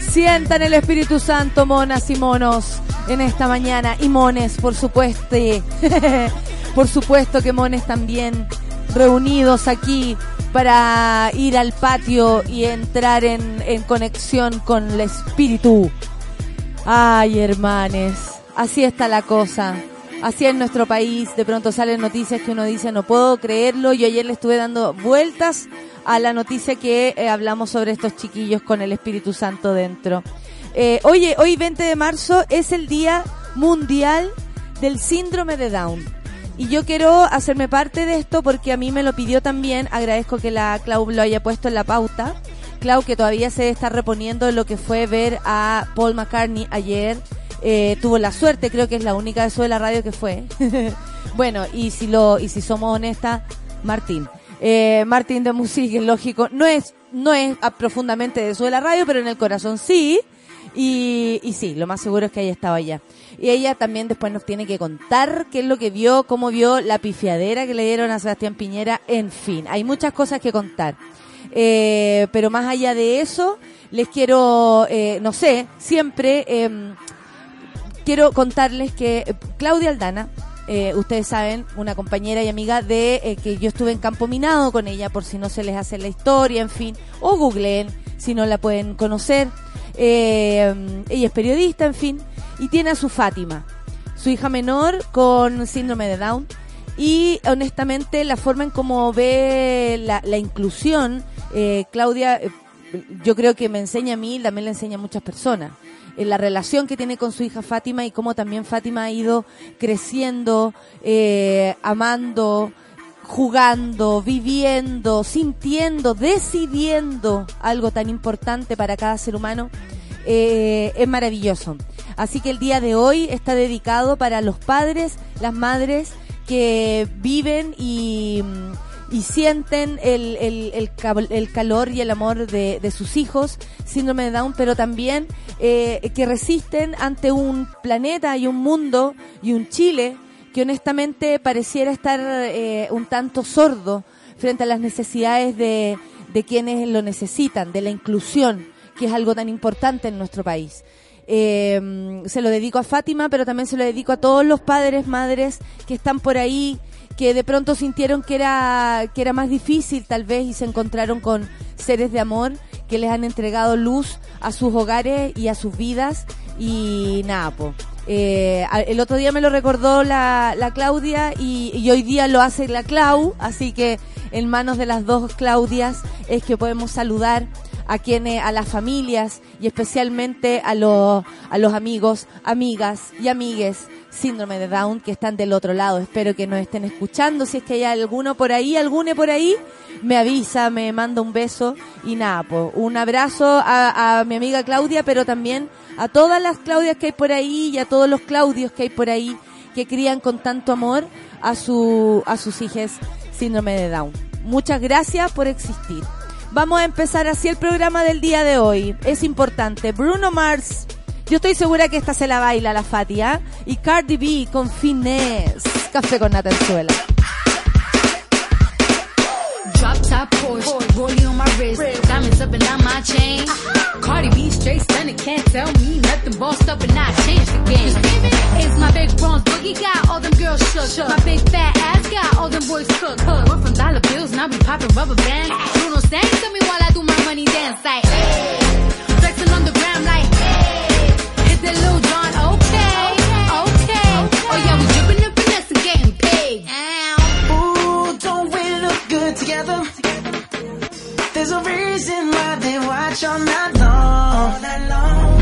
Sientan el Espíritu Santo, monas y monos, en esta mañana. Y mones, por supuesto. por supuesto que mones también reunidos aquí para ir al patio y entrar en, en conexión con el Espíritu. Ay, hermanes, así está la cosa. Así en nuestro país, de pronto salen noticias que uno dice, no puedo creerlo. Yo ayer le estuve dando vueltas a la noticia que eh, hablamos sobre estos chiquillos con el Espíritu Santo dentro. Eh, oye, hoy 20 de marzo es el Día Mundial del Síndrome de Down. Y yo quiero hacerme parte de esto porque a mí me lo pidió también. Agradezco que la Clau lo haya puesto en la pauta. Clau, que todavía se está reponiendo lo que fue ver a Paul McCartney ayer. Eh, tuvo la suerte, creo que es la única de su de la radio que fue. bueno, y si lo, y si somos honestas, Martín. Eh, Martín de Music, lógico, no es, no es profundamente de su de la radio, pero en el corazón sí. Y, y sí, lo más seguro es que haya estado allá. Y ella también después nos tiene que contar qué es lo que vio, cómo vio la pifiadera que le dieron a Sebastián Piñera, en fin, hay muchas cosas que contar. Eh, pero más allá de eso, les quiero, no sé, siempre eh, quiero contarles que Claudia Aldana, eh, ustedes saben, una compañera y amiga de eh, que yo estuve en Campo Minado con ella, por si no se les hace la historia, en fin, o googleen si no la pueden conocer. Eh, ella es periodista, en fin, y tiene a su Fátima, su hija menor con síndrome de Down. Y honestamente, la forma en cómo ve la, la inclusión, eh, Claudia, eh, yo creo que me enseña a mí, también le enseña a muchas personas en la relación que tiene con su hija Fátima y cómo también Fátima ha ido creciendo, eh, amando, jugando, viviendo, sintiendo, decidiendo algo tan importante para cada ser humano, eh, es maravilloso. Así que el día de hoy está dedicado para los padres, las madres que viven y, y sienten el, el, el, calor y el amor de, de sus hijos, síndrome de Down, pero también eh, que resisten ante un planeta y un mundo y un Chile que honestamente pareciera estar eh, un tanto sordo frente a las necesidades de, de quienes lo necesitan, de la inclusión, que es algo tan importante en nuestro país. Eh, se lo dedico a Fátima, pero también se lo dedico a todos los padres, madres que están por ahí, que de pronto sintieron que era, que era más difícil tal vez y se encontraron con seres de amor que les han entregado luz a sus hogares y a sus vidas y nada, po. Eh, el otro día me lo recordó la, la Claudia y, y hoy día lo hace la Clau, así que en manos de las dos Claudias es que podemos saludar a quienes, a las familias y especialmente a los, a los amigos, amigas y amigues síndrome de Down que están del otro lado. Espero que nos estén escuchando. Si es que hay alguno por ahí, alguno por ahí, me avisa, me manda un beso y nada, po, un abrazo a, a mi amiga Claudia, pero también a todas las Claudias que hay por ahí y a todos los Claudios que hay por ahí que crían con tanto amor a su, a sus hijas síndrome de Down. Muchas gracias por existir. Vamos a empezar así el programa del día de hoy. Es importante. Bruno Mars. Yo estoy segura que esta se la baila la Fatia. Y Cardi B con Finesse. Café con nata en suela. Drop top Porsche, rollie on my wrist, diamonds up and down my chain. Cardi B straight stunning, can't tell me nothing. Bossed up and I changed the game. It's my big bronze boogie got all them girls shook. My big fat ass got all them boys cooked. We're from dollar bills and I be popping rubber bands. Bruno sang to me while I do my money dance like. Hey. Flexing on the gram like. Hey. Hit Lil Jon, okay, okay. Oh yeah, we dripping and getting paid. Ow. Ooh, don't we look good together? There's a reason why they watch all night long. All night long.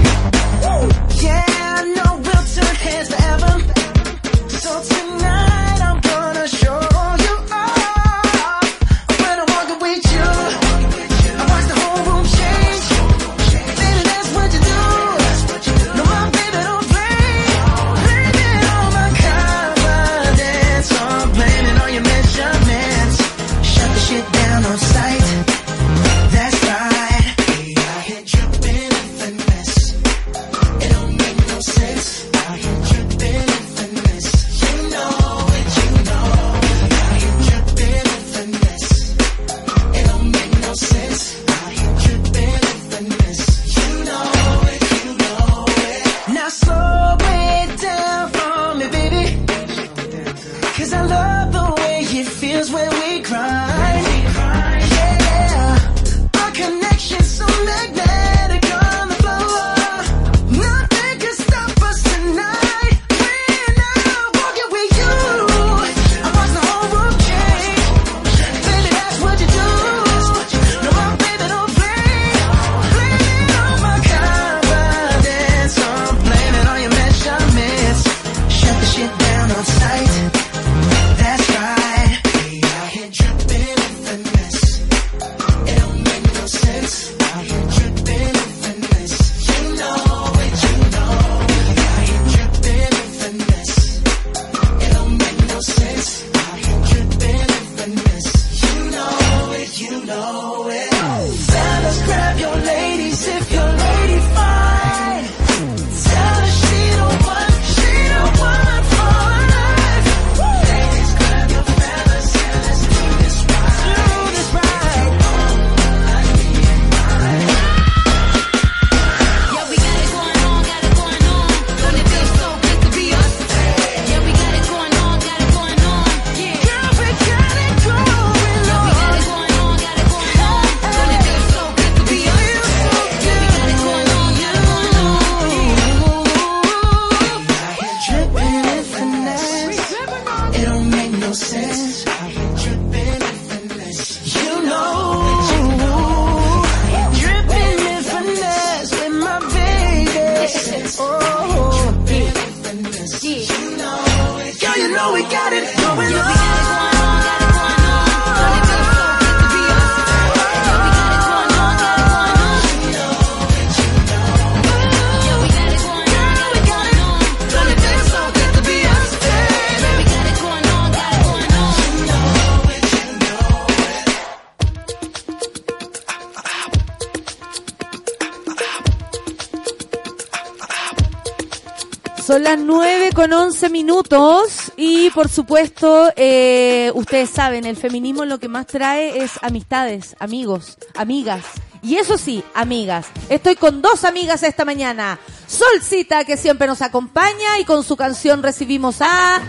Con 11 minutos y por supuesto, eh, ustedes saben, el feminismo lo que más trae es amistades, amigos, amigas. Y eso sí, amigas, estoy con dos amigas esta mañana. Solcita, que siempre nos acompaña, y con su canción recibimos a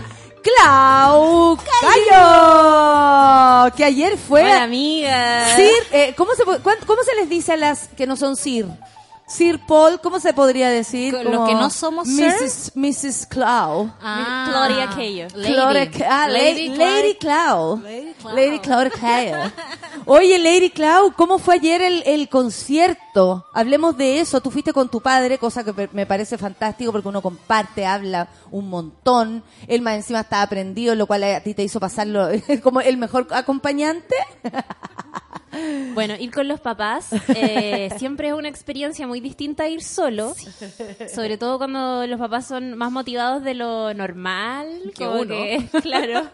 Clau Cayo, que ayer fue... Hola, amiga. Sir, eh, ¿cómo, se, ¿cómo se les dice a las que no son Sir? Sir Paul, ¿cómo se podría decir? Los Como que no somos Sir. Mrs. Mrs. Clau. Ah, Claudia Cayo. Ah, Lady Lady, Clau- Lady Clau. Lady Clau. Lady Claudia Cayo. Oye, Lady Clau, ¿cómo fue ayer el, el concierto? Hablemos de eso. Tú fuiste con tu padre, cosa que pe- me parece fantástico porque uno comparte, habla un montón. Él más encima estaba aprendido, lo cual a ti te hizo pasarlo como el mejor acompañante. Bueno, ir con los papás eh, siempre es una experiencia muy distinta a ir solo. Sobre todo cuando los papás son más motivados de lo normal. Que uno. que- claro.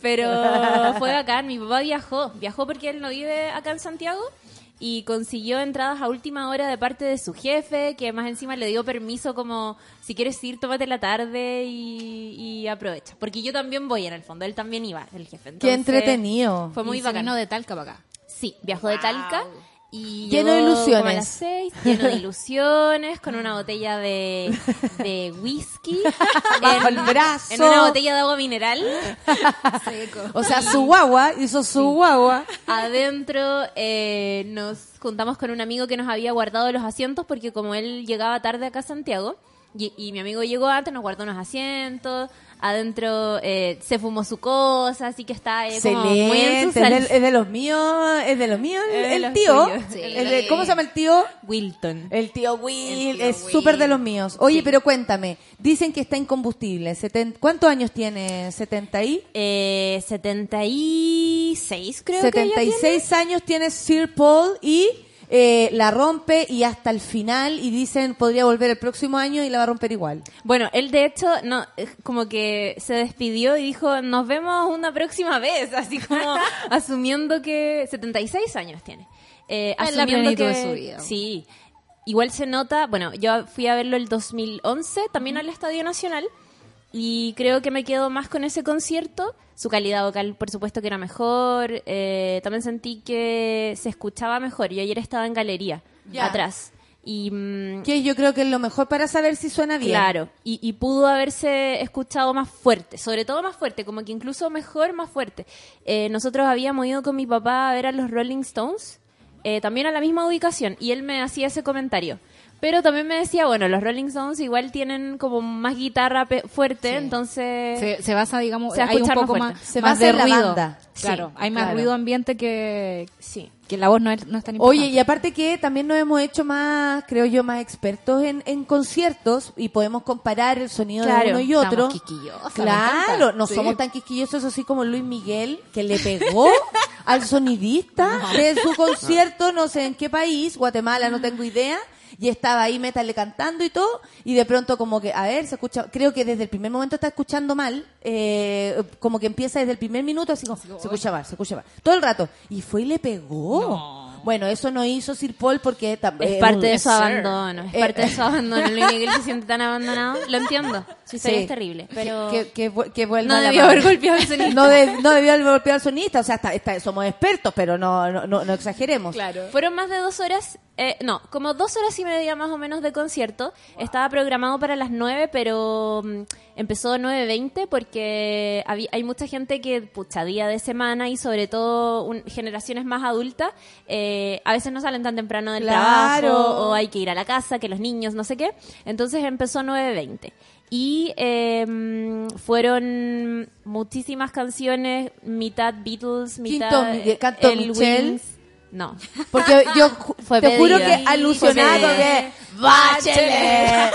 Pero fue bacán. Mi papá viajó. Viajó porque él no vive acá en Santiago. Y consiguió entradas a última hora de parte de su jefe, que más encima le dio permiso como, si quieres ir, tómate la tarde y, y aprovecha. Porque yo también voy en el fondo, él también iba, el jefe. Qué Entonces, entretenido. Fue muy y se bacán. vino de Talca para acá. Sí, viajó de Talca y Lleno de ilusiones. como a las seis, lleno de ilusiones, con una botella de, de whisky Bajo el brazo. en una botella de agua mineral. O sea, su guagua hizo su guagua. Adentro eh, nos juntamos con un amigo que nos había guardado los asientos porque como él llegaba tarde acá a Santiago y, y mi amigo llegó antes, nos guardó unos asientos. Adentro eh, se fumó su cosa, así que está eh, como muy en su Excelente, es de, salsa. es de los míos, es de los míos el, Es de el los tío. tuyos. Sí. El de- ¿Cómo se llama el tío? Wilton. El tío Will, El tío es súper de los míos. Oye, Sí. pero cuéntame, dicen que está incombustible. Seten- ¿Cuántos años tiene? ¿70 y? Eh, 76 creo que ella 76 años tiene Sir Paul y eh, la rompe y hasta el final y dicen podría volver el próximo año y la va a romper igual. Bueno, él de hecho no eh, como que se despidió y dijo, "Nos vemos una próxima vez", así como asumiendo que 76 años tiene. Eh, Es asumiendo que de su vida. Sí. Igual se nota, bueno, yo fui a verlo el 2011 también al Estadio Nacional y creo que me quedo más con ese concierto. Su calidad vocal, por supuesto, que era mejor. eh, también sentí que se escuchaba mejor. Yo ayer estaba en galería, atrás. Y mm, Que yo creo que es lo mejor para saber si suena bien. Claro, y, y pudo haberse escuchado más fuerte, sobre todo más fuerte, como que incluso mejor, más fuerte. Eh, nosotros habíamos ido con mi papá a ver a los Rolling Stones, eh, también a la misma ubicación, y él me hacía ese comentario. Pero también me decía, bueno, los Rolling Stones igual tienen como más guitarra pe- fuerte, entonces... Se, se basa, digamos, Se hay un poco más, Se más basa de en la ruido. banda. Claro, Sí, hay más claro. ruido ambiente que, Sí. que la voz no es, no es tan Oye, importante. y aparte que también nos hemos hecho más, creo yo, más expertos en, en conciertos y podemos comparar el sonido de uno y otro. quisquillosos, Claro, no Sí. somos tan quisquillosos así como Luis Miguel, que le pegó al sonidista de su concierto, no sé en qué país, Guatemala, no tengo idea. Y estaba ahí Metal cantando y todo, y de pronto como que, a ver, se escucha, creo que desde el primer momento está escuchando mal, eh, como que empieza desde el primer minuto, así como, se escucha mal, se escucha mal, todo el rato. Y fue y le pegó. Bueno, eso no hizo Sir Paul porque tam- Es eh, parte de su sir. abandono, es Eh, parte de su abandono. Luis Miguel se siente tan abandonado, lo entiendo. Su historia Sí. es terrible, pero que, que, que vuelva no debió haber golpeado al sonista. No, de- no debió haber golpeado al sonista, o sea, está- está- somos expertos, pero no, no, no, no exageremos. Fueron más de dos horas, eh, no, como dos horas y media más o menos de concierto. Estaba programado para las nueve, pero mm, empezó 9.20 porque había, hay mucha gente que, pucha, día de semana y sobre todo un- generaciones más adultas, eh, a veces no salen tan temprano del Claro. trabajo o hay que ir a la casa, que los niños, no sé qué. Entonces empezó 9.20. Y eh, fueron muchísimas canciones, mitad Beatles, mitad Quinto, eh, el. Wings. No. Porque yo ju- Fue te juro que alusionaba con que. Bachelet.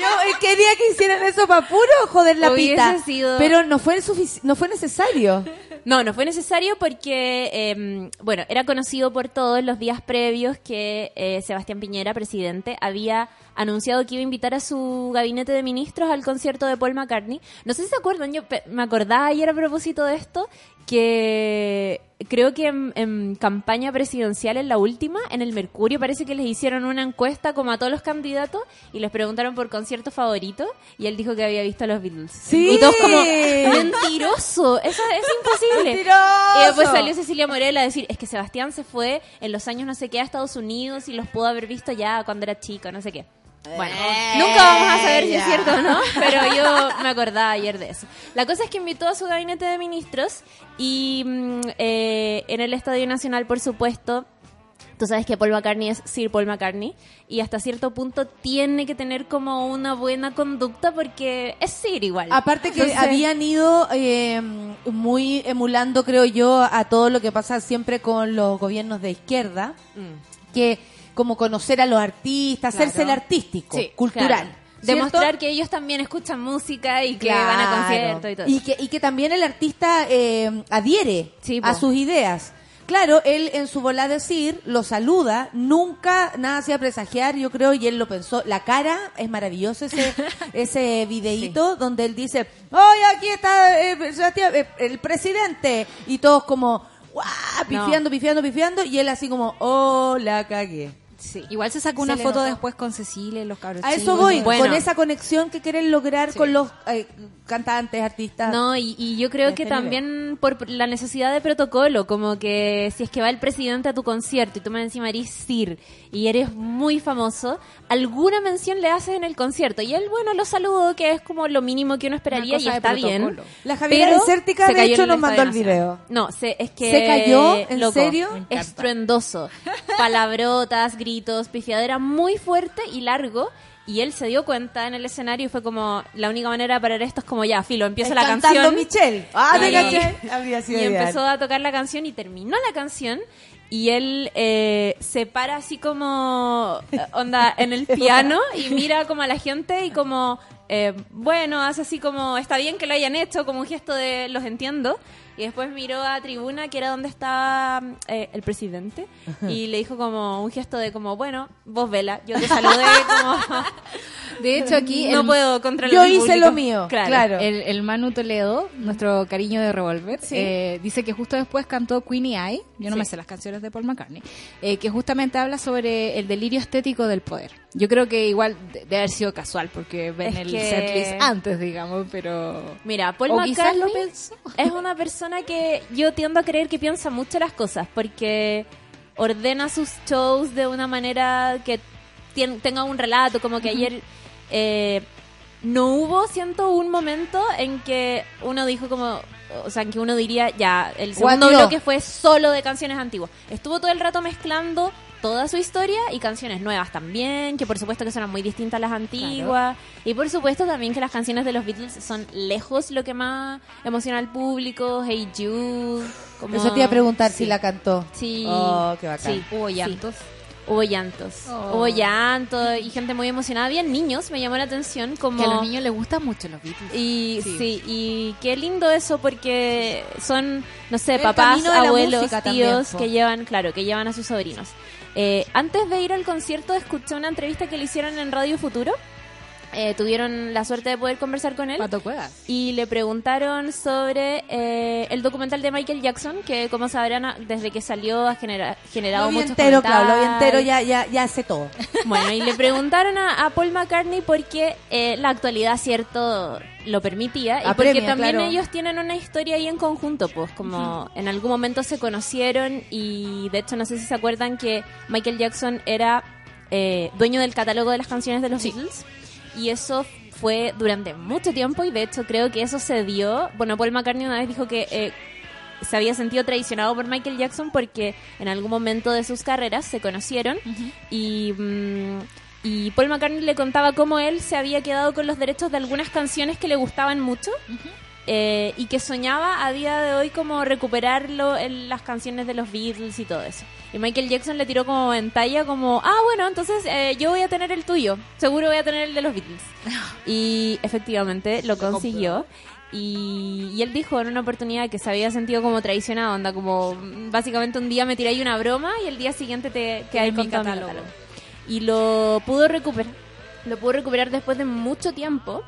yo eh, quería que hicieran eso para puro joder la Hubiese pita. sido- Pero no fue sufici- no fue necesario. No, no fue necesario porque, eh, bueno, era conocido por todos los días previos que eh, Sebastián Piñera, presidente, había anunciado que iba a invitar a su gabinete de ministros al concierto de Paul McCartney. No sé si se acuerdan, yo pe- me acordaba ayer a propósito de esto, que creo que en, en campaña presidencial, en la última, en el Mercurio, parece que les hicieron una encuesta como a todos los candidatos y les preguntaron por concierto favorito y él dijo que había visto a los Beatles. Sí. Y todos como, mentiroso, eso es imposible. Mentiroso. Y después salió Cecilia Morel a decir, es que Sebastián se fue en los años no sé qué a Estados Unidos y los pudo haber visto ya cuando era chico, no sé qué. Bueno, nunca vamos a saber si es cierto o no, pero yo me acordaba ayer de eso. La cosa es que invitó a su gabinete de ministros y mm, eh, en el Estadio Nacional, por supuesto, Tú sabes que Paul McCartney es Sir Paul McCartney y hasta cierto punto tiene que tener como una buena conducta porque es Sir igual. Aparte que Entonces- habían ido eh, muy emulando, creo yo, a todo lo que pasa siempre con los gobiernos de izquierda, Mm. que como conocer a los artistas, hacerse el artístico, Sí, cultural. Demostrar que ellos también escuchan música y que van a conciertos y todo. Y que, y que también el artista eh, adhiere Sí, a sus ideas. Claro, él en su bola decir lo saluda, nunca nada hacía presagiar, yo creo, y él lo pensó. La cara es maravilloso ese ese videíto donde él dice, ¡Hoy aquí está eh, eh, el presidente! Y todos como, ¡guau! Pifiando, pifiando, pifiando, y él así como, ¡Oh, la cagué! Igual se sacó una foto después con Cecilia y los cabros A eso voy, Bueno. con esa conexión que quieren lograr con los eh, cantantes, artistas. No, y, y yo creo que este también por la necesidad de protocolo, como que si es que va el presidente a tu concierto y tú me encima eres Sir y eres muy famoso, alguna mención le haces en el concierto. Y él, bueno, lo saludo, que es como lo mínimo que uno esperaría y está bien. La Javiera Pero Desértica, se de cayó hecho, nos mandó el video. No, se, es que... ¿Se cayó? ¿En loco, serio? Estruendoso. Palabrotas, gritos, pifiadera muy fuerte y largo. Y él se dio cuenta en el escenario y fue como, la única manera de parar esto es como ya, filo, empieza la Cantando canción. Michelle. Ah, Y- caché. Habría sido y empezó a tocar la canción y terminó la canción y él eh, se para así como eh, onda en el piano y mira como a la gente y como eh, bueno hace así como está bien que lo hayan hecho como un gesto de los entiendo. Y después miró a tribuna que era donde estaba eh, el presidente y le dijo como un gesto de como bueno vos vela yo te saludé como De hecho, aquí no el, puedo controlar Yo hice público. lo mío, claro. el, el Manu Toledo, nuestro cariño de Revolver, Sí. eh, dice que justo después cantó Queenie Eye, yo no me sé las canciones de Paul McCartney, eh, que justamente habla sobre el delirio estético del poder. Yo creo que igual de- debe haber sido casual, porque ven Es el que- setlist antes, digamos, pero... Mira, Paul O quizás McCartney lo pensó. es una persona que yo tiendo a creer que piensa mucho las cosas porque ordena sus shows de una manera que tenga un relato, como que ayer eh, no hubo, siento, un momento en que uno dijo como, o sea, en que uno diría, ya, el segundo Guatio. bloque fue solo de canciones antiguas. Estuvo todo el rato mezclando toda su historia y canciones nuevas también, que por supuesto que son muy distintas a las antiguas. Y por supuesto también que las canciones de los Beatles son lejos lo que más emociona al público. Hey Jude. Como... Eso te iba a preguntar Sí. si la cantó. Sí. Oh, qué bacán. Sí, Hubo sí. Hubo llantos. Oh. Hubo llantos y gente muy emocionada. Había niños, me llamó la atención, como... Que a los niños les gustan mucho los Beatles. Y Sí. sí. y qué lindo eso porque son, no sé, El papás, abuelos, tíos también, que llevan, claro, que llevan a sus sobrinos. Eh, antes de ir al concierto escuché una entrevista que le hicieron en Radio Futuro. Eh, tuvieron la suerte de poder conversar con él. Pato Cuevas. Y le preguntaron sobre eh, el documental de Michael Jackson, que como sabrán, desde que salió ha genera- generado Lo muchos entero, claro, lo entero, ya, ya, ya sé todo. Bueno, y le preguntaron a, a Paul McCartney porque eh, la actualidad, cierto, lo permitía. Y porque también claro. ellos tienen una historia ahí en conjunto, pues como en algún momento se conocieron y de hecho no sé si se acuerdan que Michael Jackson era eh, dueño del catálogo de las canciones de los Beatles. Y eso fue durante mucho tiempo y de hecho creo que eso se dio. Bueno, Paul McCartney una vez dijo que... eh, se había sentido traicionado por Michael Jackson porque en algún momento de sus carreras se conocieron y, mm, y Paul McCartney le contaba cómo él se había quedado con los derechos de algunas canciones que le gustaban mucho eh, y que soñaba a día de hoy como recuperarlo en las canciones de los Beatles y todo eso. Y Michael Jackson le tiró como en talla como, ah, bueno, entonces eh, yo voy a tener el tuyo, seguro voy a tener el de los Beatles. Y efectivamente lo consiguió. Y, y él dijo en una oportunidad que se había sentido como traicionado, onda, como básicamente un día me ahí una broma y el día siguiente te quedé mi con mi catálogo. Y lo pudo recuperar. Lo pudo recuperar después de mucho tiempo.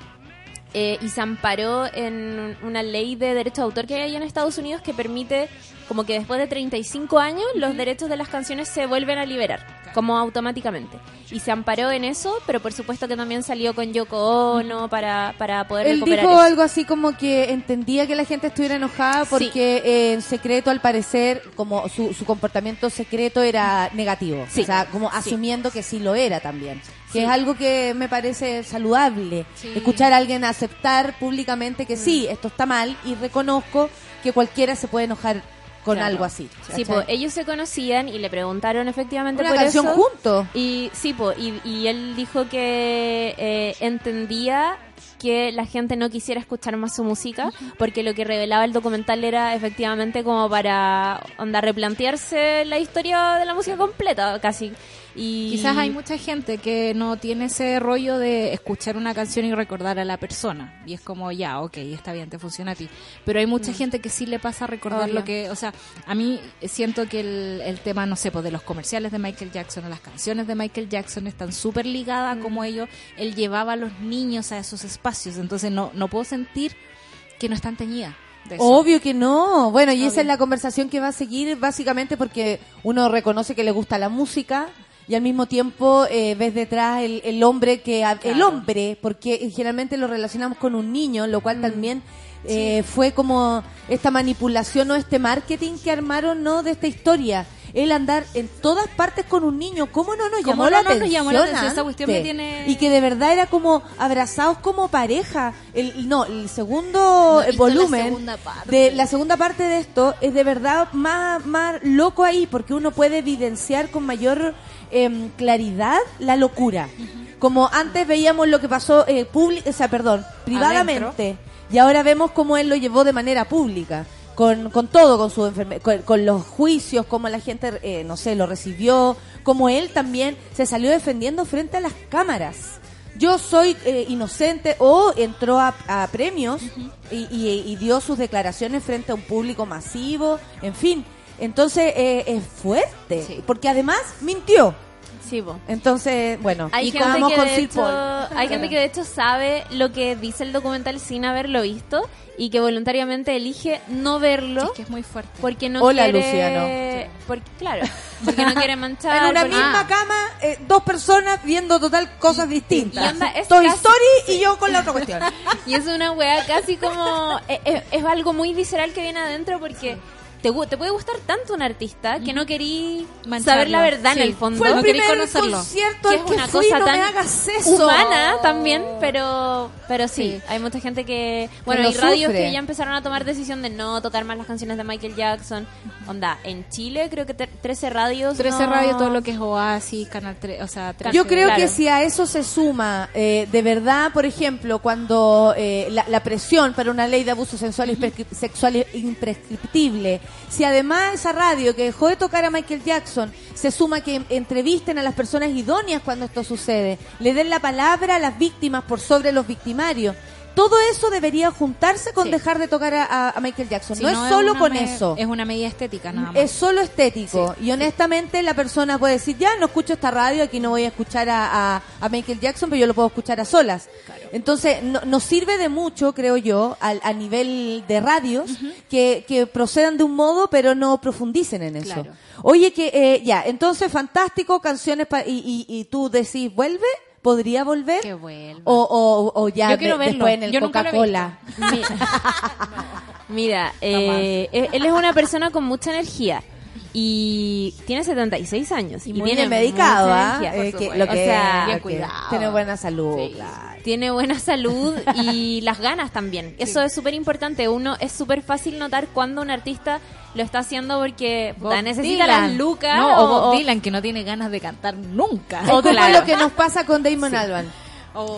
Eh, y se amparó en una ley de derecho de autor que hay en Estados Unidos que permite como que después de 35 años los derechos de las canciones se vuelven a liberar, como automáticamente. Y se amparó en eso, pero por supuesto que también salió con Yoko Ono para, para poder Él recuperar dijo eso. algo así como que entendía que la gente estuviera enojada Sí. porque eh, en secreto, al parecer, como su, su comportamiento secreto era negativo. Sí. O sea, como Sí. asumiendo que sí lo era también. Que es algo que me parece saludable. Escuchar a alguien aceptar públicamente que sí, esto está mal y reconozco que cualquiera se puede enojar con Claro. algo así. Sí, ¿cachai? pues ellos se conocían y le preguntaron efectivamente Una por canción eso. juntos. Y sí, po, y, y él dijo que eh, entendía que la gente no quisiera escuchar más su música porque lo que revelaba el documental era efectivamente como para onda replantearse la historia de la música completa casi y Quizás hay mucha gente que no tiene ese rollo de escuchar una canción y recordar a la persona. Y es como, ya, ok, está bien, te funciona a ti. Pero hay mucha gente que sí le pasa a recordar Obvio. lo que, o sea, a mí siento que el, el tema, no sé, pues de los comerciales de Michael Jackson o las canciones de Michael Jackson están súper ligadas a como ellos, él llevaba a los niños a esos espacios. Entonces no, no puedo sentir que no están teñidas. Obvio que no. Bueno, y esa es la conversación que va a seguir básicamente porque uno reconoce que le gusta la música y al mismo tiempo eh, ves detrás el, el hombre que el hombre porque generalmente lo relacionamos con un niño, lo Mm. cual también eh, fue como esta manipulación o este marketing que armaron no de esta historia. El andar en todas partes con un niño, ¿cómo no nos ¿Cómo llamó no la nos atención? llamó la atención? Esa cuestión antes? tiene- Y que de verdad era como abrazados como pareja. El, no, el segundo No eh, la volumen segunda parte. de la segunda parte de esto es de verdad más, más loco ahí porque uno puede evidenciar con mayor em, claridad la locura. Como antes veíamos lo que pasó eh, o sea, perdón, privadamente, y ahora vemos cómo él lo llevó de manera pública. Con, con todo, con su enferme- con, con los juicios, cómo la gente, eh, no sé, lo recibió, como él también se salió defendiendo frente a las cámaras. Yo soy eh, inocente o entró a, a premios y, y- y dio sus declaraciones frente a un público masivo, en fin. Entonces eh, es fuerte, Sí. porque además mintió. Sí, po. Entonces, bueno, Hay y gente, que con de Sir hecho, Paul. hay gente que de hecho sabe lo que dice el documental sin haberlo visto y que voluntariamente elige no verlo Es que es muy fuerte. porque no Hola, quiere Luciano. porque claro porque no quiere manchar En una porque- misma Ah. cama, eh, dos personas viendo total cosas distintas. y onda, es Toy casi- Story y yo con la otra cuestión. y es una weá casi como es, es- es algo muy visceral que viene adentro porque te, puede gustar tanto un artista que no querí Mancharlo. saber la verdad en el fondo Fue el No querí primer conocerlo. concierto que es que una fui, cosa no tan me hagas eso. humana también, pero pero sí, Sí. hay mucha gente que bueno, hay radios sufre. que ya empezaron a tomar decisión de no tocar más las canciones de Michael Jackson. Onda, en Chile creo que te- 13 radios 13 no- radio, todo lo que es Oasis, Canal 3, o sea, 13, Yo creo Claro. que si a eso se suma, eh, de verdad, por ejemplo, cuando eh, la, la presión para una ley de abuso sensual y sexual imprescriptible, si además esa radio que dejó de tocar a Michael Jackson se suma que entrevisten a las personas idóneas cuando esto sucede, le den la palabra a las víctimas por sobre los victimarios. Todo eso debería juntarse con Sí. dejar de tocar a, Michael Jackson. Si no, es solo con eso. Es una medida estética nada más. Es solo estético. Y honestamente la persona puede decir, ya no escucho esta radio, aquí no voy a escuchar a, a- a Michael Jackson, pero yo lo puedo escuchar a solas. Entonces, no- nos sirve de mucho, creo yo, al- a, nivel de radios, que, que procedan de un modo, pero no profundicen en eso. Claro. Oye, que eh, ya, entonces, fantástico, canciones, pa- y, y, y tú decís, ¿vuelve? ¿Podría volver? Que vuelva. O, o, o ya Yo quiero de- verlo. después en el Yo nunca lo he Coca-Cola. Mira, eh, él él es una persona con mucha energía y tiene 76 años Y y, muy tiene bien medicado, ¿ah? energía, Eh, lo que, o sea, lo bien que- cuidado. Tiene buena salud, Sí. claro. tiene buena salud y las ganas también. Eso es súper importante. Uno es súper fácil notar cuando un artista lo está haciendo porque puta, necesita Dylan. las lucas No, o o- Bob o- Dylan, que no tiene ganas de cantar nunca. Es como claro. lo que nos pasa con Damon Alban.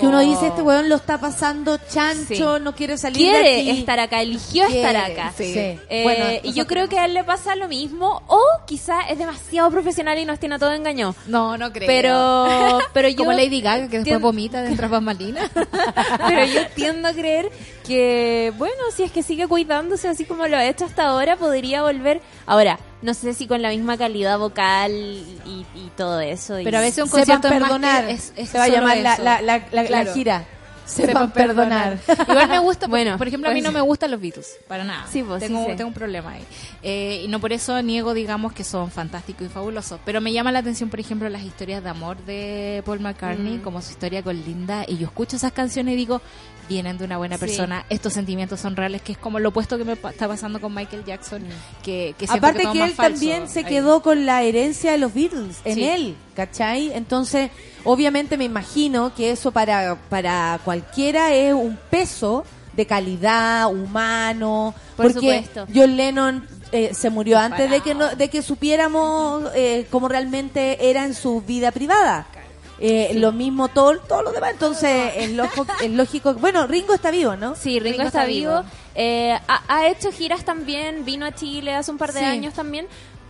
Que uno dice, este weón lo está pasando chancho, Sí. no quiere salir de quiere aquí. estar acá, eligió Quiere, estar acá. sí. Eh, Bueno, y yo creo que a él le pasa lo mismo o quizá es demasiado profesional y nos tiene a todo engañado. No, no creo. Pero, pero yo Como Lady Gaga, que después tiendo- vomita de bambalinas. pero yo tiendo a creer que, bueno, si es que sigue cuidándose así como lo ha hecho hasta ahora, podría volver. Ahora, no sé si con la misma calidad vocal y, y todo eso. y- Pero a veces un concierto es más perdonar. que- es- es Se va a llamar la, la, la, la- la Claro. gira. Sepan Sepan perdonar. Igual me gusta, Bueno, bueno, por ejemplo, a mí pues- no me gustan los Beatles, para nada. Sí, pues, tengo, sí, sí. tengo un problema ahí. Eh, y no por eso niego, digamos, que son fantásticos y fabulosos. Pero me llama la atención, por ejemplo, las historias de amor de Paul McCartney, Mm. como su historia con Linda. Y yo escucho esas canciones y digo, vienen de una buena Sí. persona, estos sentimientos son reales, que es como lo opuesto que me pa- está pasando con Michael Jackson, Mm. que, Aparte que él falso también se ahí. quedó con la herencia de los Beatles en Sí. él, ¿cachai? Entonces, obviamente me imagino que eso para, para cualquiera es un peso de calidad, humano, Por porque supuesto. John Lennon eh, se murió antes de que no, de que supiéramos eh, cómo realmente era en su vida privada. Eh, Lo mismo todo, todo lo demás, entonces es, loco- es lógico. Bueno, Ringo está vivo, ¿no? Sí, Ringo, Ringo está, está vivo. vivo. Eh, ha, ha hecho giras también, vino a Chile hace un par de Sí. años también.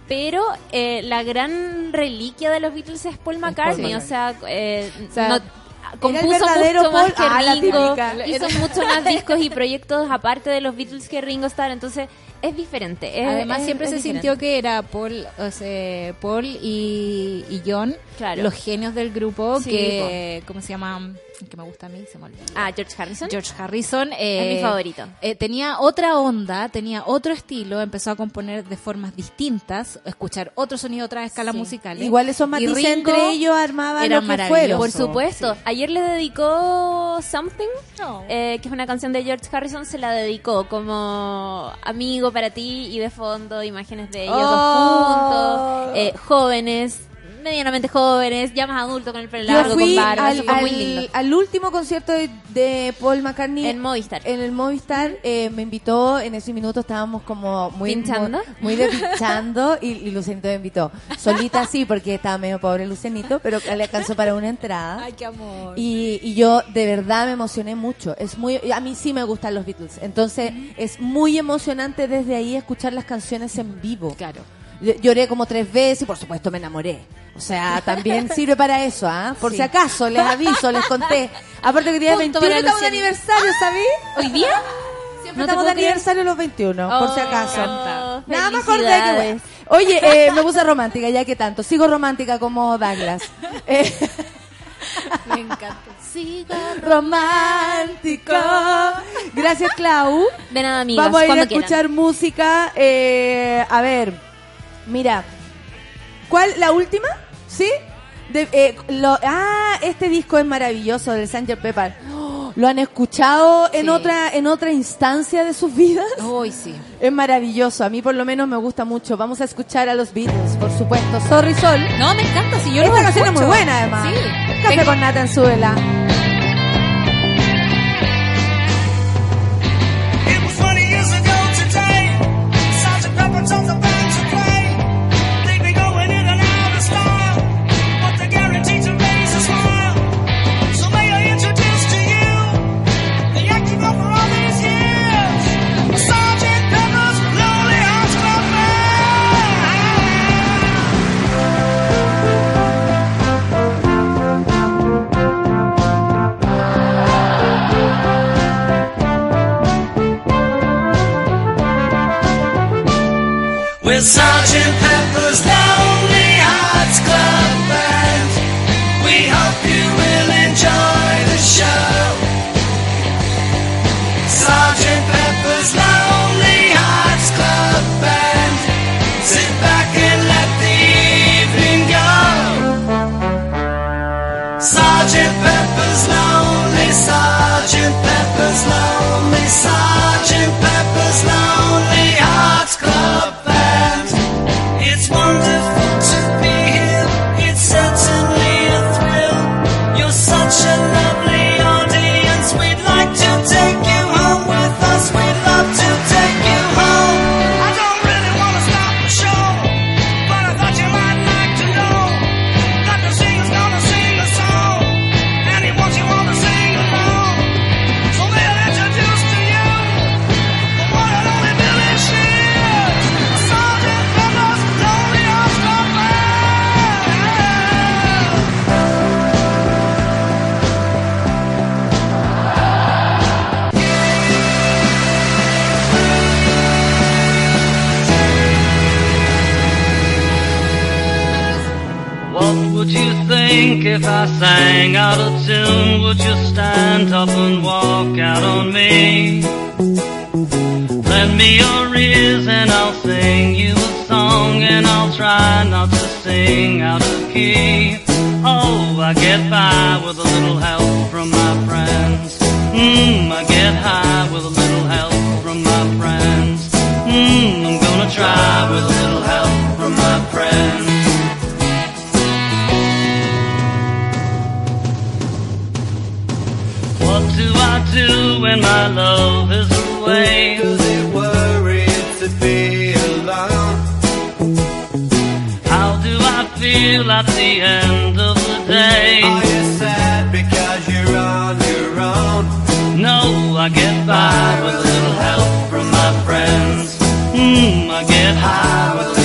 Pero eh, la gran reliquia de los Beatles es Paul McCartney, o sea, eh, O sea, no- el compuso verdadero mucho más Paul- que Ringo, hizo muchos más discos y proyectos aparte de los Beatles que Ringo Starr, entonces es diferente. es- Además, es- siempre es se diferente. sintió que era Paul, o sea, Paul y, y John, Claro. los genios del grupo, Sí, que, ¿cómo se llama? Que me gusta a mí, se me olvidó. Ah, George Harrison. George Harrison. eh, Es mi favorito. eh, tenía otra onda, tenía otro estilo, empezó a componer de formas distintas, escuchar otro sonido, otra escala Sí. musical. Igual esos Y matices entre ellos armaban era lo que maravilloso. fueron. Por supuesto. Ayer le dedicó Something, eh, que es una canción de George Harrison, se la dedicó como amigo para ti y de fondo imágenes de ellos Oh. dos juntos, eh, jóvenes. Medianamente jóvenes, ya más adultos con el pelo Yo largo, fui con barba, al, muy lindo. último concierto de, de Paul McCartney En Movistar. En el Movistar eh, me invitó, en ese minuto estábamos como muy ¿Pinchando? muy, muy de pinchando y, y Lucianito me invitó. Solita sí, porque estaba medio pobre Lucianito, pero le alcanzó para una entrada. Ay, qué amor. Y, y yo de verdad me emocioné mucho. Es muy, a mí sí me gustan los Beatles. Entonces es muy emocionante desde ahí escuchar las canciones en vivo. Claro. Ll- Lloré como tres veces y por supuesto me enamoré. O sea, también sirve para eso, ¿ah? Por Sí. si acaso, les aviso, les conté. Aparte que día Punto 21 para estamos de aniversario, ¿sabí? ¿Hoy día? Siempre No estamos de aniversario los 21, por si Oh, acaso. encanta. Nada más acordé que bueno. Oye, eh, me puse romántica, ya que tanto. Sigo romántica como Douglas. Eh, Me encanta. Siga. romántico. Gracias, Clau. De nada, amigos. Vamos a ir a escuchar quieran. música. eh, a ver, mira. ¿Cuál? ¿La última? ¿Sí? De- eh, lo- ah, este disco es maravilloso del Sanger Pepper. Oh, ¿Lo han escuchado en otra en otra instancia de sus vidas? Uy, sí. Es maravilloso. A mí por lo menos me gusta mucho. Vamos a escuchar a los Beatles, por supuesto. Sorry Sol. No, me encanta. Si yo Esta canción es muy buena además. Sí. Café Tengo- con nata en suela. With Sergeant Pepper's Lonely Hearts Club Band, we hope you will enjoy the show. If I sang out of tune? Would you stand up and walk out on me? Lend me your ears and I'll sing you a song and I'll try not to sing out of key. Oh, I get by with a little help when my love is away? Does it worry to be alone? How do I feel at the end of the day? Are you sad because you're on your own? No, I get by with a little help from my friends. Mmm, I get high with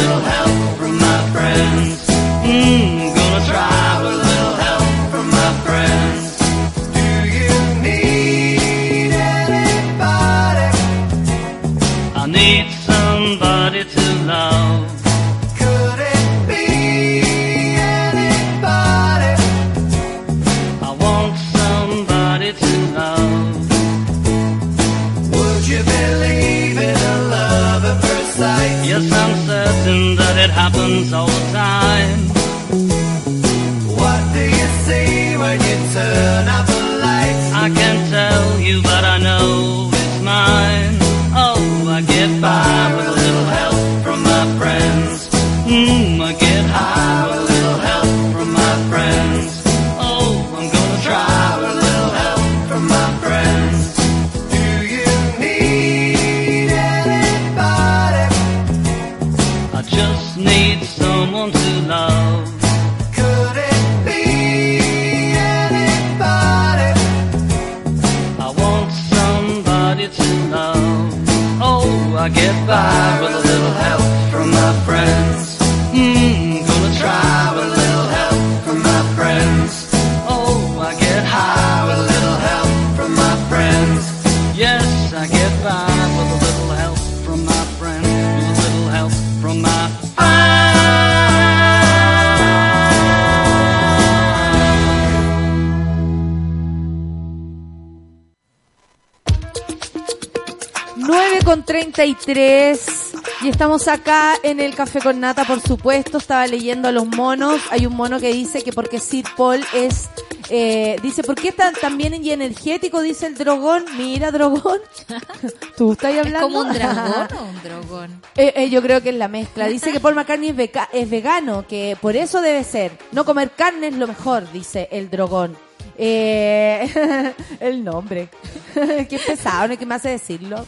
con 33 y estamos acá en el Café con Nata, por supuesto. Estaba leyendo a los monos. Hay un mono que dice que porque Sid Paul es... eh, dice, ¿por qué está tan bien y energético? Dice el dragón. Mira, dragón. ¿Tú estás ¿Es hablando? como un dragón o un dragón? Eh, eh, yo creo que es la mezcla. Dice que Paul McCartney es, es vegano, que por eso debe ser. No comer carne es lo mejor, dice el dragón. Eh, el nombre. Qué pesado, no hay que más decirlo.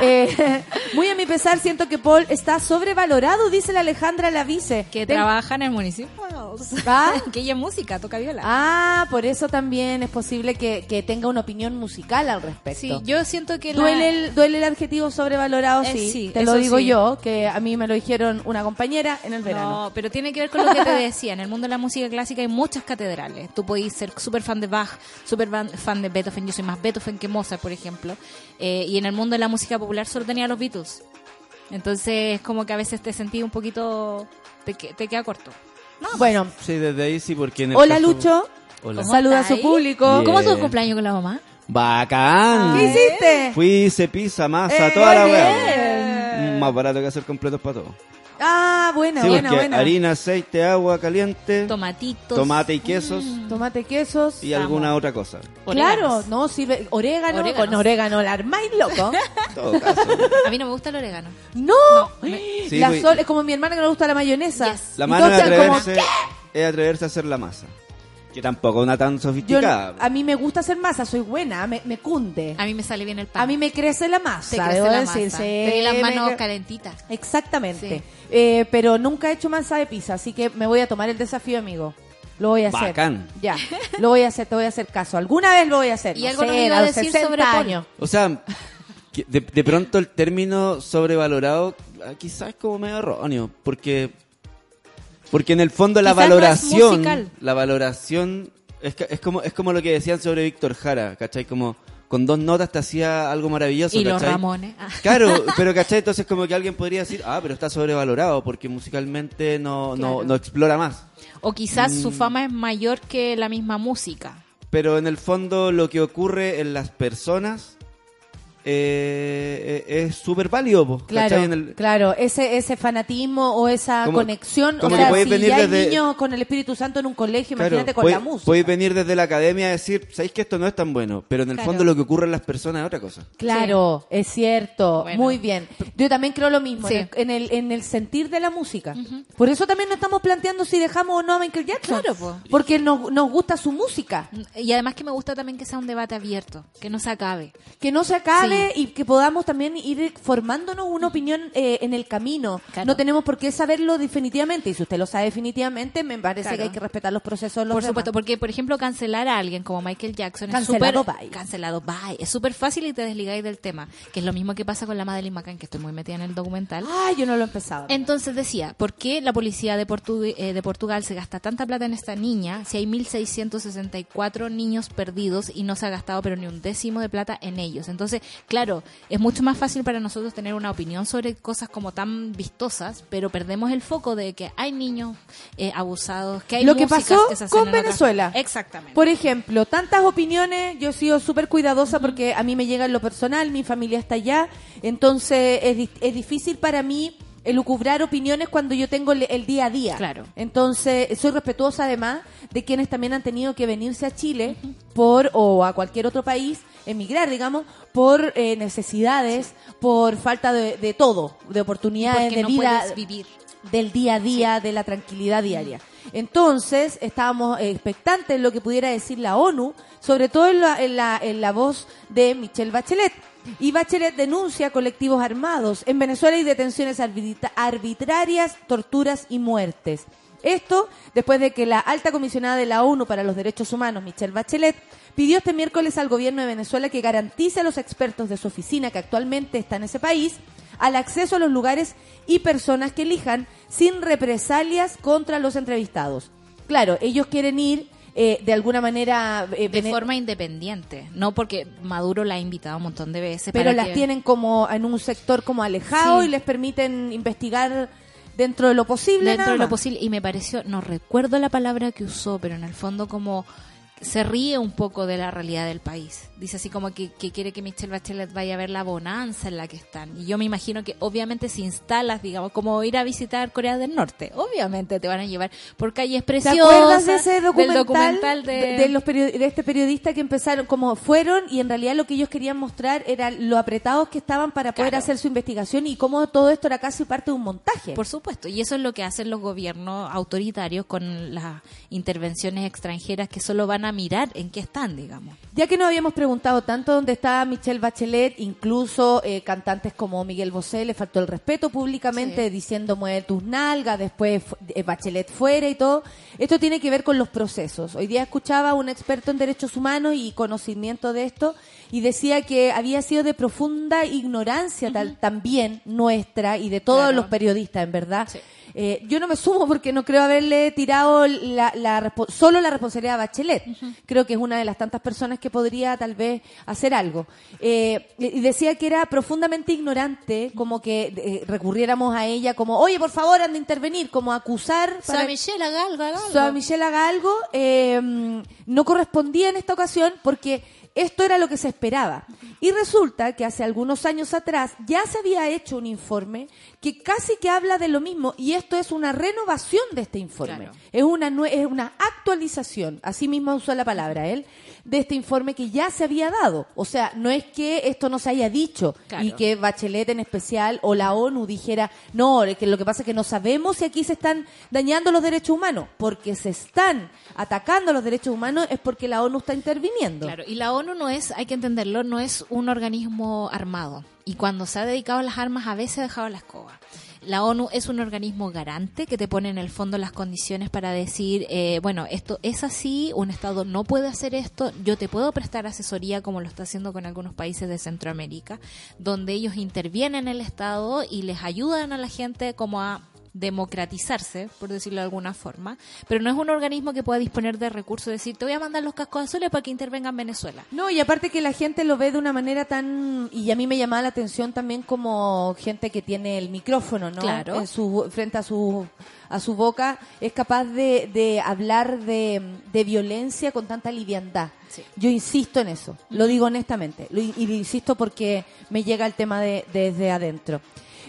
Eh, muy a mi pesar, siento que Paul está sobrevalorado, dice la Alejandra Lavice. Que Ten- trabaja en el municipio. ¿Ah? que ella es música, toca viola. Ah, por eso también es posible que, que tenga una opinión musical al respecto. sí, yo siento que la- Duele el, duele el adjetivo sobrevalorado, Eh, sí. sí, Te lo digo sí. yo, que a mí me lo dijeron una compañera en el verano. No, pero tiene que ver con lo que te decía. En el mundo de la música clásica hay muchas catedrales. Tú podés ser súper fan de Bach, súper fan- fan de Beethoven. Yo soy más Beethoven que Mozart, por ejemplo. Eh, y en el mundo de la música popular solo tenía los Beatles. Entonces, es como que a veces te sentí un poquito. Te, te queda corto. Bueno, Sí, desde ahí sí, porque en el hola caso- Lucho. Hola. ¿Cómo Saluda a su público. Bien. ¿Cómo estuvo el cumpleaños con la mamá? ¡Bacán! ¿Qué hiciste? Fui, hice pizza, masa, Eh, toda la weá. Mm, Más barato que hacer completos para todo. Ah, buena, sí, buena, porque buena. harina, aceite, agua caliente, Tomatitos. tomate y quesos Tomate, quesos. y alguna otra cosa. Claro, no sirve. Orégano, Oréganos. con orégano, la armáis loco. En todo caso. A mí no me gusta el orégano. No, Sí, la sol, es como mi hermana que no le gusta la mayonesa. Yes. La mano todos como, es atreverse a hacer la masa. Que tampoco es una tan Yo, sofisticada. a mí me gusta hacer masa, soy buena, me, me cunde. A mí me sale bien el pan. A mí me crece la Te masa, crece debo la decir. masa. sí, Tenés las me manos calentitas. Exactamente. Sí. Eh, pero nunca he hecho masa de pizza, así que me voy a tomar el desafío, amigo. Lo voy a hacer. Bacán. Ya, lo voy a hacer, te voy a hacer caso. Alguna vez lo voy a hacer. Y no algo sé, nos iba a decir 60 sobre años. O sea, de, de pronto el término sobrevalorado ah, quizás es como medio erróneo, porque porque en el fondo la Quizás no valoración, musical. la valoración es, que- es como es como lo que decían sobre Víctor Jara, ¿cachai? Como con dos notas te hacía algo maravilloso, Y los ¿cachai? Ramones. Ah. Claro, pero ¿cachai? Entonces como que alguien podría decir, ah, pero está sobrevalorado porque musicalmente no, no, Claro. no explora más. O quizás su Mm. fama es mayor que la misma música. Pero en el fondo lo que ocurre en las personas eh, eh, es súper válido, po, Claro, ¿cachai? En el- claro, ese ese fanatismo o esa Como- conexión, o como sea, que podéis si venir ya hay desde- niños con el Espíritu Santo en un colegio, Claro, imagínate con puede- la música. Podéis venir desde la academia a decir, ¿sabéis que esto no es tan bueno? Pero en el Claro. fondo lo que ocurre en las personas es otra cosa. Claro, es cierto, Bueno. muy bien. Yo también creo lo mismo, Sí. en, el, en, el, en el sentir de la música. Por eso también nos estamos planteando si dejamos o no a Michael Jackson. Claro, po. Porque nos, nos gusta su música. Y además que me gusta también que sea un debate abierto, que no se acabe. Que no se acabe y que podamos también ir formándonos una opinión eh, en el camino. Claro. No tenemos por qué saberlo definitivamente. Y si usted lo sabe definitivamente, me parece Claro. que hay que respetar los procesos los Por demás. supuesto, porque por ejemplo cancelar a alguien como Michael Jackson Cancelado, es súper bye. cancelado, bye. Es súper fácil y te desligáis del tema, que es lo mismo que pasa con la Madeleine McCann, que estoy muy metida en el documental. Ay, yo no lo he empezado. Entonces decía, ¿por qué la policía de, Portu- eh, de Portugal se gasta tanta plata en esta niña si hay 1.664 niños perdidos y no se ha gastado pero ni un décimo de plata en ellos? Entonces, claro, es mucho más fácil para nosotros tener una opinión sobre cosas como tan vistosas, pero perdemos el foco de que hay niños eh, abusados, que hay Lo que pasó se hacen con otras- Venezuela. Exactamente. Por ejemplo, tantas opiniones, yo he sido súper cuidadosa porque a mí me llega en lo personal, mi familia está allá, entonces es, es difícil para mí elucubrar opiniones cuando yo tengo el, el día a día. Claro. Entonces, soy respetuosa además de quienes también han tenido que venirse a Chile por o a cualquier otro país, emigrar, digamos, por eh, necesidades, por falta de, de todo, de oportunidades Porque de no vida. puedes vivir. del día a día, de la tranquilidad diaria. Entonces, estábamos expectantes de lo que pudiera decir la ONU, sobre todo en la, en la, en la voz de Michelle Bachelet. Y Bachelet denuncia colectivos armados. En Venezuela hay detenciones arbitra- arbitrarias, torturas y muertes. Esto después de que la alta comisionada de la ONU para los Derechos Humanos, Michelle Bachelet, pidió este miércoles al gobierno de Venezuela que garantice a los expertos de su oficina que actualmente está en ese país al acceso a los lugares y personas que elijan sin represalias contra los entrevistados. Claro, ellos quieren ir eh, de alguna manera... eh, De forma independiente, no porque Maduro la ha invitado un montón de veces. pero para las que- tienen como en un sector como alejado Sí. y les permiten investigar dentro de lo posible. dentro de lo posible y me pareció no recuerdo la palabra que usó pero en el fondo como se ríe un poco de la realidad del país dice así como que, que quiere que Michelle Bachelet vaya a ver la bonanza en la que están y yo me imagino que obviamente si instalas digamos como ir a visitar Corea del Norte obviamente te van a llevar por calles ¿Te preciosas acuerdas de ese del documental, documental de, de, de los de este periodista que empezaron, como fueron y en realidad lo que ellos querían mostrar era lo apretados que estaban para poder Claro. hacer su investigación y cómo todo esto era casi parte de un montaje? Por supuesto, y eso es lo que hacen los gobiernos autoritarios con las intervenciones extranjeras que solo van a mirar en qué están, digamos. Ya que nos habíamos preguntado tanto dónde está Michelle Bachelet, incluso eh, cantantes como Miguel Bosé le faltó el respeto públicamente Sí. diciendo mueve tus nalgas, después eh, Bachelet fuera y todo. Esto tiene que ver con los procesos. Hoy día escuchaba a un experto en derechos humanos y conocimiento de esto y decía que había sido de profunda ignorancia tal- también nuestra y de todos Claro. los periodistas, en verdad. Sí. Eh, yo no me sumo porque no creo haberle tirado la, solo la responsabilidad a Bachelet. Creo que es una de las tantas personas que podría tal vez hacer algo. Eh, y decía que era profundamente ignorante, como que eh, recurriéramos a ella como, oye, por favor, han de intervenir, como acusar. para- Michelle, haga algo, haga algo. Michelle haga algo, mm, no correspondía en esta ocasión porque esto era lo que se esperaba. Y resulta que hace algunos años atrás ya se había hecho un informe que casi que habla de lo mismo y esto es una renovación de este informe. Claro. Es una es una actualización, así mismo usó la palabra él, de este informe que ya se había dado. O sea, no es que esto no se haya dicho Claro. y que Bachelet en especial o la ONU dijera, no, que lo que pasa es que no sabemos si aquí se están dañando los derechos humanos, porque se están atacando los derechos humanos es porque la ONU está interviniendo. Claro, y la ONU no es, hay que entenderlo, no es un organismo armado. Y cuando se ha dedicado a las armas, a veces ha dejado la escoba. La ONU es un organismo garante que te pone en el fondo las condiciones para decir, eh, bueno, esto es así, un Estado no puede hacer esto, yo te puedo prestar asesoría como lo está haciendo con algunos países de Centroamérica, donde ellos intervienen en el Estado y les ayudan a la gente como a democratizarse, por decirlo de alguna forma, pero no es un organismo que pueda disponer de recursos, decir, te voy a mandar los cascos azules para que intervenga en Venezuela. No, y aparte que la gente lo ve de una manera tan... Y a mí me llamaba la atención también como gente que tiene el micrófono, ¿no? Claro. En su, frente a su, a su boca, es capaz de, de hablar de, de violencia con tanta liviandad. Sí. Yo insisto en eso, lo digo honestamente, lo, y lo insisto porque me llega el tema de, desde adentro.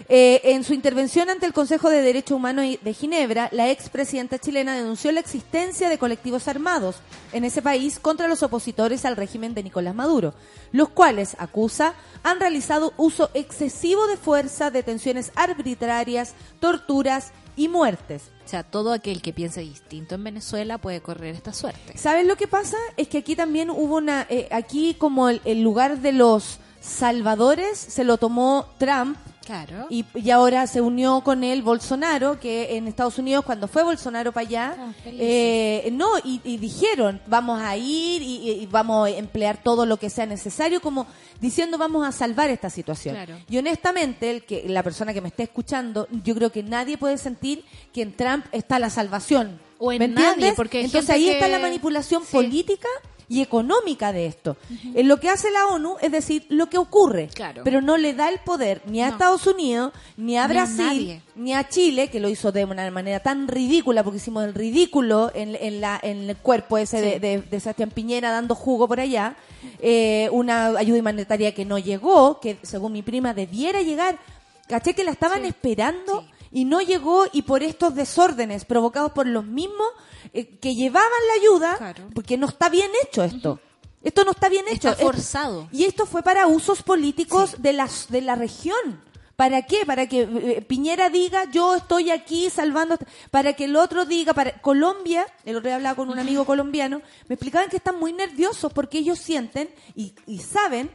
Eh, en su intervención ante el Consejo de Derechos Humanos de Ginebra, la expresidenta chilena denunció la existencia de colectivos armados en ese país contra los opositores al régimen de Nicolás Maduro, los cuales, acusa, han realizado uso excesivo de fuerza, detenciones arbitrarias, torturas y muertes. O sea, todo aquel que piense distinto en Venezuela puede correr esta suerte. ¿Sabes lo que pasa? Es que aquí también hubo una, eh, aquí como el, el lugar de los salvadores se lo tomó Trump Claro. y, y ahora se unió con él Bolsonaro, que en Estados Unidos cuando fue Bolsonaro para allá, Ah, eh, no, y, y dijeron, vamos a ir y, y vamos a emplear todo lo que sea necesario, como diciendo vamos a salvar esta situación. Claro. Y honestamente, el que, la persona que me esté escuchando, yo creo que nadie puede sentir que en Trump está la salvación. O en ¿Me nadie, entiendes? porque Entonces ahí está la manipulación Sí. política y económica de esto. En lo que hace la ONU es decir lo que ocurre, Claro. pero no le da el poder ni a No. Estados Unidos, ni a Ni a Brasil, ni a Chile, que lo hizo de una manera tan ridícula, porque hicimos el ridículo en, en la, en el cuerpo ese de, de, de Sebastián Piñera dando jugo por allá, eh, una ayuda humanitaria que no llegó, que según mi prima debiera llegar. Caché que la estaban Sí. esperando Sí. Y no llegó y por estos desórdenes provocados por los mismos eh, que llevaban la ayuda, Claro. porque no está bien hecho esto. Esto no está bien hecho. Está Es- forzado. y esto fue para usos políticos de, la, de la región. ¿Para qué? Para que eh, Piñera diga, yo estoy aquí salvando, para que el otro diga, para Colombia, el otro día hablaba con un amigo colombiano, me explicaban que están muy nerviosos porque ellos sienten y, y saben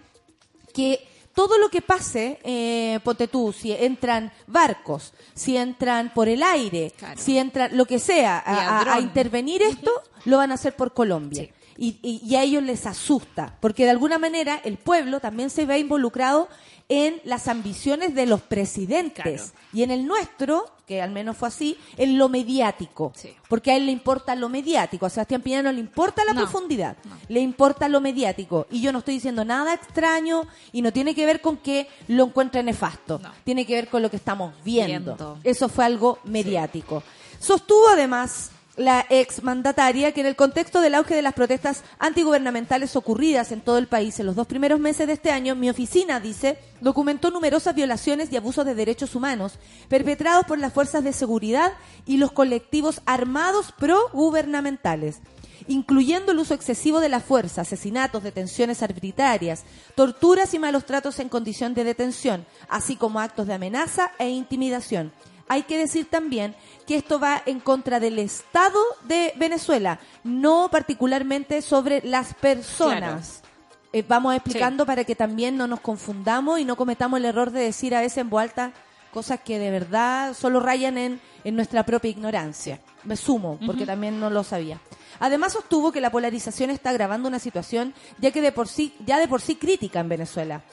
que todo lo que pase, eh, ponte tú, si entran barcos, si entran por el aire, Claro. si entran lo que sea, a, intervenir esto, lo van a hacer por Colombia. Sí. Y, y- y a ellos les asusta, porque de alguna manera el pueblo también se ve involucrado en las ambiciones de los presidentes. Claro. Y en el nuestro, que al menos fue así, en lo mediático. Sí. Porque a él le importa lo mediático. A Sebastián Piñera no le importa la No, profundidad. no. Le importa lo mediático. Y yo no estoy diciendo nada extraño y no tiene que ver con que lo encuentre nefasto. No. Tiene que ver con lo que estamos viendo. Viendo. Eso fue algo mediático. Sostuvo además la ex mandataria que en el contexto del auge de las protestas antigubernamentales ocurridas en todo el país en los dos primeros meses de este año, mi oficina, dice, documentó numerosas violaciones y abusos de derechos humanos perpetrados por las fuerzas de seguridad y los colectivos armados pro-gubernamentales incluyendo el uso excesivo de la fuerza, asesinatos, detenciones arbitrarias, torturas y malos tratos en condición de detención, así como actos de amenaza e intimidación. Hay que decir también que esto va en contra del Estado de Venezuela, no particularmente sobre las personas. Eh, vamos explicando para que también no nos confundamos y no cometamos el error de decir a veces en voz alta cosas que de verdad solo rayan en, en nuestra propia ignorancia. Me sumo, porque también no lo sabía. Además sostuvo que la polarización está agravando una situación ya que de por sí, ya de por sí crítica en Venezuela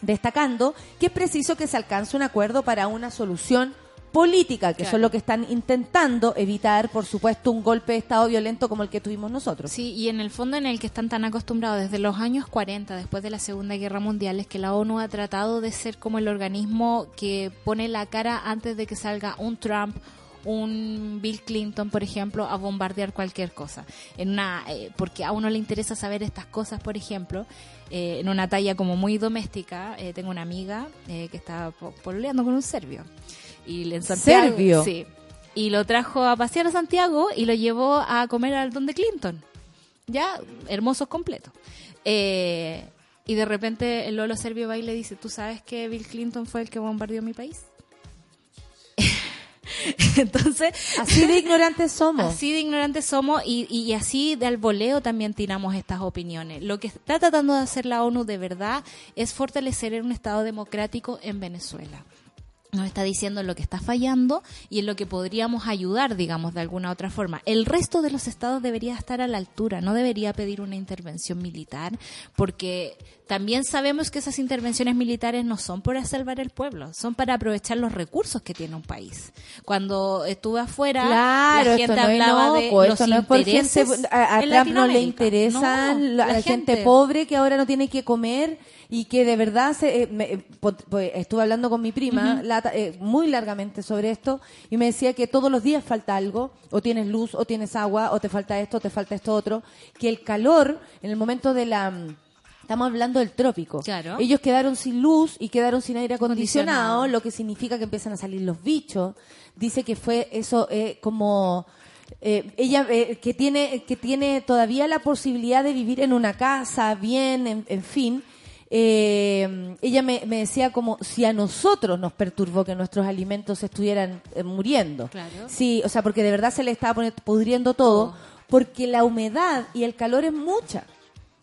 destacando que es preciso que se alcance un acuerdo para una solución política, que Claro. son lo que están intentando evitar, por supuesto, un golpe de Estado violento como el que tuvimos nosotros. Sí, y en el fondo en el que están tan acostumbrados desde los años 40, después de la Segunda Guerra Mundial, es que la ONU ha tratado de ser como el organismo que pone la cara antes de que salga un Trump, un Bill Clinton, por ejemplo, a bombardear cualquier cosa. En una, eh, porque a uno le interesa saber estas cosas, por ejemplo, eh, en una talla como muy doméstica. eh, tengo una amiga que está po- pololeando con un serbio. Y Santiago, ¿Serbio? Sí. Y lo trajo a pasear a Santiago y lo llevó a comer al don de Clinton. Ya, hermosos completos. Eh, y de repente el Lolo Serbio va y le dice, ¿tú sabes que Bill Clinton fue el que bombardeó mi país? Entonces, Así de ignorantes somos. Así de ignorantes somos y, y así de al voleo también tiramos estas opiniones. Lo que está tratando de hacer la ONU de verdad es fortalecer un Estado democrático en Venezuela. Nos está diciendo en lo que está fallando y en lo que podríamos ayudar, digamos, de alguna otra forma. El resto de los estados debería estar a la altura, no debería pedir una intervención militar, porque también sabemos que esas intervenciones militares no son para salvar el pueblo, son para aprovechar los recursos que tiene un país. Cuando estuve afuera, Claro, la esto gente no hablaba de los no gente, intereses a, Trump no le la, la gente. pobre que ahora no tiene que comer y que de verdad se, eh, me- eh, pues, estuve hablando con mi prima eh, muy largamente sobre esto y me decía que todos los días falta algo, o tienes luz, o tienes agua, o te falta esto, o te falta esto otro, que el calor en el momento de la Estamos hablando del trópico. Claro. Ellos quedaron sin luz y quedaron sin aire acondicionado, lo que significa que empiezan a salir los bichos. Dice que fue eso eh, como eh, ella eh, que tiene que tiene todavía la posibilidad de vivir en una casa bien, en, en fin. Eh, ella me, me decía como si a nosotros nos perturbó que nuestros alimentos estuvieran eh, muriendo. Claro. Sí, o sea, porque de verdad se le estaba pudriendo todo, porque la humedad y el calor es mucha.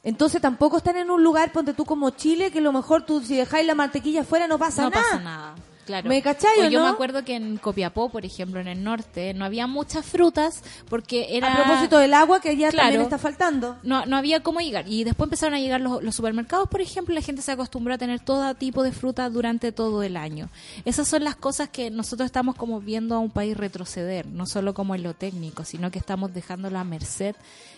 Entonces tampoco están en un lugar, ponte tú como Chile, que a lo mejor tú si dejáis la mantequilla afuera no pasa no nada. pasa nada. Claro. ¿Me cachai o yo no? me acuerdo que en Copiapó, por ejemplo, en el norte, no había muchas frutas porque era... A propósito del agua, que ya Claro. también está faltando. no, no había cómo llegar. Y después empezaron a llegar los, los supermercados, por ejemplo, y la gente se acostumbró a tener todo tipo de fruta durante todo el año. Esas son las cosas que nosotros estamos como viendo a un país retroceder, no solo como en lo técnico, sino que estamos dejándolo a merced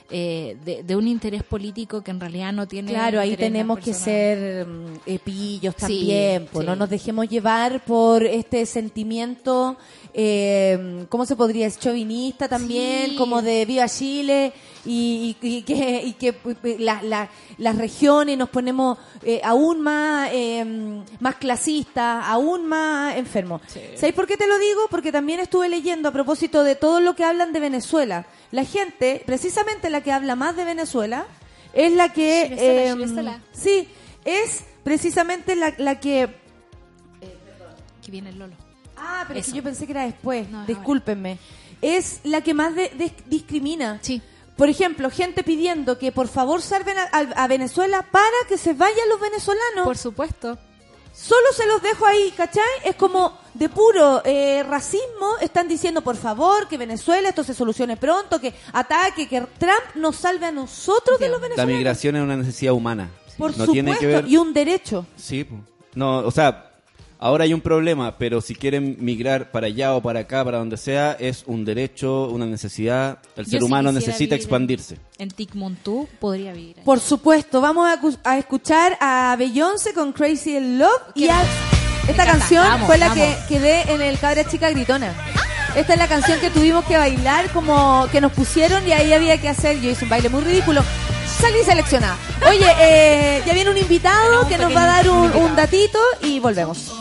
eh, de, de un interés político que en realidad no tiene... Claro, ahí tenemos que ser mm, eh, pillos Sí, también, pues, no nos dejemos llevar por este sentimiento, eh, ¿cómo se podría decir? Chauvinista también, Sí. como de Viva Chile y, y, que, y que la, las regiones nos ponemos eh, aún más, eh, más clasistas, aún más enfermos. Sí. Por qué te lo digo? Porque también estuve leyendo a propósito de todo lo que hablan de Venezuela. La gente, precisamente la que habla más de Venezuela, es la que... Eh, Sí, es precisamente la, la que... Eh, que viene el Lolo. Ah, pero es que yo pensé que era después, discúlpenme. Es la que más de, discrimina. Sí. Por ejemplo, gente pidiendo que por favor salven a, a, Venezuela para que se vayan los venezolanos. Por supuesto. Solo se los dejo ahí, ¿cachai? Es como de puro eh, racismo. Están diciendo, por favor, que Venezuela esto se solucione pronto, que ataque, que Trump nos salve a nosotros de los venezolanos. La migración es una necesidad humana. Por supuesto, y un derecho. Sí, no, o sea, Ahora hay un problema, pero si quieren migrar para allá o para acá, para donde sea, es un derecho, una necesidad. El ser humano necesita expandirse. En Tikmontú podría vivir. Por supuesto, vamos a, a, escuchar a Beyoncé con Crazy in Love y a, esta canción fue la que quedé en el Cabra Chica Gritona. ¡Ah! Esta es la canción que tuvimos que bailar, como que nos pusieron y ahí había que hacer. Yo hice un baile muy ridículo. Salí seleccionada. Oye, eh, ya viene un invitado que nos va a dar un datito y volvemos.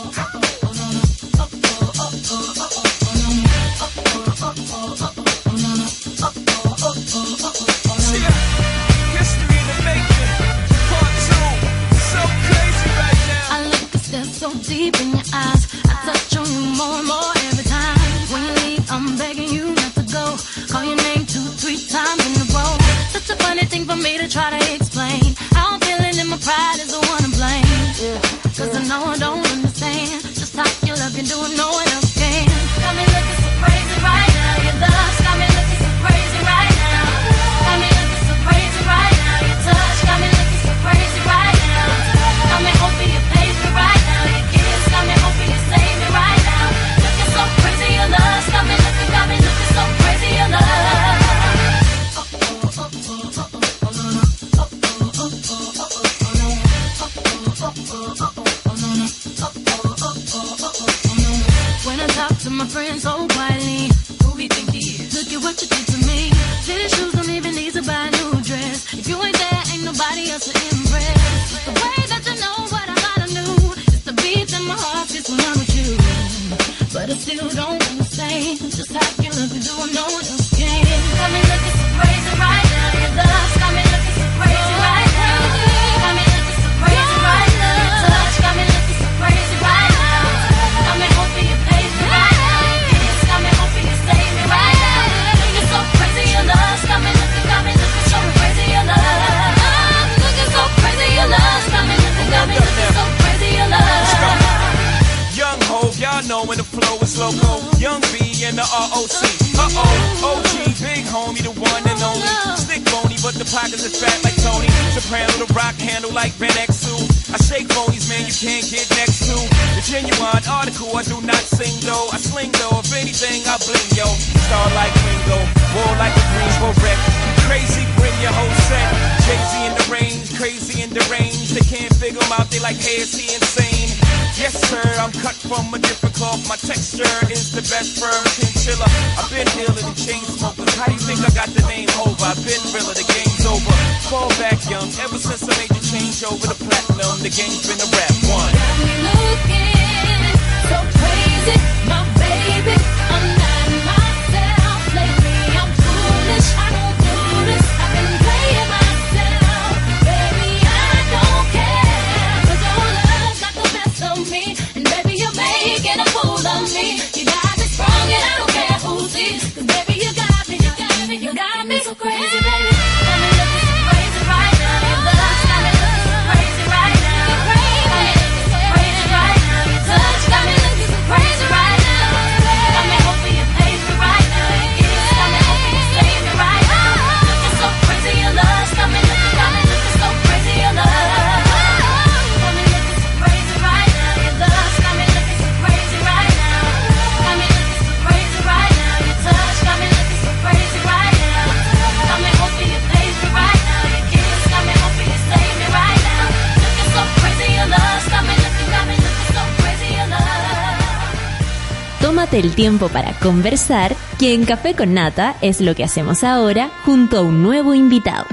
el tiempo para conversar, que en Café con Nata es lo que hacemos ahora junto a un nuevo invitado.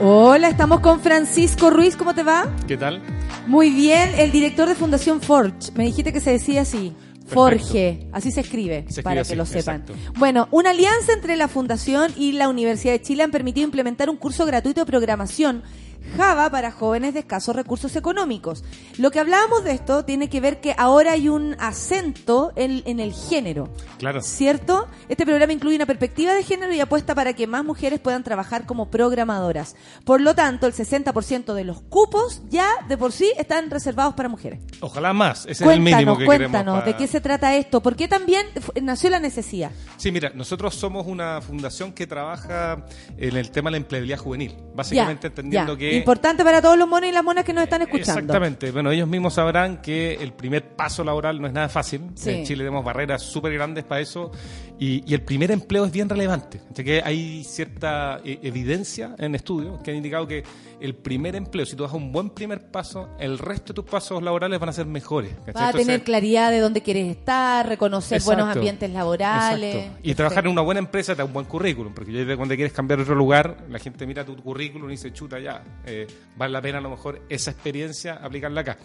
Hola, estamos con Francisco Ruiz, ¿cómo te va? ¿Qué tal? Muy bien, el director de Fundación Forge. Me dijiste que se decía así. Forge, así se escribe, para que lo sepan. Bueno, una alianza entre la Fundación y la Universidad de Chile han permitido implementar un curso gratuito de programación Java para jóvenes de escasos recursos económicos. Lo que hablábamos de esto tiene que ver que ahora hay un acento en, en el género. Claro. ¿Cierto? Este programa incluye una perspectiva de género y apuesta para que más mujeres puedan trabajar como programadoras. Por lo tanto, el 60% de los cupos ya de por sí están reservados para mujeres. Ojalá más. Ese es el mínimo Cuéntanos, que cuéntanos, queremos. ¿de qué se trata esto? ¿Por qué también nació la necesidad? Sí, mira, nosotros somos una fundación que trabaja en el tema de la empleabilidad juvenil. Básicamente Ya, entendiendo ya. que... Importante para todos los monos y las monas que nos están escuchando. Exactamente. Bueno, ellos mismos sabrán que el primer paso laboral no es nada fácil. Sí. En Chile tenemos barreras súper grandes para eso. Y, y el primer empleo es bien relevante. Que hay cierta eh, evidencia en estudios que han indicado que el primer empleo, si tú das un buen primer paso, el resto de tus pasos laborales van a ser mejores. ¿cachai? Va a Entonces- tener claridad de dónde quieres estar, reconocer buenos ambientes laborales. Exacto. Y trabajar en una buena empresa te da un buen currículum, porque yo cuando quieres cambiar a otro lugar, la gente mira tu currículum y dice, chuta, ya, eh, vale la pena a lo mejor esa experiencia aplicarla acá.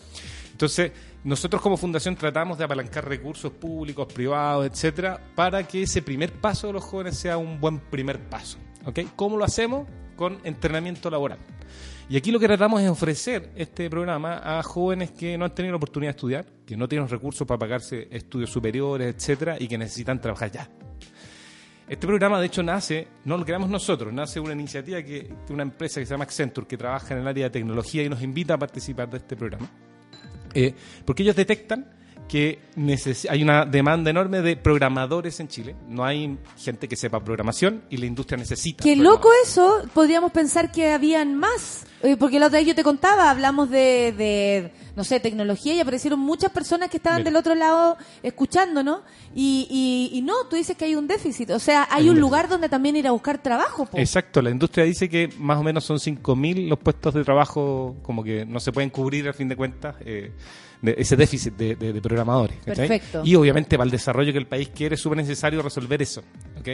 Entonces, nosotros como fundación tratamos de apalancar recursos públicos, privados, etcétera, para que ese primer paso de los jóvenes sea un buen primer paso. ¿ok? ¿Cómo lo hacemos? Con entrenamiento laboral. Y aquí lo que tratamos es ofrecer este programa a jóvenes que no han tenido la oportunidad de estudiar, que no tienen los recursos para pagarse estudios superiores, etcétera, y que necesitan trabajar ya. Este programa, de hecho, nace, no lo creamos nosotros, nace una iniciativa que, de una empresa que se llama Accenture, que trabaja en el área de tecnología y nos invita a participar de este programa. Eh, porque ellos detectan que hay una demanda enorme de programadores en Chile. No hay gente que sepa programación y la industria necesita. Qué loco eso, podríamos pensar que habían más. Eh, Porque la otra vez yo te contaba, hablamos de, de, no sé, tecnología y aparecieron muchas personas que estaban Mira. del otro lado escuchándonos y, y, y no, tú dices que hay un déficit. O sea, hay Hay un un lugar donde también ir a buscar trabajo. po. Exacto, la industria dice que más o menos son 5.000 los puestos de trabajo como que no se pueden cubrir a fin de cuentas eh, de ese déficit de, de- de programadores. ¿cachai? Perfecto. Y obviamente para el desarrollo que el país quiere es súper necesario resolver eso. ¿ok?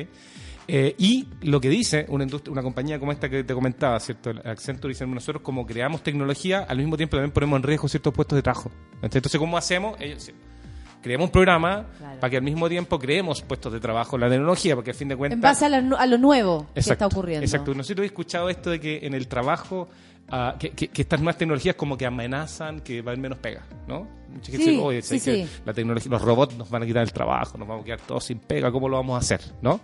Eh, y lo que dice una, industria, una compañía como esta que te comentaba, ¿cierto? Accenture dice, nosotros como creamos tecnología, al mismo tiempo también ponemos en riesgo ciertos puestos de trabajo. Entonces, ¿cómo hacemos? Ellos dicen, creamos un programa Claro. para que al mismo tiempo creemos puestos de trabajo en la tecnología, porque a fin de cuentas... En base a, la a lo nuevo que está ocurriendo. Exacto. No sé si tú has escuchado esto de que en el trabajo, ah, que, que- que estas nuevas tecnologías como que amenazan que va a haber menos pega, ¿no? Mucha gente Sí, dice, oye, sí, ¿sabes que sí. la tecnología, los robots nos van a quitar el trabajo, nos vamos a quedar todos sin pega, ¿cómo lo vamos a hacer? ¿no?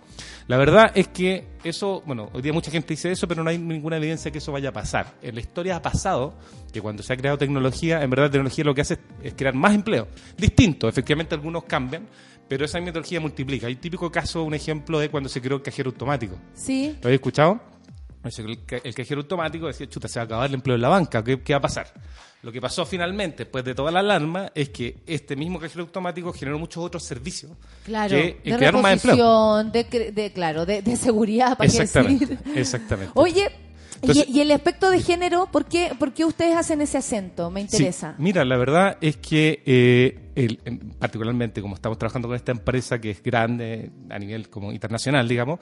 La verdad es que eso, bueno, hoy día mucha gente dice eso, pero no hay ninguna evidencia que eso vaya a pasar. En la historia ha pasado que cuando se ha creado tecnología, en verdad la tecnología lo que hace es, crear más empleo. Distinto, efectivamente algunos cambian, pero esa misma tecnología multiplica. Hay un típico caso, un ejemplo de cuando se creó el cajero automático. Sí. ¿Lo habéis escuchado? El, ca- el cajero automático decía, chuta, se va a acabar el empleo en la banca, ¿qué, qué va a pasar? Lo que pasó finalmente, después de toda la alarma, es que este mismo cajero automático generó muchos otros servicios Claro, que eh, de crearon más empleo. de, de, claro, de, de seguridad, para qué Exactamente, decir. exactamente. Oye, Entonces- y, y el aspecto de género, ¿por qué, por qué ustedes hacen ese acento? Me Sí, interesa. mira, la verdad es que eh, el- particularmente como estamos trabajando con esta empresa que es grande a nivel como internacional, digamos,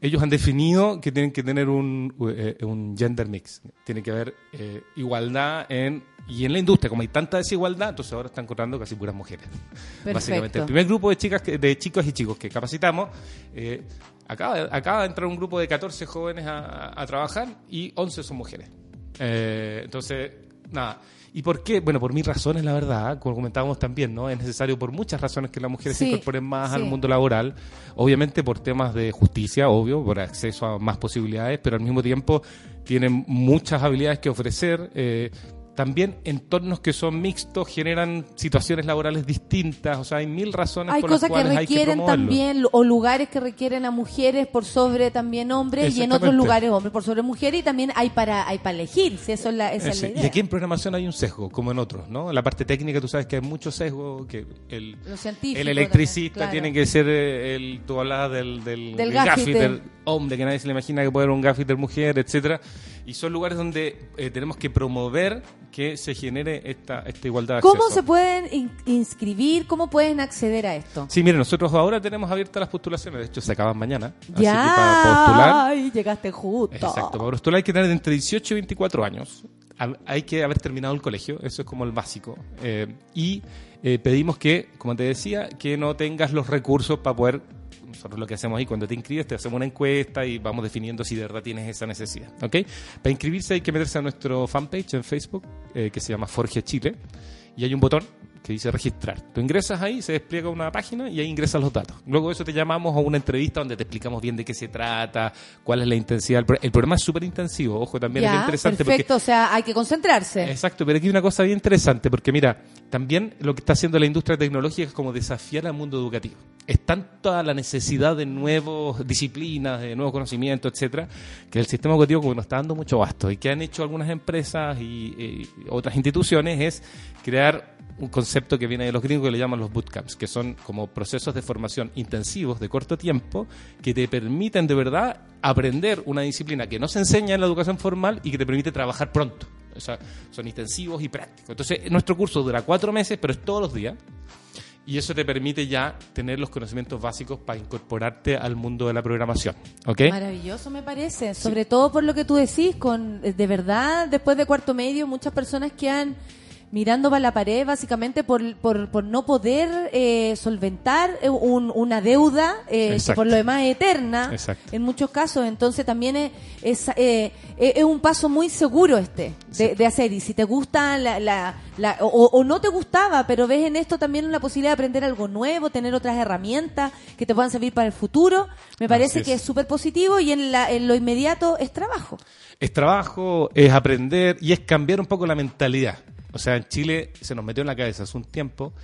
ellos han definido que tienen que tener un, eh, un gender mix. Tiene que haber eh, igualdad en y en la industria, como hay tanta desigualdad, entonces ahora están encontrando casi puras mujeres. Básicamente, el primer grupo de chicas, de chicos y chicos que capacitamos, eh, acaba, acaba de entrar un grupo de 14 jóvenes a, a trabajar y 11 son mujeres. Eh, entonces, nada. ¿Y por qué? Bueno, por mil razones, la verdad, como comentábamos también, ¿no? Es necesario por muchas razones que las mujeres se incorporen más al mundo laboral. Obviamente por temas de justicia, obvio, por acceso a más posibilidades, pero al mismo tiempo tienen muchas habilidades que ofrecer. eh, también entornos que son mixtos generan situaciones laborales distintas, o sea, hay mil razones Hay por las cosas que cuales hay que requieren promoverlo. también, o lugares que requieren a mujeres por sobre también hombres, y en otros lugares hombres por sobre mujeres, y también hay para hay para elegir, si eso es la, esa es la idea. Y aquí en programación hay un sesgo, como en otros, ¿no? En la parte técnica tú sabes que hay mucho sesgo, que el, el electricista también, claro. tiene que ser eh, el, tú hablabas del, del, Del del gaffiter. hombre, que nadie se le imagina que puede haber un gaffiter mujer, etcétera Y son lugares donde eh, tenemos que promover que se genere esta, esta igualdad de ¿Cómo acceso. se pueden in- inscribir? ¿Cómo pueden acceder a esto? Sí, miren, nosotros ahora tenemos abiertas las postulaciones, de hecho se acaban mañana. Así que ya, para postular Ay, llegaste justo. Exacto, para postular hay que tener entre 18 y 24 años. Hay que haber terminado el colegio, eso es como el básico. Eh, y eh, pedimos que, como te decía, que no tengas los recursos para poder Nosotros lo que hacemos ahí, cuando te inscribes, te hacemos una encuesta y vamos definiendo si de verdad tienes esa necesidad. ¿ok? Para inscribirse hay que meterse a nuestro fanpage en Facebook, eh, que se llama Forge Chile, y hay un botón que dice registrar. Tú ingresas ahí, se despliega una página y ahí ingresas los datos. Luego de eso te llamamos a una entrevista donde te explicamos bien de qué se trata, cuál es la intensidad. El programa es súper intensivo, ojo, también es Ya, interesante porque perfecto, o sea, hay que concentrarse. Exacto, pero aquí hay una cosa bien interesante, porque mira, también lo que está haciendo la industria tecnológica es como desafiar al mundo educativo. Es tanta la necesidad de nuevas disciplinas, de nuevos conocimientos, etcétera, que el sistema educativo como nos está dando mucho gasto. Y que han hecho algunas empresas y, y otras instituciones es crear un concepto que viene de los gringos que le llaman los bootcamps, que son como procesos de formación intensivos de corto tiempo que te permiten de verdad aprender una disciplina que no se enseña en la educación formal y que te permite trabajar pronto. Son intensivos y prácticos. Entonces, nuestro curso dura cuatro meses, pero es todos los días. Y eso te permite ya tener los conocimientos básicos para incorporarte al mundo de la programación. ¿Ok? Maravilloso me parece, sobre todo por lo que tú decís, con de verdad, después de cuarto medio, muchas personas quedan mirando para la pared básicamente por, por, por no poder eh, solventar eh, un- una deuda eh, que por lo demás es eterna Exacto. en muchos casos, entonces también es, es, eh, es- un paso muy seguro este de, de hacer y si te gusta la, la, la- o, o no te gustaba, pero ves en esto también la posibilidad de aprender algo nuevo, tener otras herramientas que te puedan servir para el futuro, me parece es. que es súper positivo y en, la, en lo inmediato es trabajo. Es trabajo, es aprender y es cambiar un poco la mentalidad. O sea, en Chile se nos metió en la cabeza hace un tiempo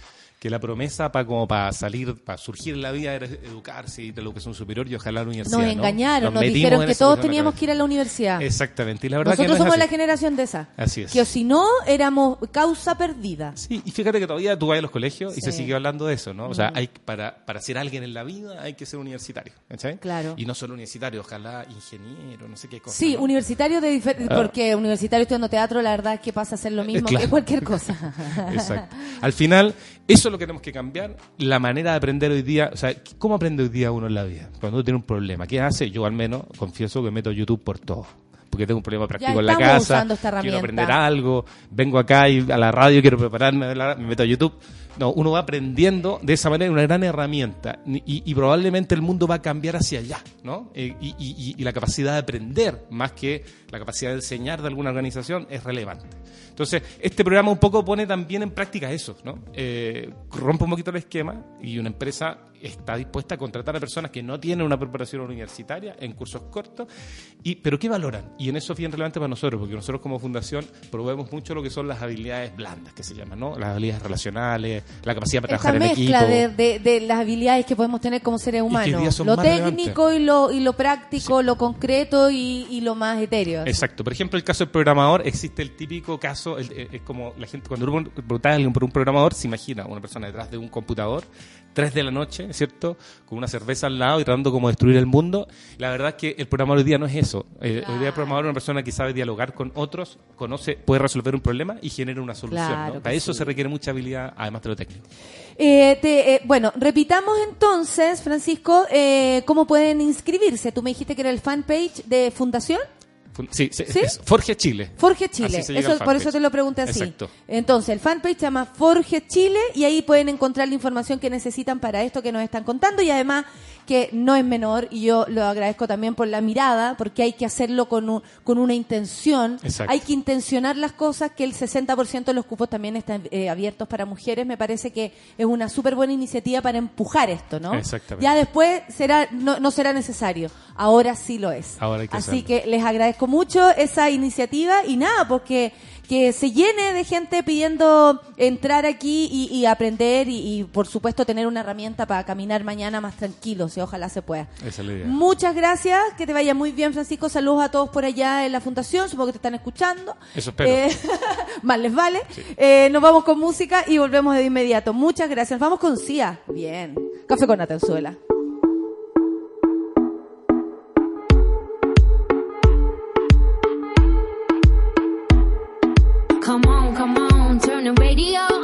que la promesa para como para salir, para surgir en la vida era educarse, ir a la educación superior y ojalá a la universidad. Nos ¿no? engañaron, nos, dijeron en que todos teníamos que ir a la universidad. Exactamente, y la verdad Nosotros que no somos la generación de esa. Así es. Que si no, éramos causa perdida. Sí, y fíjate que todavía tú vas a los colegios y se sigue hablando de eso, ¿no? O sea, hay para, para ser alguien en la vida hay que ser universitario, ¿cachai? Claro. Y no solo universitario, ojalá ingeniero, no sé qué cosa. Sí, ¿no? universitario de Ah. porque universitario estudiando teatro, la verdad es que pasa a ser lo mismo claro. que cualquier cosa. Exacto. Al final, eso es lo que tenemos que cambiar. La manera de aprender hoy día, o sea, ¿cómo aprende hoy día uno en la vida? Cuando uno tiene un problema, ¿qué hace? Yo al menos confieso que meto YouTube por todo. Porque tengo un problema práctico en la casa, quiero aprender algo, vengo acá y a la radio quiero prepararme, me meto a YouTube. No, uno va aprendiendo de esa manera, una gran herramienta. Y, probablemente el mundo va a cambiar hacia allá, ¿no? Eh, Y, y- la capacidad de aprender, más que la capacidad de enseñar de alguna organización, es relevante. Entonces, este programa un poco pone también en práctica eso, ¿no? Eh, rompe un poquito el esquema y una empresa está dispuesta a contratar a personas que no tienen una preparación universitaria en cursos cortos, y, pero ¿qué valoran? Y en eso es bien relevante para nosotros, porque nosotros como fundación promovemos mucho lo que son las habilidades blandas, que se llaman, ¿no? Las habilidades relacionales, la capacidad para Esta trabajar en equipo. mezcla de, las habilidades que podemos tener como seres humanos. Lo técnico y lo, y lo práctico, lo concreto y, y lo más etéreo. Exacto. Por ejemplo, el caso del programador, existe el típico caso, es como la gente, cuando uno pregunta a alguien por un programador, se imagina una persona detrás de un computador, 3 de la noche, ¿cierto? Con una cerveza al lado y tratando como de destruir el mundo. La verdad es que el programador hoy día no es eso. Eh, Hoy día el programador es una persona que sabe dialogar con otros, conoce, puede resolver un problema y genera una solución. Claro ¿no? que Para eso sí. se requiere mucha habilidad, además de lo técnico. Eh, te- eh, bueno, repitamos entonces, Francisco, eh, cómo pueden inscribirse. Tú me dijiste que era el fanpage de Fundación. Sí, ¿Sí? es Forge Chile. Forge Chile, eso, por eso te lo pregunté así. Exacto. Entonces, el fanpage se llama Forge Chile y ahí pueden encontrar la información que necesitan para esto que nos están contando y además que no es menor y yo lo agradezco también por la mirada porque hay que hacerlo con, un- con una intención, Exacto. hay que intencionar las cosas, que el 60% de los cupos también están eh, abiertos para mujeres, me parece que es una súper buena iniciativa para empujar esto, ¿no? Exactamente. Ya después será no, no será necesario, ahora sí lo es. Ahora hay que Así hacerlo. que les agradezco mucho esa iniciativa y nada, porque que se llene de gente pidiendo entrar aquí y, y aprender y, y, por supuesto tener una herramienta para caminar mañana más tranquilos y ojalá se pueda. Esa es la idea. Muchas gracias, que te vaya muy bien Francisco, saludos a todos por allá en la fundación, supongo que te están escuchando. Eso espero. Eh, más les vale. Eh, nos vamos con música y volvemos de inmediato. Muchas gracias. Vamos con Cia. Bien. Café con Atenzuela. Come on, come on, turn the radio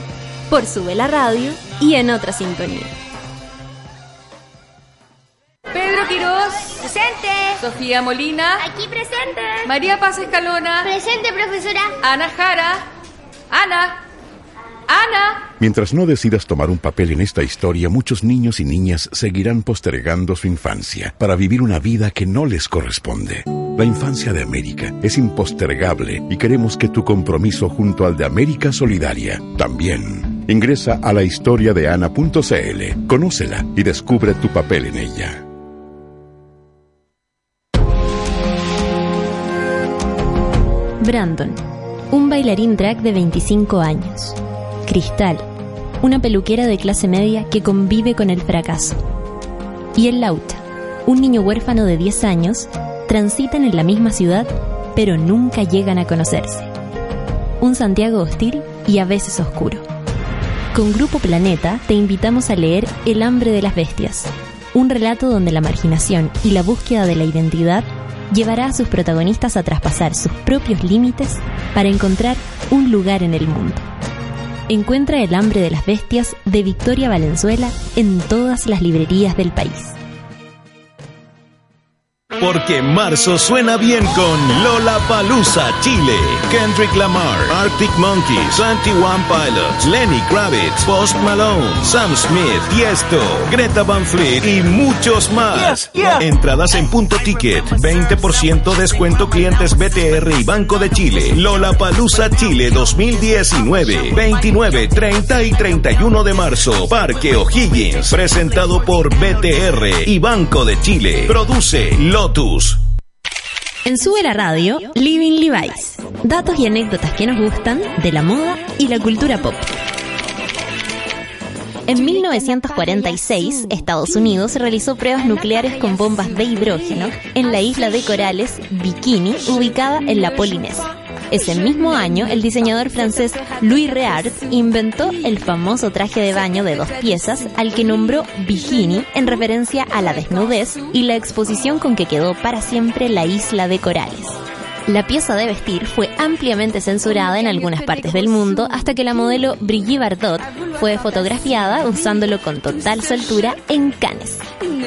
por Sube la Radio y en otra sintonía. Pedro Quirós. Presente. Sofía Molina. Aquí presente. María Paz Escalona. Presente, profesora. Ana Jara. Ana. Ana. Mientras no decidas tomar un papel en esta historia, muchos niños y niñas seguirán postergando su infancia para vivir una vida que no les corresponde. La infancia de América es impostergable y queremos que tu compromiso junto al de América Solidaria también. Ingresa a la historia de Ana.cl, conócela y descubre tu papel en ella. Brandon, un bailarín drag de 25 años. Cristal, una peluquera de clase media que convive con el fracaso. Y el Lauta, un niño huérfano de 10 años, transitan en la misma ciudad, pero nunca llegan a conocerse. Un Santiago hostil y a veces oscuro. Con Grupo Planeta te invitamos a leer El hambre de las bestias, un relato donde la marginación y la búsqueda de la identidad llevará a sus protagonistas a traspasar sus propios límites para encontrar un lugar en el mundo. Encuentra El hambre de las bestias de Victoria Valenzuela en todas las librerías del país. Porque marzo suena bien con Lola Palusa Chile, Kendrick Lamar, Arctic Monkeys, 21 Pilots, Lenny Kravitz, Post Malone, Sam Smith, Tiesto, Greta Van Fleet y muchos más. Entradas en punto ticket, 20% descuento clientes BTR y Banco de Chile. Lola Palusa Chile 2019, 29, 30 y 31 de marzo. Parque O'Higgins, presentado por BTR y Banco de Chile. Produce En Sube la Radio, Living Levi's. Datos y anécdotas que nos gustan de la moda y la cultura pop. En 1946, Estados Unidos realizó pruebas nucleares con bombas de hidrógeno en la isla de corales Bikini, ubicada en la Polinesia. Ese mismo año, el diseñador francés Louis Reard inventó el famoso traje de baño de dos piezas, al que nombró Bikini en referencia a la desnudez y la exposición con que quedó para siempre la isla de corales. La pieza de vestir fue ampliamente censurada en algunas partes del mundo hasta que la modelo Brigitte Bardot fue fotografiada usándolo con total soltura en Cannes.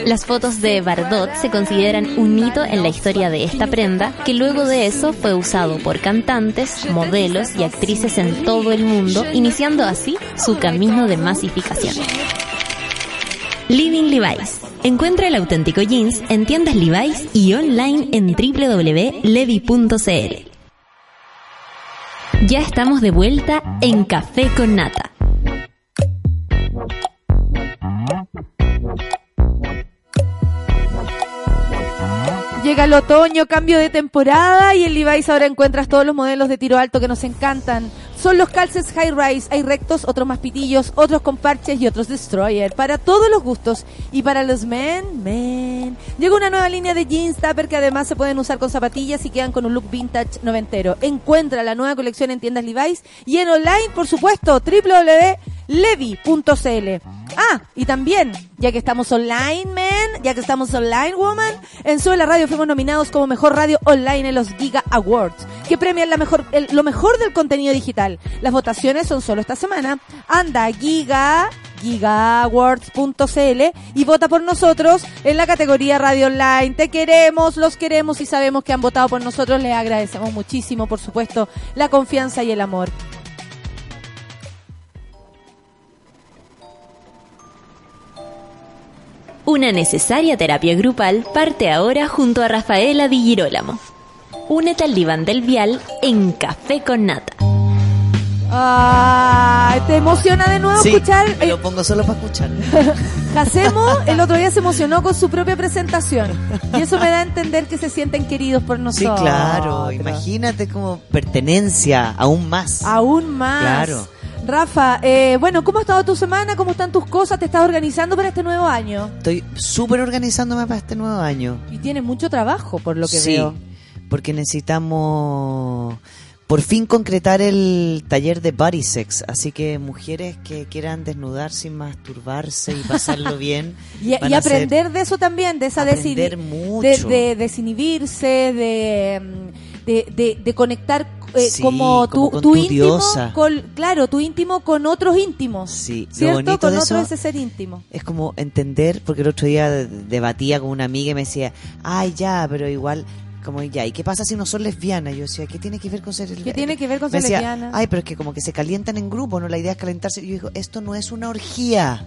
Las fotos de Bardot se consideran un hito en la historia de esta prenda, que luego de eso fue usado por cantantes, modelos y actrices en todo el mundo, iniciando así su camino de masificación. Living Levi's. Encuentra el auténtico jeans en tiendas Levi's y online en www.levi.cl. Ya estamos de vuelta en Café con Nata. Llega el otoño, cambio de temporada y en Levi's ahora encuentras todos los modelos de tiro alto que nos encantan. Son los calces high rise, hay rectos, otros más pitillos, otros con parches y otros destroyer. Para todos los gustos. Y para los men, men. Llega una nueva línea de jeans tupper que además se pueden usar con zapatillas y quedan con un look vintage noventero. Encuentra la nueva colección en tiendas Levi's y en online, por supuesto, www.levi.cl. Ah, y también, ya que estamos online, men, ya que estamos online, woman, en Sube la Radio fuimos nominados como mejor radio online en los Giga Awards, que premian la mejor, el- lo mejor del contenido digital. Las votaciones son solo esta semana. Anda, Giga, gigaawards.cl y vota por nosotros en la categoría Radio Online. Te queremos, los queremos y sabemos que han votado por nosotros. Les agradecemos muchísimo, por supuesto, la confianza y el amor. Una necesaria terapia grupal parte ahora junto a Rafaela Di Girolamo. Únete al diván del vial en Café con Nata. Ay, ¿te emociona de nuevo Sí, escuchar? me lo pongo solo para escuchar. Jacemo el otro día se emocionó con su propia presentación. Y eso me da a entender que se sienten queridos por Sí, nosotros. claro. Imagínate como pertenencia aún más. Aún más. Claro. Rafa, eh, bueno, ¿cómo ha estado tu semana? ¿Cómo están tus cosas? ¿Te estás organizando para este nuevo año? Estoy súper organizándome para este nuevo año. Y tienes mucho trabajo, por lo que sí, veo. porque necesitamos por fin concretar el taller de body sex. Así que mujeres que quieran desnudarse y masturbarse y pasarlo bien. Y, aprender de eso también, de esa desinhibirse, de, mm, de, de- de conectar eh, Sí, como, como tu, con tu íntimo, con, claro, tu íntimo con otros íntimos. Sí, ¿Cierto? Con otro ese ser íntimo. es como entender, porque el otro día de- debatía con una amiga y me decía, ay, ya, pero igual, como ya, ¿y qué pasa si no son lesbianas? Yo decía, ¿qué tiene que ver con ser ¿Qué tiene que ver con ser lesbiana? Ay, pero es que como que se calientan en grupo, ¿no? La idea es calentarse. Yo digo, esto no es una orgía.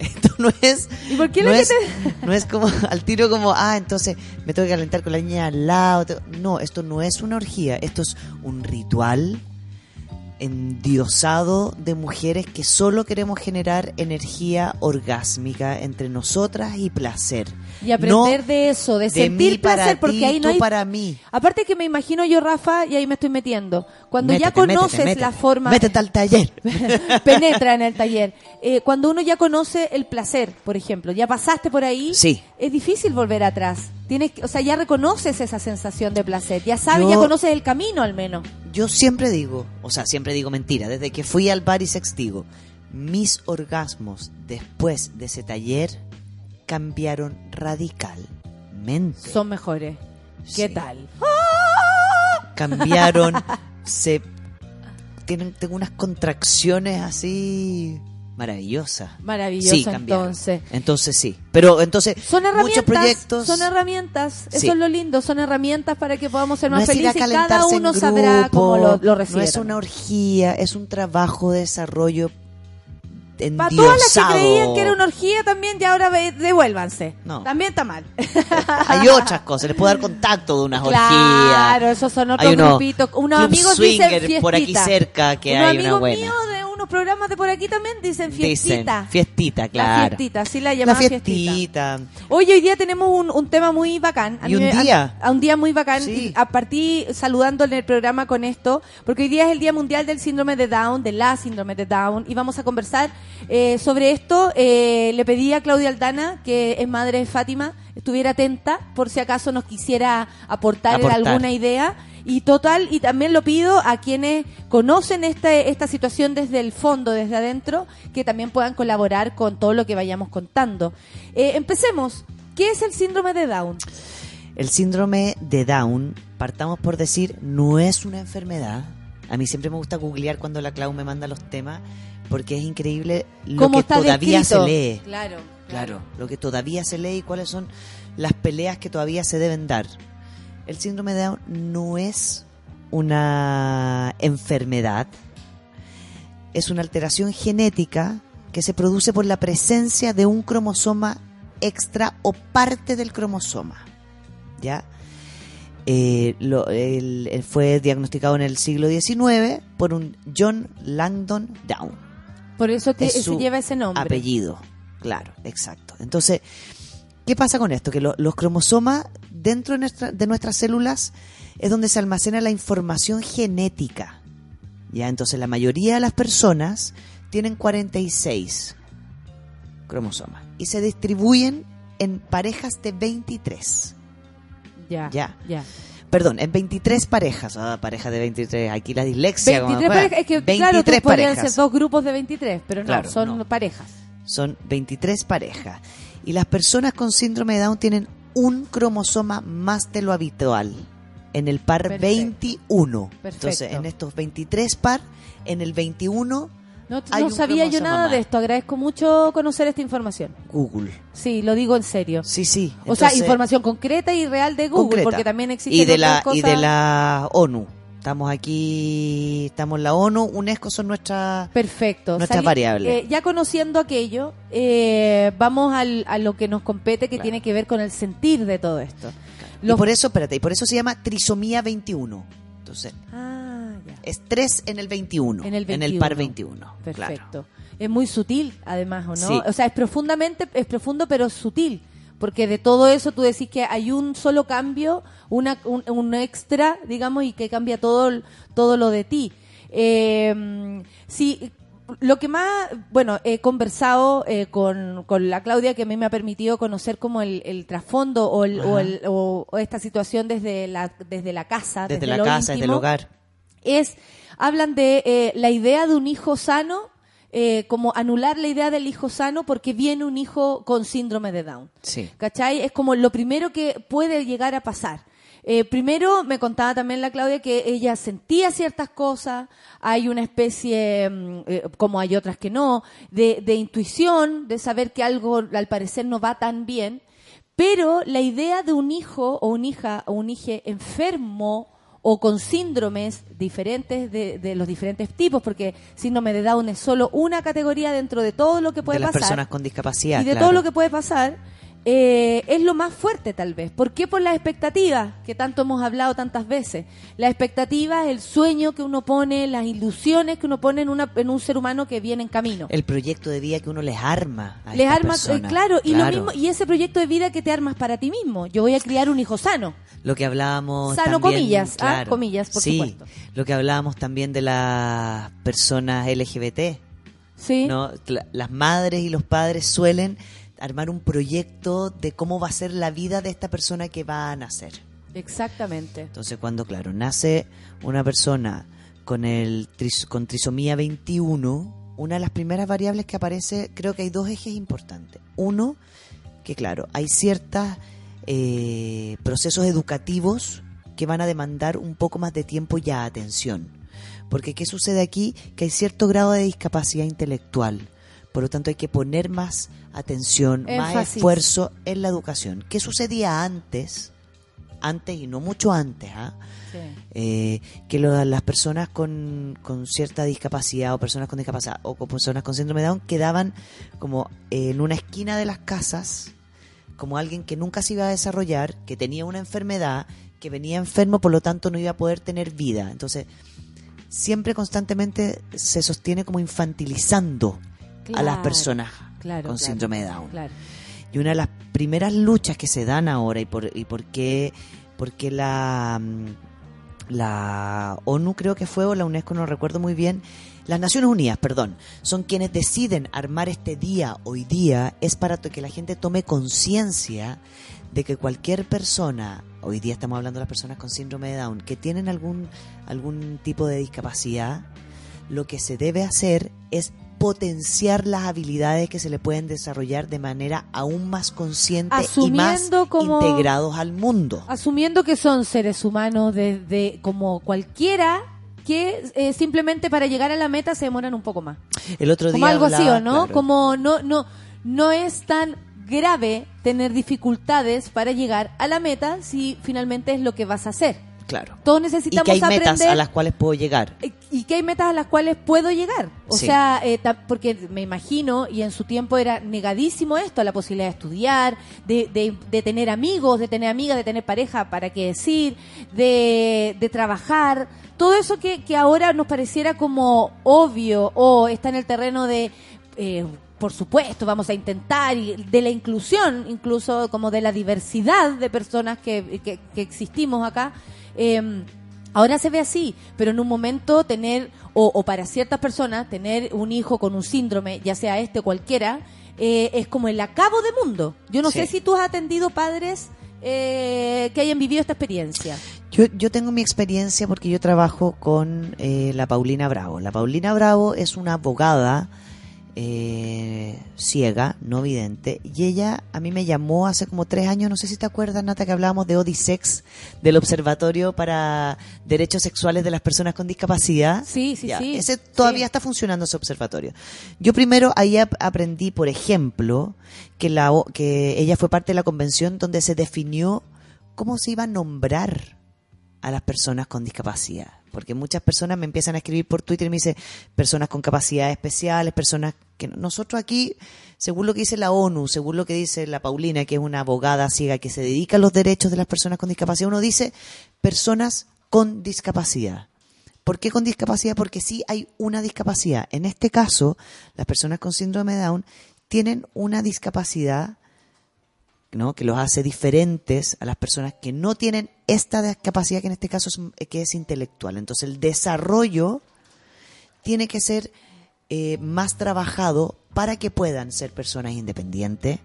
Esto no es. ¿Y por qué no es, no es como al tiro como, ah, entonces me tengo que calentar con la niña al lado. No, esto no es una orgía. Esto es un ritual endiosado de mujeres que solo queremos generar energía orgásmica entre nosotras y placer. Y aprender No de eso, de, de sentir placer, porque ahí no hay... para mí. Aparte que me imagino yo, Rafa, y ahí me estoy metiendo, cuando ya métete, conoces métete. la forma... Métete al taller. penetra en el taller. Eh, cuando uno ya conoce el placer, por ejemplo, ya pasaste por ahí, Sí. es difícil volver atrás. Tienes, o sea, ya reconoces esa sensación de placer, ya sabes, Yo- ya conoces el camino al menos. Yo siempre digo, o sea, siempre digo mentira, desde que fui al bar y sex digo, mis orgasmos después de ese taller cambiaron radicalmente. Son mejores. ¿Qué Sí. tal? Cambiaron, se tienen tengo unas contracciones así maravillosas. Maravilloso, Sí, entonces. Entonces sí, pero entonces Son herramientas, muchos proyectos son herramientas, eso Sí. es lo lindo, son herramientas para que podamos ser no más a felices y cada uno en sabrá grupo, cómo lo, lo recibe. No es una orgía, es un trabajo de desarrollo Para todas las que creían que era una orgía también, ya ahora devuélvanse. No. También está mal. Hay otras cosas, les puedo dar contacto de unas Claro, orgías. esos son otros Hay uno- grupitos. Unos amigos dicen por aquí fiestita. cerca que Unos hay una buena. míos unos programas de por aquí también dicen Dicen, fiestita. fiestita, La claro. fiestita, sí la La llaman fiestita. fiestita. Hoy, hoy día tenemos un, un tema muy bacán. A Y un me- día. A, a un día muy bacán. Sí. Y A partir saludando en el programa con esto, porque hoy día es el Día Mundial del Síndrome de Down, de la Síndrome de Down, y vamos a conversar eh, sobre esto. Eh, le pedí a Claudia Aldana, que es madre de Fátima, estuviera atenta por si acaso nos quisiera aportar, Aportar. alguna idea. Y total, y también lo pido a quienes conocen este, esta situación desde el fondo, desde adentro, que también puedan colaborar con todo lo que vayamos contando. Eh, empecemos. ¿Qué es el síndrome de Down? El síndrome de Down, partamos por decir, no es una enfermedad. A mí siempre me gusta googlear cuando la Clau me manda los temas, porque es increíble lo ¿Cómo que todavía descrito? se lee. Claro, Claro, lo que todavía se lee y cuáles son las peleas que todavía se deben dar. El síndrome de Down no es una enfermedad, es una alteración genética que se produce por la presencia de un cromosoma extra o parte del cromosoma. ¿Ya? Eh, lo- él- él fue diagnosticado en el siglo XIX por un John Langdon Down Por eso te- es se su lleva ese nombre. Apellido, claro, exacto. Entonces, ¿qué pasa con esto? Que lo- los cromosomas dentro de, nuestra- de nuestras células es donde se almacena la información genética. Ya, entonces la mayoría de las personas tienen 46 cromosomas y se distribuyen en parejas de 23. Ya, Ya. ya. Perdón, en 23 parejas. Ah, pareja de 23. Aquí la dislexia. como 23 fuera. parejas. Es que, claro, 23 tú podrían parejas. ser dos grupos de 23, pero no, Claro, son no. parejas. Son 23 parejas. Y las personas con síndrome de Down tienen un cromosoma más de lo habitual. En el par Perfecto. 21. Perfecto. Entonces, en estos 23 par, en el 21, No, Hay no un sabía yo nada de esto. Agradezco mucho conocer esta información. Google. Sí, lo digo en serio. Sí, sí. o sea, Entonces, información concreta y real de Google, concreta. porque también existe y de la Y de la ONU. Estamos aquí, estamos en la ONU, UNESCO son nuestras Perfecto. nuestras variables. eh, ya conociendo aquello, eh, vamos al- a lo que nos compete, que tiene que ver con el sentir de todo esto. Y Los- por eso, espérate, y por eso se llama trisomía 21. Entonces, Ah, ya. es 3 en el 21. En el par 21. 21. Perfecto. Es muy sutil, además, ¿o no? Sí. O sea, es profundamente, es profundo, pero sutil. Porque de todo eso tú decís que hay un solo cambio, una, un, un extra, digamos, y que cambia todo, todo lo de ti. Eh, sí, lo que más, bueno, he conversado eh, con, con la Claudia, que a mí me ha permitido conocer como el, el trasfondo o, el- o, Ajá. el- o- o esta situación desde la, desde la casa, Desde, desde, la casa, desde el hogar. es hablan de eh, la idea de un hijo sano eh, como anular la idea del hijo sano porque viene un hijo con síndrome de Down. Sí. ¿Cachai? Es como lo primero que puede llegar a pasar. Eh, primero me contaba también la Claudia que ella sentía ciertas cosas, hay una especie, mm, eh, como hay otras que no, de, de intuición, de saber que algo al parecer no va tan bien, pero la idea de un hijo o una hija o un hijo enfermo o con síndromes diferentes de, de los diferentes tipos, porque síndrome de Down es solo una categoría dentro de todo lo que puede de las pasar personas con discapacidad. y de claro. todo lo que puede pasar, eh, es lo más fuerte tal vez. ¿Por qué? Por las expectativas, que tanto hemos hablado tantas veces. La expectativa es el sueño que uno pone, las ilusiones que uno pone en, una, en un ser humano que viene en camino. El proyecto de vida que uno les arma. A Les armas, eh, claro, y lo mismo, y ese proyecto de vida que te armas para ti mismo. Yo voy a criar un hijo sano. Lo que hablábamos Sano, también, comillas, ah, comillas, por sí, supuesto. lo que hablábamos también de las personas LGBT. Sí. ¿no? La- Las madres y los padres suelen armar un proyecto de cómo va a ser la vida de esta persona que va a nacer. Exactamente. Entonces, cuando, claro, nace una persona con, el tris- con trisomía 21, una de las primeras variables que aparece, creo que hay dos ejes importantes. Uno, que claro, hay ciertos procesos educativos que van a demandar un poco más de tiempo y atención. Porque ¿qué sucede aquí? Que hay cierto grado de discapacidad intelectual. Por lo tanto, hay que poner más atención, más esfuerzo en la educación. ¿Qué sucedía antes? Antes y no mucho antes, ¿ah? eh, que lo- las personas con, con cierta discapacidad o personas con discapacidad o con personas con síndrome de Down quedaban como en una esquina de las casas como alguien que nunca se iba a desarrollar, que tenía una enfermedad, que venía enfermo, por lo tanto no iba a poder tener vida. Entonces, siempre constantemente se sostiene como infantilizando a las personas claro, con claro, síndrome de Down. claro. Y una de las primeras luchas que se dan ahora y por, y por qué, por qué la, mm, la ONU creo que fue o la UNESCO, no recuerdo muy bien, las Naciones Unidas, perdón, son quienes deciden armar este día hoy día, es para que la gente tome conciencia de que cualquier persona, hoy día estamos hablando de las personas con síndrome de Down, que tienen algún, algún tipo de discapacidad, lo que se debe hacer es potenciar las habilidades que se le pueden desarrollar de manera aún más consciente y más como- integrados al mundo. Asumiendo que son seres humanos desde como cualquiera que eh, simplemente para llegar a la meta se demoran un poco más. El otro Como día algo así, ¿o no? claro, Como no, no, no es tan grave tener dificultades para llegar a la meta si finalmente es lo que vas a hacer. claro. Todos Y necesitamos que hay metas a las cuales puedo llegar. Y que hay metas a las cuales puedo llegar. O Sí. sea, eh, porque me imagino, y en su tiempo era negadísimo esto, la posibilidad de estudiar, de, de, de tener amigos, de tener amigas, de tener pareja, para qué decir, de, de trabajar. Todo eso que, que ahora nos pareciera como obvio o está en el terreno de... eh, por supuesto, vamos a intentar, y de la inclusión, incluso como de la diversidad de personas que, que, que existimos acá, eh, Ahora se ve así, pero en un momento tener, o, o para ciertas personas, tener un hijo con un síndrome, ya sea este o cualquiera, eh, es como el acabo de mundo. Yo no Sí. sé si tú has atendido padres eh, que hayan vivido esta experiencia. Yo, yo tengo mi experiencia porque yo trabajo con eh, la Paulina Bravo. La Paulina Bravo es una abogada eh, ciega, no vidente, y ella a mí me llamó hace como tres años, no sé si te acuerdas, Nata, que hablábamos de Odisex, del Observatorio para Derechos Sexuales de las Personas con Discapacidad. Sí, sí, Ya, sí. Ese todavía Sí. está funcionando ese observatorio. Yo primero ahí ap- aprendí, por ejemplo, que, la, que ella fue parte de la convención donde se definió cómo se iba a nombrar a las personas con discapacidad. Porque muchas personas me empiezan a escribir por Twitter y me dicen personas con capacidades especiales, personas que no- nosotros aquí, según lo que dice la ONU, según lo que dice la Paulina, que es una abogada ciega que se dedica a los derechos de las personas con discapacidad, uno dice personas con discapacidad. ¿Por qué con discapacidad? Porque sí hay una discapacidad. En este caso, las personas con síndrome de Down tienen una discapacidad ¿no? que los hace diferentes a las personas que no tienen esta discapacidad que en este caso es, que es intelectual. Entonces el desarrollo tiene que ser eh, más trabajado para que puedan ser personas independientes,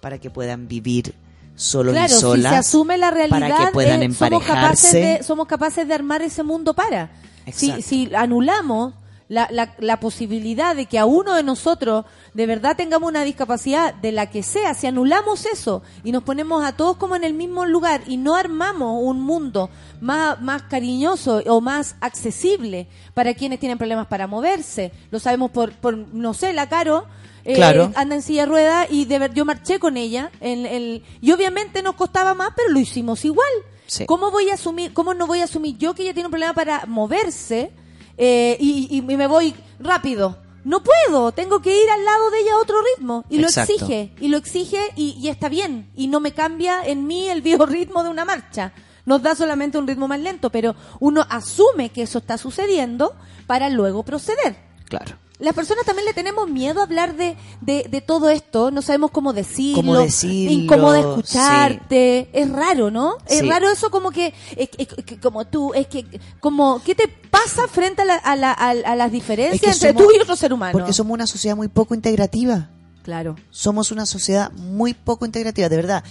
para que puedan vivir solos Claro, y solas, si se asume la realidad, para que puedan eh, somos, capaces emparejarse. de, somos capaces de armar ese mundo para. Si, si anulamos la, la, la posibilidad de que a uno de nosotros de verdad tengamos una discapacidad de la que sea, si anulamos eso y nos ponemos a todos como en el mismo lugar y no armamos un mundo más, más cariñoso o más accesible para quienes tienen problemas para moverse, lo sabemos por, por no sé, la Caro, eh, Claro. anda en silla rueda y de ver, yo marché con ella en y obviamente nos costaba más, pero lo hicimos igual. Sí. ¿Cómo voy a asumir, cómo no voy a asumir yo que ella tiene un problema para moverse eh, y, y- y me voy rápido? No puedo, tengo que ir al lado de ella a otro ritmo. Y Exacto. lo exige, y lo exige y, y está bien. Y no me cambia en mí el biorritmo de una marcha. Nos da solamente un ritmo más lento, pero uno asume que eso está sucediendo para luego proceder. Claro. Las personas también le tenemos miedo a hablar de, de, de todo esto, no sabemos cómo decirlo, Cómo decirlo, incómodo escucharte, es raro, ¿no? Es Sí. raro eso como que, es- es- que como tú, es que, como, ¿qué te pasa frente a, la- a, la- a- a las diferencias Es que entre somos- tú y otro ser humano? Porque somos una sociedad muy poco integrativa. Claro. Somos una sociedad muy poco integrativa, de verdad.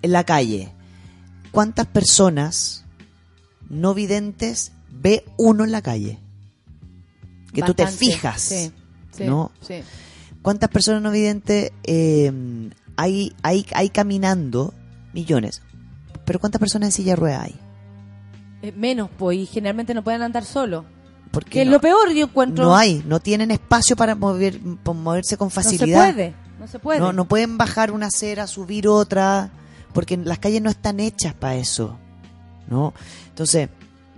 En la calle, ¿cuántas personas no videntes ve uno en la calle? Que tú te fijas, Sí, sí, ¿no? sí. ¿Cuántas personas no videntes eh, hay, hay, hay caminando? Millones. Pero ¿cuántas personas en silla de ruedas hay? Eh, menos, pues, y generalmente no pueden andar solos. Porque Que es no- lo peor, yo encuentro. No hay, no tienen espacio para mover, para moverse con No se facilidad. puede, no se puede. No, no pueden bajar una acera, subir otra, porque las calles no están hechas para eso. ¿No? Entonces,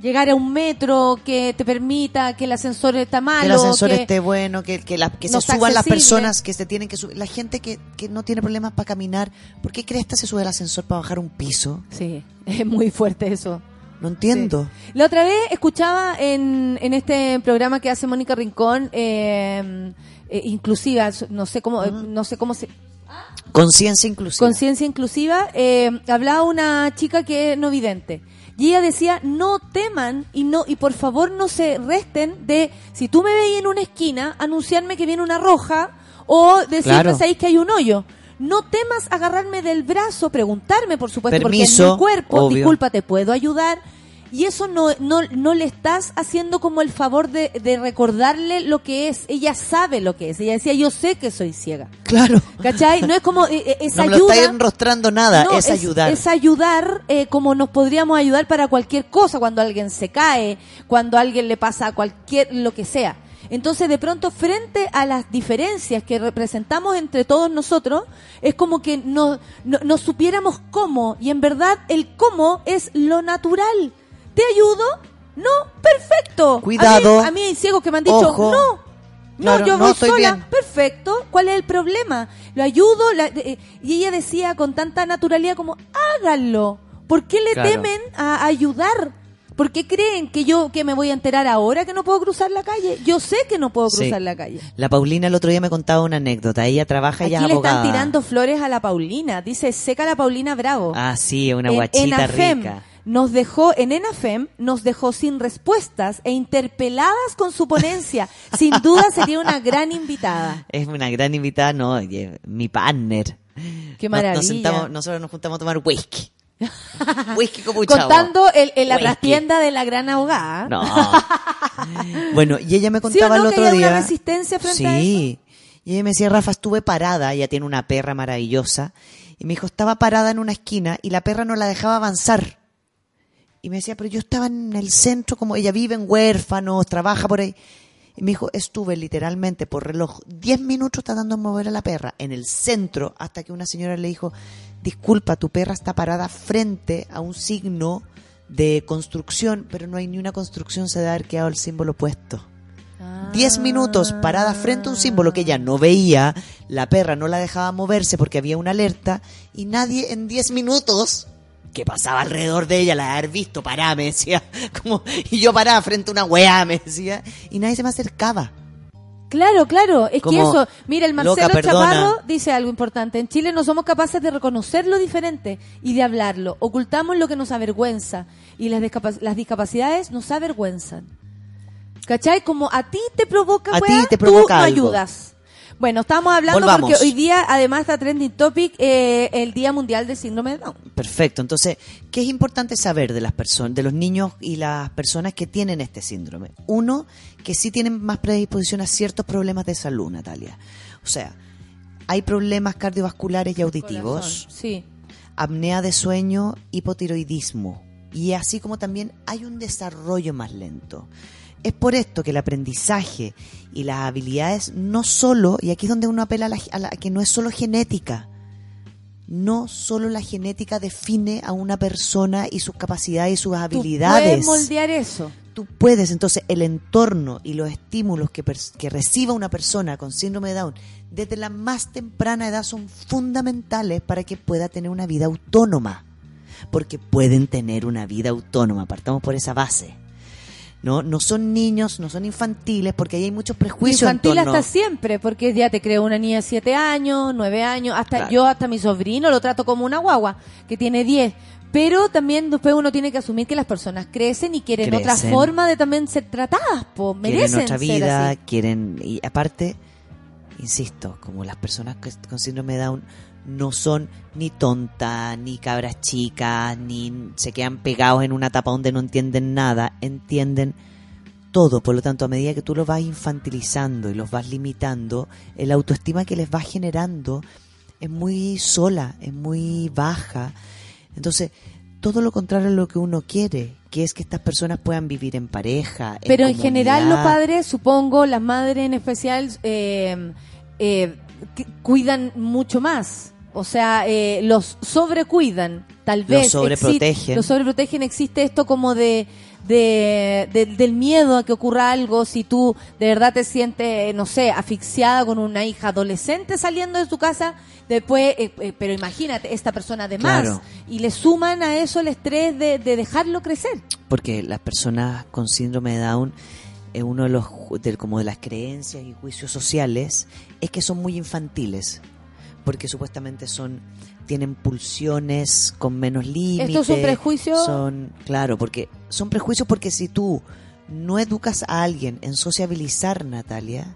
Llegar a un metro que te permita que el ascensor está malo. que el ascensor que- esté bueno, que, que, la- que no se suban las personas que se tienen que subir. La gente que, que no tiene problemas para caminar, ¿por qué cresta se sube al ascensor para bajar un piso? Sí, es muy fuerte eso. No entiendo. La otra vez escuchaba en, en este programa que hace Mónica Rincón, eh, eh, inclusiva, no sé cómo, eh, no sé cómo se, Conciencia inclusiva. conciencia inclusiva, eh, hablaba una chica que es no vidente. Y ella decía, no teman y no y por favor no se resten de, si tú me veis en una esquina, anunciarme que viene una roja o decirme, Claro. que hay un hoyo. No temas agarrarme del brazo, preguntarme, por supuesto, porque en Permiso, mi cuerpo, obvio. disculpa, te puedo ayudar. Y eso no, no, no le estás haciendo como el favor de, de recordarle lo que es. Ella sabe lo que es. Ella decía, yo sé que soy ciega. Claro. ¿Cachai? No es como, eh, eh, es No me lo ayuda. está enrostrando nada, No, es, ayudar. Es ayudar eh, como nos podríamos ayudar para cualquier cosa, cuando alguien se cae, cuando a alguien le pasa cualquier, lo que sea. Entonces, de pronto, frente a las diferencias que representamos entre todos nosotros, es como que no, no, no supiéramos cómo, y en verdad el cómo es lo natural. ¿Te ayudo? No, perfecto. Cuidado. A mí, a mí hay ciegos que me han dicho, Ojo. no, no, Claro, yo no, voy estoy sola. bien. Perfecto. ¿Cuál es el problema? Lo ayudo. la- eh, y ella decía con tanta naturalidad como, háganlo. ¿Por qué le Claro. temen a ayudar? ¿Por qué creen que yo que me voy a enterar ahora que no puedo cruzar la calle? Yo sé que no puedo Sí. cruzar la calle. La Paulina el otro día me contaba una anécdota. Ella trabaja, Aquí le abogada. están tirando flores a la Paulina. Dice, seca la Paulina Bravo. Ah, sí, una En guachita rica. Nos dejó, en ENAFEM nos dejó sin respuestas e interpeladas con su ponencia. Sin duda sería una gran invitada. Es una gran invitada, no, oye, mi partner. Qué Nos- nos maravilla. sentamos- nosotros nos juntamos a tomar whisky. whisky con mucha Contando el, el- la trastienda de la gran abogada. No. bueno, y ella me ¿Sí o contaba no el que otro hay día. una resistencia frente sí. a eso? Y ella me decía, Rafa, estuve parada, ella tiene una perra maravillosa. Y me dijo, estaba parada en una esquina y la perra no la dejaba avanzar. Y me decía, pero yo estaba en el centro, como ella vive en huérfanos, trabaja por ahí. Y me dijo, estuve literalmente por reloj 10 minutos tratando de mover a la perra en el centro hasta que una señora le dijo, disculpa, tu perra está parada frente a un signo de construcción, pero no hay ni una construcción se da haber quedado el símbolo puesto. Ah. 10 minutos parada frente a un símbolo que ella no veía, la perra no la dejaba moverse porque había una alerta y nadie en 10 minutos que pasaba alrededor de ella, la de haber visto, pará, me decía, como, y yo paraba frente a una weá, me decía, y nadie se me acercaba. Claro, claro, es que eso, mira, el Marcelo loca. Chaparro dice algo importante, en Chile no somos capaces de reconocer lo diferente y de hablarlo, ocultamos lo que nos avergüenza y las, las discapacidades nos avergüenzan. ¿Cachai? Como a ti te provoca, A weá, te tú no ayudas. Bueno, estamos hablando Volvamos. porque hoy día además está trending topic eh, el Día Mundial del Síndrome de Down. Perfecto. Entonces, ¿qué es importante saber de las personas, de los niños y las personas que tienen este síndrome? Uno, que sí tienen más predisposición a ciertos problemas de salud, Natalia. O sea, hay problemas cardiovasculares y auditivos, Corazón, Sí. apnea de sueño, hipotiroidismo. Y así como también hay un desarrollo más lento. Es por esto que el aprendizaje y las habilidades no solo, y aquí es donde uno apela a, la, a la- que no es solo genética, no solo la genética define a una persona y sus capacidades y sus Tú habilidades. puedes moldear eso. Tú puedes, entonces el entorno y los estímulos que, que reciba una persona con síndrome de Down desde la más temprana edad son fundamentales para que pueda tener una vida autónoma. Porque pueden tener una vida autónoma, partamos por esa base. No, no son niños, no son infantiles, porque ahí hay muchos prejuicios en Infantil torno. hasta siempre, porque ya te creo una niña de 7 años, 9 años, hasta Claro. yo, hasta mi sobrino lo trato como una guagua, que tiene 10. Pero también después uno tiene que asumir que las personas crecen y quieren otra forma de también ser tratadas, po, merecen quieren otra ser vida, así. quieren y aparte, insisto, como las personas que- con síndrome de Down no son ni tontas, ni cabras chicas, ni se quedan pegados en una etapa donde no entienden nada, entienden todo, por lo tanto, a medida que tú los vas infantilizando y los vas limitando, el autoestima que les vas generando es muy sola, es muy baja. Entonces, todo lo contrario a lo que uno quiere, que es que estas personas puedan vivir en pareja. Pero en general los padres, supongo, las madres en especial, eh, eh, cuidan mucho más. O sea, eh, los sobrecuidan, tal Los vez. exi- sobreprotegen. Los sobreprotegen. Existe esto como de, de, de- del miedo a que ocurra algo si tú de verdad te sientes, no sé, asfixiada con una hija adolescente saliendo de tu casa. Después, eh, eh, pero imagínate, esta persona además. Claro. Y le suman a eso el estrés de, de dejarlo crecer. porque las personas con síndrome de Down eh, uno de los de, como de las creencias y juicios sociales es que son muy infantiles porque supuestamente son tienen pulsiones con menos límites ¿Estos son prejuicios? son claro porque son prejuicios porque si tú no educas a alguien en sociabilizar Natalia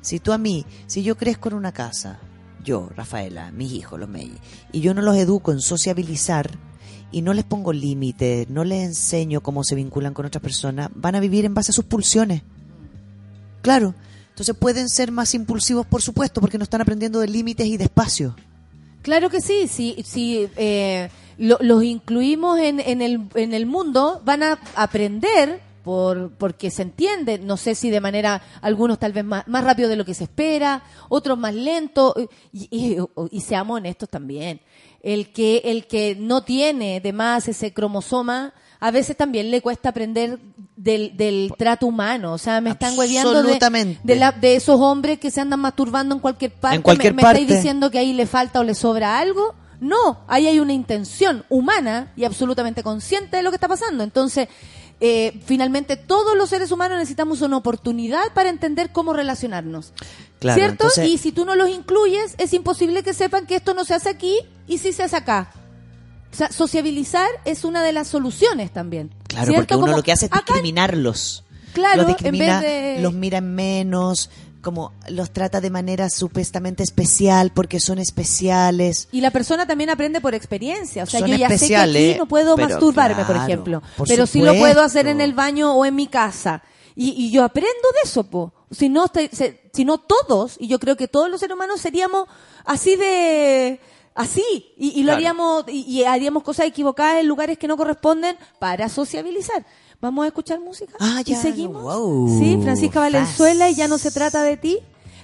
si tú a mí si yo crezco en una casa yo Rafaela mis hijos los Meji y yo no los educo en sociabilizar y no les pongo límites, no les enseño cómo se vinculan con otras personas, van a vivir en base a sus pulsiones. Claro. Entonces pueden ser más impulsivos, por supuesto, porque no están aprendiendo de límites y de espacio. Claro que sí, si, si eh, lo- los incluimos en, en, el, en el mundo, van a aprender por porque se entiende, no sé si de manera, algunos tal vez más, más rápido de lo que se espera, otros más lento, y, y, y seamos honestos también, el que, el que no tiene de más ese cromosoma, a veces también le cuesta aprender del, del trato humano, o sea, me están hueveando de, de, la- de esos hombres que se andan masturbando en cualquier parte, En cualquier me, me estáis parte. diciendo que ahí le falta o le sobra algo. No, ahí hay una intención humana y absolutamente consciente de lo que está pasando. Entonces, eh, finalmente todos los seres humanos necesitamos una oportunidad para entender cómo relacionarnos. Claro, ¿Cierto? entonces- Y si tú no los incluyes, es imposible que sepan que esto no se hace aquí y sí se hace acá. O sea, sociabilizar es una de las soluciones también. Claro, ¿cierto? porque uno Como lo que hace es acá discriminarlos. Claro, los discrimina, en vez de- los mira menos, como los trata de manera supuestamente especial porque son especiales. Y la persona también aprende por experiencia. O sea, Son yo ya sé que aquí no puedo masturbarme, por ejemplo. por pero sí lo puedo supuesto. hacer en el baño o en mi casa. Y, y yo aprendo de eso, po. Si no, si todos, y yo creo que todos los seres humanos seríamos así de... Así, y, y lo Claro. haríamos, y, y haríamos cosas equivocadas en lugares que no corresponden para sociabilizar. Vamos a escuchar música Ah, y ya, seguimos. wow, sí, Francisca fast. Valenzuela y ya no se trata de ti.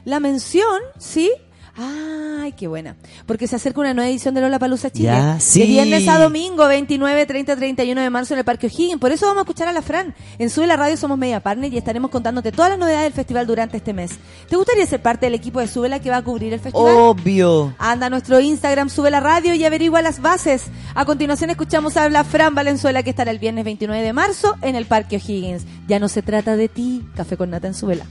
La mención, sí, Ay, qué buena. Porque se acerca una nueva edición de Lola Palusa Chile. Ya, De viernes a domingo, 29, 30, 31 de marzo en el Parque O'Higgins. Por eso vamos a escuchar a la Fran. En Sube la Radio somos media partner y estaremos contándote todas las novedades del festival durante este mes. ¿Te gustaría ser parte del equipo de Súbela que va a cubrir el festival? Obvio. Anda a nuestro Instagram, sube la radio y averigua las bases. A continuación escuchamos a la Fran Valenzuela que estará el viernes 29 de marzo en el Parque O'Higgins. Ya no se trata de ti. Café con nata en Súbela.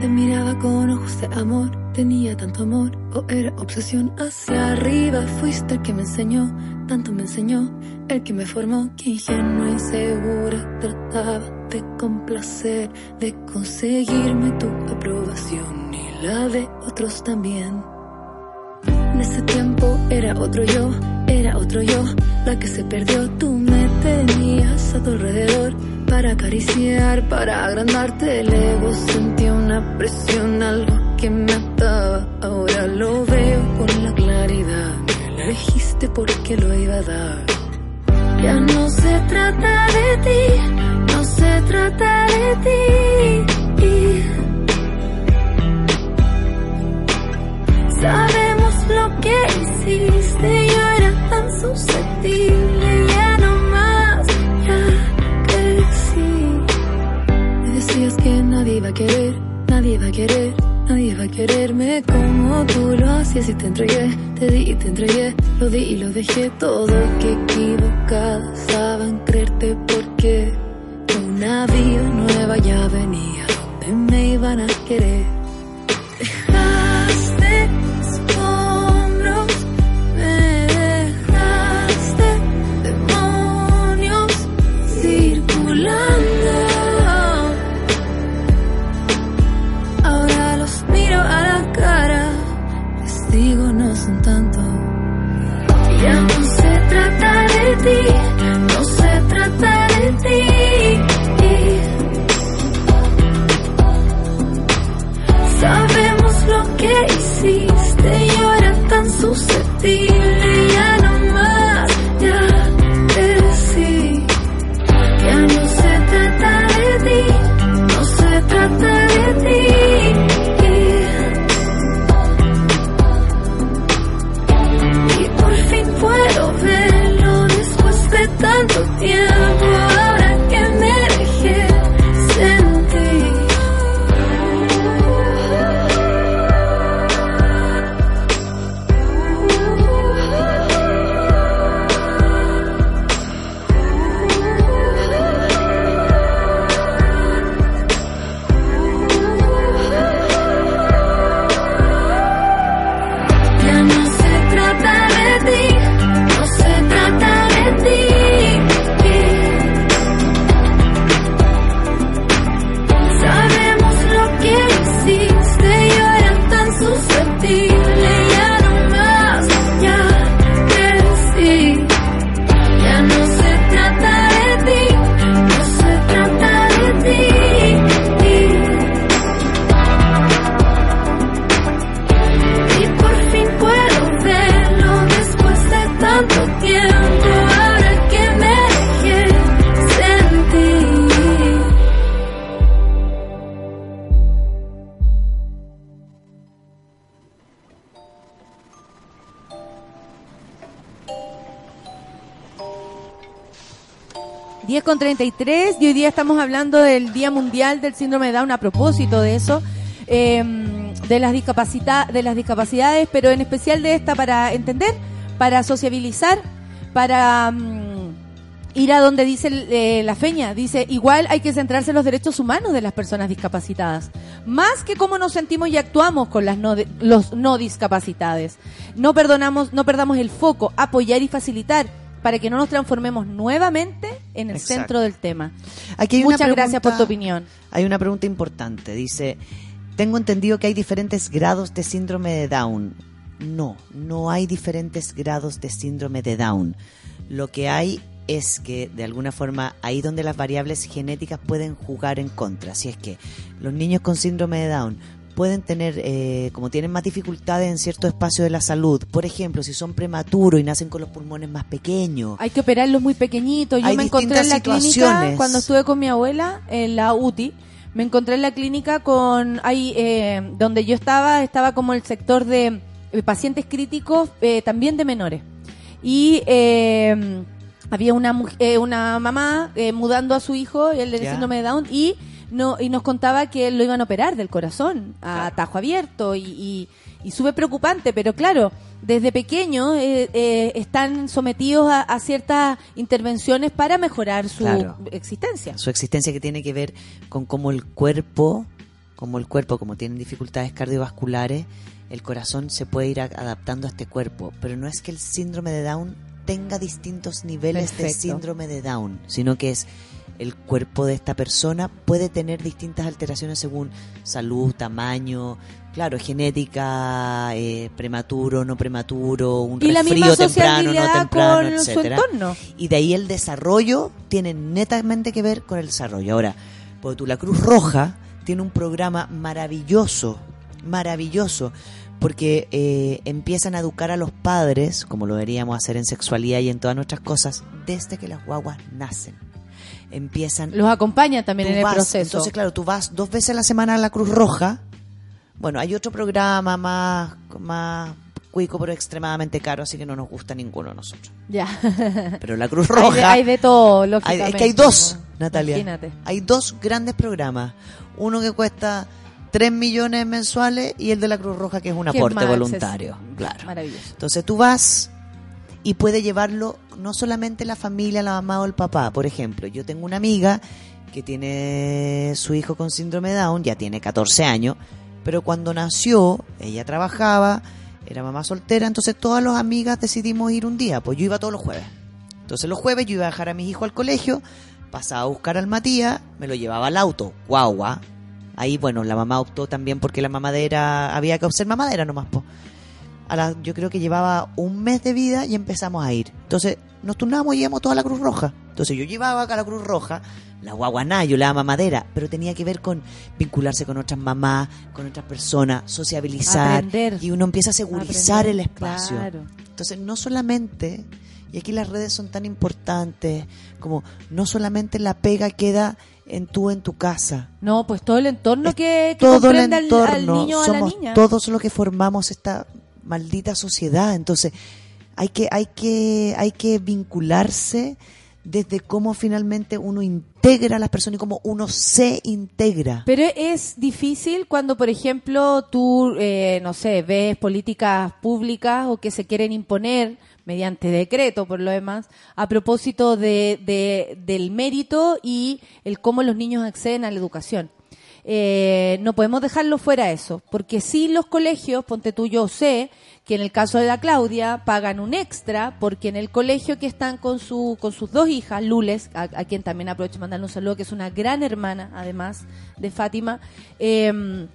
Te miraba con ojos de amor, tenía tanto amor, o era obsesión hacia arriba. Fuiste el que me enseñó, tanto me enseñó, el que me formó, que ingenua y segura trataba de complacer, de conseguirme tu aprobación y la de otros también. En ese tiempo era otro yo, era otro yo, la que se perdió. Tú me tenías a tu alrededor para acariciar, para agrandarte el ego. Sentí una presión, algo que me ataba. Ahora lo veo con la claridad. Me elegiste porque lo iba a dar. Ya no se trata de ti, no se trata de ti. Sabemos lo que hiciste, yo era tan susceptible, ya no más, ya crecí. Me decías que nadie iba a querer, nadie iba a querer, nadie iba a quererme como tú lo hacías. Y te entregué, te di y te entregué, lo di y lo dejé. Todo, que equivocada estaba en creerte porque una vida nueva ya venía, donde me iban a querer. Ya no se trata de ti, no se trata de ti. Sabemos lo que hiciste, yo era tan susceptible, con 10 con 33 y hoy día estamos hablando del Día Mundial del Síndrome de Down a propósito de eso, eh, de, las discapacita de las discapacidades, pero en especial de esta para entender, para sociabilizar, para mm, ir a donde dice eh, la feña, dice, igual hay que centrarse en los derechos humanos de las personas discapacitadas, más que cómo nos sentimos y actuamos con las no de- los no discapacitados. No perdonamos, no perdamos el foco, apoyar y facilitar para que no nos transformemos nuevamente en el Exacto. centro del tema. Aquí hay una Muchas gracias por tu opinión. Hay una pregunta importante. Dice, tengo entendido que hay diferentes grados de síndrome de Down. No, no hay diferentes grados de síndrome de Down. Lo que hay es que, de alguna forma, ahí donde las variables genéticas pueden jugar en contra. Si es que los niños con síndrome de Down pueden tener, eh, como tienen más dificultades en cierto espacio de la salud, por ejemplo, si son prematuros y nacen con los pulmones más pequeños, Hay que operarlos muy pequeñitos. Yo Hay me encontré en la clínica cuando estuve con mi abuela en la UTI. Me encontré en la clínica con ahí eh, donde yo estaba estaba como el sector de pacientes críticos eh, también de menores. Y eh, había una, mu- eh, una mamá eh, mudando a su hijo, el síndrome de Down, y, no, y nos contaba que lo iban a operar del corazón a tajo abierto y, y, y súper preocupante, pero claro, desde pequeños eh, eh, están sometidos a, a ciertas intervenciones para mejorar su Claro. existencia. Su existencia que tiene que ver con cómo el cuerpo, como el cuerpo, como tienen dificultades cardiovasculares, el corazón se puede ir adaptando a este cuerpo. Pero no es que el síndrome de Down tenga distintos niveles de síndrome de Down, sino que es el cuerpo de esta persona puede tener distintas alteraciones según salud, tamaño, claro, genética, eh, prematuro, no prematuro, un Y resfrío temprano, no temprano, etcétera. Y de ahí el desarrollo tiene netamente que ver con el desarrollo. Ahora, porque tú, la Cruz Roja tiene un programa maravilloso, maravilloso, porque eh, empiezan a educar a los padres, como lo deberíamos hacer en sexualidad y en todas nuestras cosas, desde que las guaguas nacen. Empiezan Los acompaña también en el vas, proceso. Entonces, claro, tú vas dos veces a la semana a la Cruz Roja. Bueno, hay otro programa más, más cuico, pero extremadamente caro, así que no nos gusta ninguno de nosotros. Ya. Pero la Cruz Hay de- Roja. hay de todo, Hay- lógicamente. es que hay dos, Natalia. Imagínate. Hay dos grandes programas. Uno que cuesta 3 millones mensuales y el de la Cruz Roja, que es un aporte voluntario. Claro. Maravilloso. Entonces tú vas y puede llevarlo no solamente la familia, la mamá o el papá. Por ejemplo, yo tengo una amiga que tiene su hijo con síndrome Down, ya tiene 14 años, pero cuando nació, ella trabajaba, era mamá soltera, entonces todas las amigas decidimos ir un día, pues yo iba todos los jueves. Entonces los jueves yo iba a dejar a mis hijos al colegio, pasaba a buscar al Matías, me lo llevaba al auto, guagua. Ahí, bueno, la mamá optó también porque la mamadera, había que observar mamadera nomás, po a la- yo creo que llevaba un mes de vida y empezamos a ir. Entonces nos turnamos y íbamos toda la Cruz Roja. Entonces yo llevaba acá la Cruz Roja, la guaguaná, yo la mamadera, pero tenía que ver con vincularse con otras mamás, con otras personas, sociabilizar. Aprender. Y uno empieza a segurizar Aprender, el espacio. claro. Entonces no solamente, y aquí las redes son tan importantes, como no solamente la pega queda en tú, en tu casa. No, pues todo el entorno que, que Todo el al- entorno, al, niño o a la somos niña. todos los que formamos esta maldita sociedad. Entonces, hay que, hay que, hay que vincularse desde cómo finalmente uno integra a las personas y cómo uno se integra. Pero es difícil cuando, por ejemplo, tú, eh, no sé, ves políticas públicas o que se quieren imponer mediante decreto, por lo demás, a propósito de, de- del mérito y el cómo los niños acceden a la educación. Eh, no podemos dejarlo fuera eso, porque si los colegios, ponte tú, yo sé que en el caso de la Claudia pagan un extra, porque en el colegio que están con su con sus dos hijas, Lules, a, quien también aprovecho de mandarle un saludo, que es una gran hermana, además de Fátima, eh,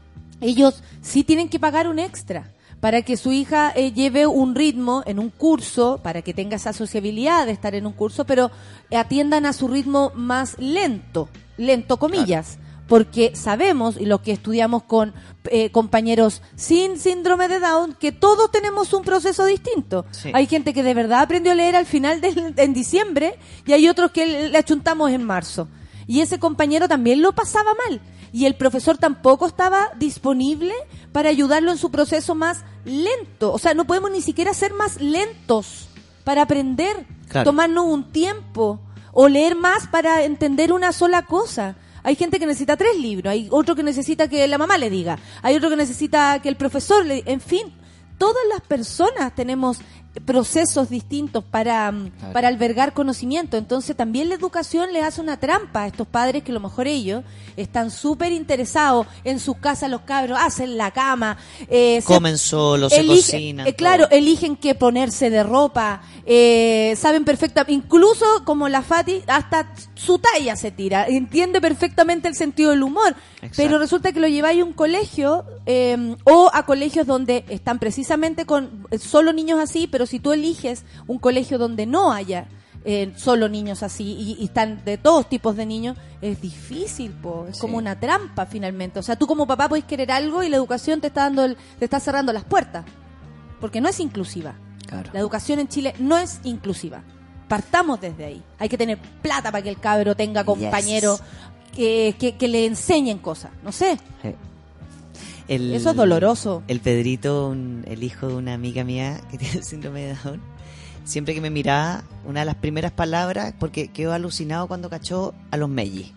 ellos sí tienen que pagar un extra para que su hija eh, lleve un ritmo en un curso, para que tenga esa sociabilidad de estar en un curso, pero atiendan a su ritmo más lento, lento comillas, porque sabemos, y lo que estudiamos con eh, compañeros sin síndrome de Down, que todos tenemos un proceso distinto. Sí. Hay gente que de verdad aprendió a leer al final del, en diciembre y hay otros que le achuntamos en marzo. Y ese compañero también lo pasaba mal. Y el profesor tampoco estaba disponible para ayudarlo en su proceso más lento. O sea, no podemos ni siquiera ser más lentos para aprender, Claro. tomarnos un tiempo o leer más para entender una sola cosa. Hay gente que necesita tres libros, hay otro que necesita que la mamá le diga, hay otro que necesita que el profesor le... En fin, todas las personas tenemos procesos distintos para, mm, Claro. para albergar conocimiento. Entonces también la educación les hace una trampa a estos padres que a lo mejor ellos están súper interesados en sus casas, los cabros hacen la cama, eh, Comen solos, se cocinan. eh, claro, eligen qué ponerse de ropa, eh, saben perfectamente, incluso como la Fati, hasta su talla se tira, entiende perfectamente el sentido del humor, Exacto. pero resulta que lo lleváis a un colegio eh, o a colegios donde están precisamente con solo niños así, pero si tú eliges un colegio donde no haya eh, solo niños así y, y están de todos tipos de niños, es difícil, po. es Sí. como una trampa finalmente. O sea, tú como papá puedes querer algo y la educación te está dando el- te está cerrando las puertas, porque no es inclusiva. Claro. La educación en Chile no es inclusiva. Partamos desde ahí. Hay que tener plata para que el cabro tenga compañeros que, que, que le enseñen cosas. No sé. Sí. El- Eso es doloroso. El Pedrito, un- el hijo de una amiga mía que tiene síndrome de Down, siempre que me miraba, una de las primeras palabras, porque quedó alucinado cuando cachó a los Mellis.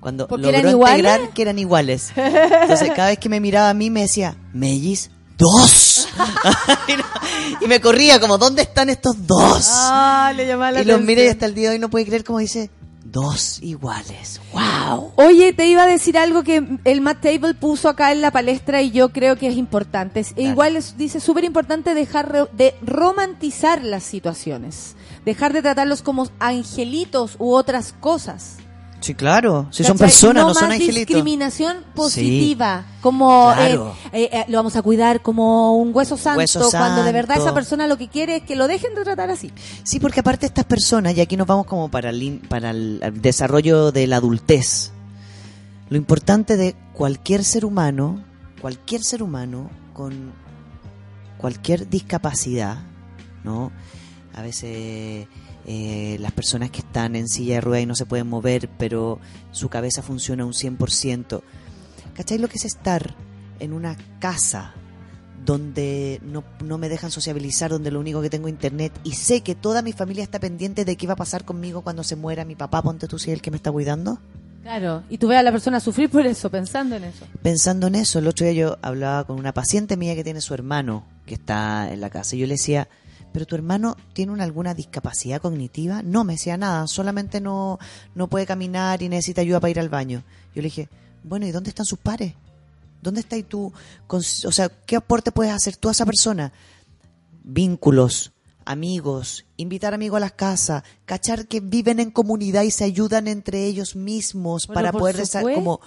Cuando ¿Porque logró iguales? integrar que eran iguales. Entonces, cada vez que me miraba a mí, me decía, Mellis, dos. y, me corría como, ¿dónde están estos dos? Ah, le llamaba la y los mira y hasta el día de hoy no puede creer como dice, dos iguales. ¡Wow! Oye, te iba a decir algo que el Matt Table puso acá en la palestra y yo creo que es importante. Igual es- dice súper importante dejar de romantizar las situaciones. Dejar de tratarlos como angelitos u otras cosas. Sí, claro. Si son personas, no, más son angelitos. discriminación positiva, como Claro. eh, eh, eh, lo vamos a cuidar como un hueso santo, Hueso cuando de verdad santo. esa persona lo que quiere es que lo dejen de tratar así. Sí, porque aparte estas personas, y aquí nos vamos como para el, para el desarrollo de la adultez, lo importante de cualquier ser humano, cualquier ser humano con cualquier discapacidad, ¿no? A veces eh, las personas que están en silla de ruedas y no se pueden mover, pero su cabeza funciona un 100%. ¿Cachai lo que es estar en una casa donde no, no me dejan sociabilizar, donde lo único que tengo es internet y sé que toda mi familia está pendiente de qué va a pasar conmigo cuando se muera mi papá, ponte tú si es el que me está cuidando? Claro, y tú ves a la persona sufrir por eso, pensando en eso. Pensando en eso, el otro día yo hablaba con una paciente mía que tiene su hermano que está en la casa y yo le decía, ¿pero tu hermano tiene una, alguna discapacidad cognitiva? No, me decía nada, solamente no, no puede caminar y necesita ayuda para ir al baño. Yo le dije, bueno, ¿y dónde están sus pares? ¿Dónde estás tú? Con- o sea, ¿qué aporte puedes hacer tú a esa persona? Vínculos, amigos, invitar amigos a las casas, cachar que viven en comunidad y se ayudan entre ellos mismos Bueno, para poder resa- como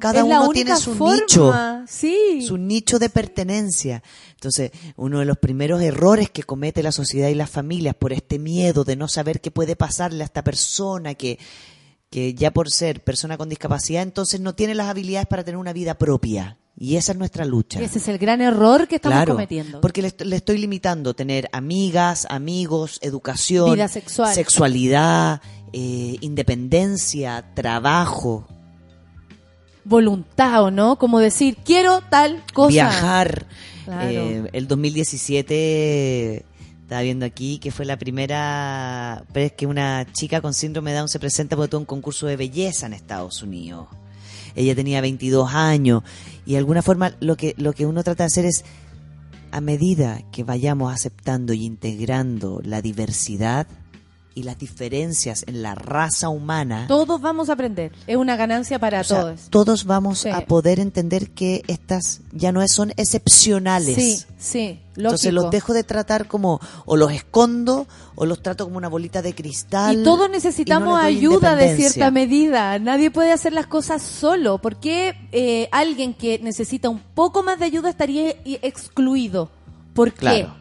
cada Es uno tiene su forma, nicho, sí. su nicho de pertenencia. Entonces, uno de los primeros errores que comete la sociedad y las familias por este miedo de no saber qué puede pasarle a esta persona que que ya por ser persona con discapacidad, entonces no tiene las habilidades para tener una vida propia. Y esa es nuestra lucha. Y ese es el gran error que estamos Claro, cometiendo. porque le estoy limitando tener amigas, amigos, educación, Vida sexual. sexualidad, eh, independencia, trabajo, Voluntad, ¿o no? Como decir, quiero tal cosa. viajar. Claro. Eh, el 2017 estaba viendo aquí que fue la primera vez que una chica con síndrome de Down se presenta por todo un concurso de belleza en Estados Unidos. Ella tenía 22 años y de alguna forma lo que lo que uno trata de hacer es a medida que vayamos aceptando y integrando la diversidad y las diferencias en la raza humana, Todos vamos a aprender. Es una ganancia para o sea, todos. todos vamos Sí. a poder entender que estas ya no son excepcionales. Sí, sí. Entonces los dejo de tratar como, o los escondo, o los trato como una bolita de cristal. Y todos y necesitamos no ayuda de cierta medida. Nadie puede hacer las cosas solo. ¿Por qué eh, alguien que necesita un poco más de ayuda estaría excluido? ¿Por qué? Claro.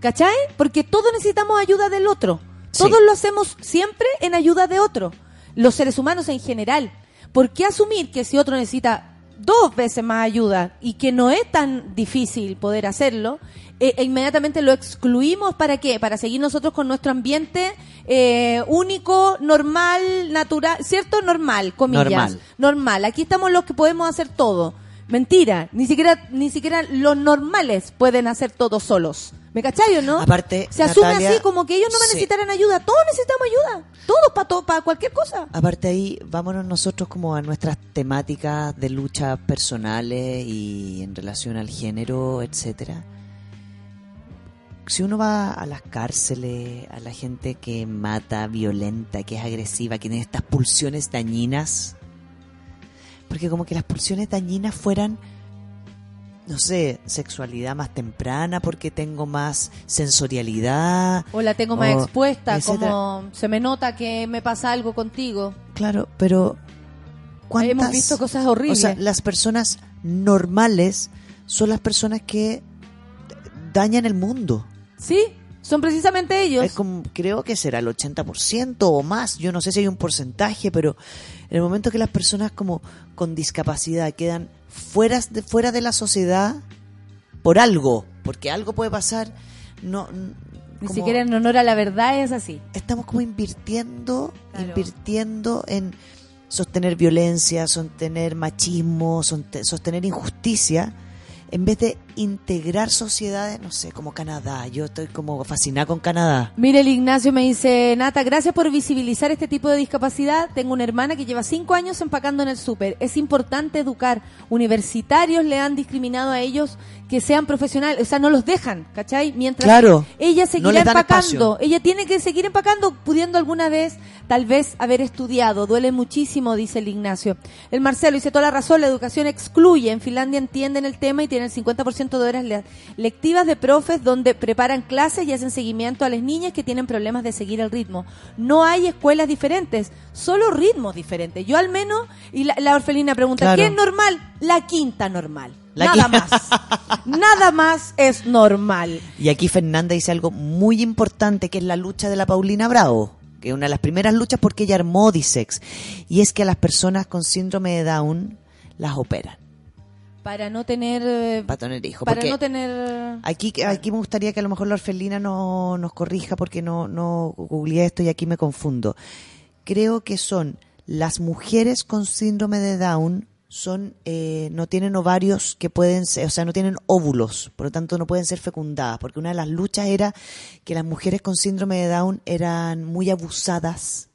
¿Cachai? Porque todos necesitamos ayuda del otro. Sí. Todos lo hacemos siempre en ayuda de otro. Los seres humanos en general. ¿Por qué asumir que si otro necesita dos veces más ayuda y que no es tan difícil poder hacerlo, eh, e inmediatamente lo excluimos para qué? Para seguir nosotros con nuestro ambiente eh, único, normal, natural, ¿cierto? Normal, comillas. Normal. Normal. Aquí estamos los que podemos hacer todo. Mentira, ni siquiera, ni siquiera los normales pueden hacer todo solos. ¿Me cachai o no? Aparte, Se asume Natalia, así como que ellos no sí. necesitarán ayuda. Todos necesitamos ayuda. Todos para para cualquier cosa. Aparte ahí, vámonos nosotros como a nuestras temáticas de lucha personales y en relación al género, etcétera. Si uno va a las cárceles, a la gente que mata, violenta, que es agresiva, que tiene estas pulsiones dañinas, porque como que las pulsiones dañinas fueran, no sé, sexualidad más temprana porque tengo más sensorialidad. O la tengo más o expuesta, etcétera. como se me nota que me pasa algo contigo. Claro, pero ¿cuántas, Hemos visto cosas horribles. O sea, las personas normales son las personas que dañan el mundo. Sí, son precisamente ellos. Es como, creo que será el 80% o más. Yo no sé si hay un porcentaje, pero en el momento que las personas como con discapacidad quedan fuera de, fuera de la sociedad por algo, porque algo puede pasar, no Ni como- siquiera en honor a la verdad es así. estamos como invirtiendo, Claro. invirtiendo en sostener violencia, sostener machismo, sostener injusticia, en vez de integrar sociedades, no sé, como Canadá. Yo estoy como fascinada con Canadá. Mire, el Ignacio me dice, Nata, gracias por visibilizar este tipo de discapacidad. Tengo una hermana que lleva cinco años empacando en el súper. Es importante educar. Universitarios le han discriminado a ellos que sean profesionales, o sea, no los dejan, ¿cachai? Mientras Claro. ella No seguirá dan empacando. espacio. Ella tiene que seguir empacando, pudiendo alguna vez, tal vez, haber estudiado. Duele muchísimo, dice el Ignacio. El Marcelo dice toda la razón, la educación excluye. En Finlandia entienden el tema y tienen el 50% de horas le- lectivas de profes donde preparan clases y hacen seguimiento a las niñas que tienen problemas de seguir el ritmo. No hay escuelas diferentes, solo ritmos diferentes. Yo al menos, y la, la orfelina pregunta, Claro. ¿qué es normal? La quinta normal. La Nada más. Nada más es normal. Y aquí Fernanda dice algo muy importante, que es la lucha de la Paulina Bravo, que es una de las primeras luchas porque ella armó Disex. Y es que a las personas con síndrome de Down las operan Para no tener... eh, para tener hijos. Para no tener... Aquí, aquí me gustaría que a lo mejor la orfelina no, nos corrija porque no, no googleé esto y aquí me confundo. Creo que son las mujeres con síndrome de Down son eh, no tienen ovarios que pueden ser, o sea, no tienen óvulos, por lo tanto no pueden ser fecundadas, porque una de las luchas era que las mujeres con síndrome de Down eran muy abusadas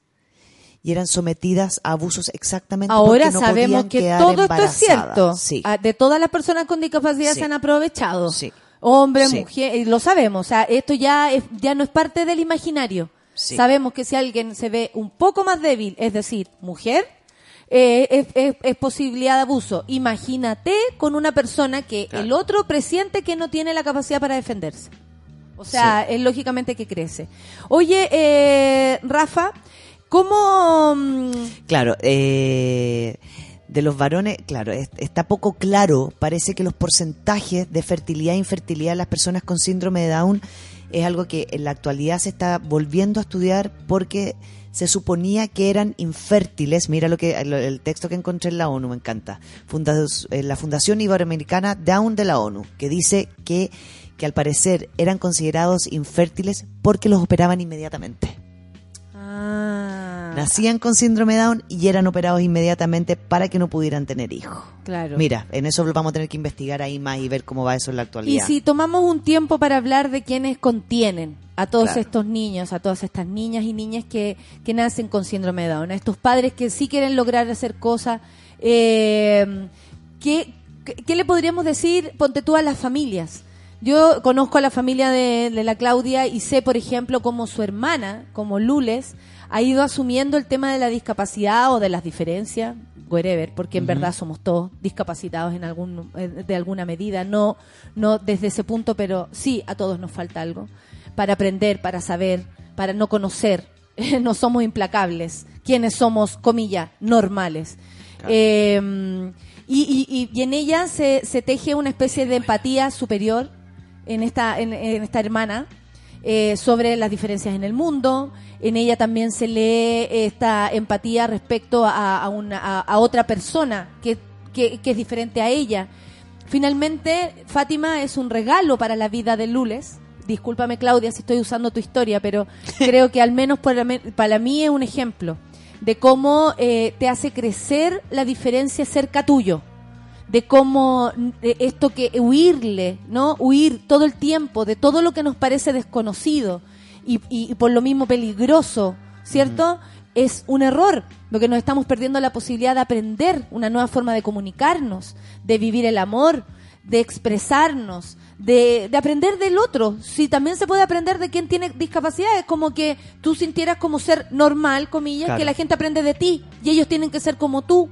y eran sometidas a abusos exactamente Ahora porque no sabemos podían que todo esto es cierto. Sí. Ah, De todas las personas con discapacidad Sí. se han aprovechado. Sí. Hombres, Sí. mujeres, lo sabemos. O sea, esto ya, es, ya no es parte del imaginario. Sí. Sabemos que si alguien se ve un poco más débil, es decir, mujer, eh, es, es- es posibilidad de abuso. Imagínate con una persona que el otro presiente que no tiene la capacidad para defenderse. O sea, es lógicamente que crece. Oye, eh, Rafa, ¿cómo... mm, Claro, eh, de los varones, claro, es- está poco claro. Parece que los porcentajes de fertilidad e infertilidad de las personas con síndrome de Down es algo que en la actualidad se está volviendo a estudiar porque se suponía que eran infértiles. Mira lo que el texto que encontré en la ONU, me encanta. Funda- eh, la Fundación Iberoamericana Down de la ONU, que dice que, que al parecer eran considerados infértiles porque los operaban inmediatamente. Ah, Nacían con síndrome Down y eran operados inmediatamente para que no pudieran tener hijos. claro. Mira, en eso vamos a tener que investigar ahí más y ver cómo va eso en la Y actualidad. si tomamos un tiempo para hablar de quienes contienen a todos Claro. estos niños, a todas estas niñas y niñas que, que nacen con síndrome Down, a estos padres que sí quieren lograr hacer cosas, eh, ¿qué, qué, qué le podríamos decir, ponte tú, a las familias? Yo conozco a la familia de, de la Claudia y sé, por ejemplo, cómo su hermana, como Lules, ha ido asumiendo el tema de la discapacidad o de las diferencias, wherever, porque en verdad somos todos discapacitados en algún eh, de alguna medida, no no desde ese punto, pero sí a todos nos falta algo para aprender, para saber, para no conocer. no somos implacables, quienes somos comillas normales. Eh, y, y- y- y en ella se, se teje una especie de empatía superior en esta en, en esta hermana eh, sobre las diferencias en el mundo. En ella también se lee esta empatía respecto a, a una, a, a otra persona que, que, que es diferente a ella. Finalmente, Fátima es un regalo para la vida de Lules. Discúlpame, Claudia, si estoy usando tu historia, pero creo que al menos para para mí es un ejemplo de cómo eh, te hace crecer la diferencia cerca tuyo de cómo esto que huirle, ¿no? Huir todo el tiempo de todo lo que nos parece desconocido y, y- y por lo mismo peligroso, ¿cierto? Es un error, porque nos estamos perdiendo la posibilidad de aprender una nueva forma de comunicarnos, de vivir el amor, de expresarnos, de, de aprender del otro. Si también se puede aprender de quien tiene discapacidad, es como que tú sintieras como ser normal, comillas, Claro. que la gente aprende de ti y ellos tienen que ser como tú.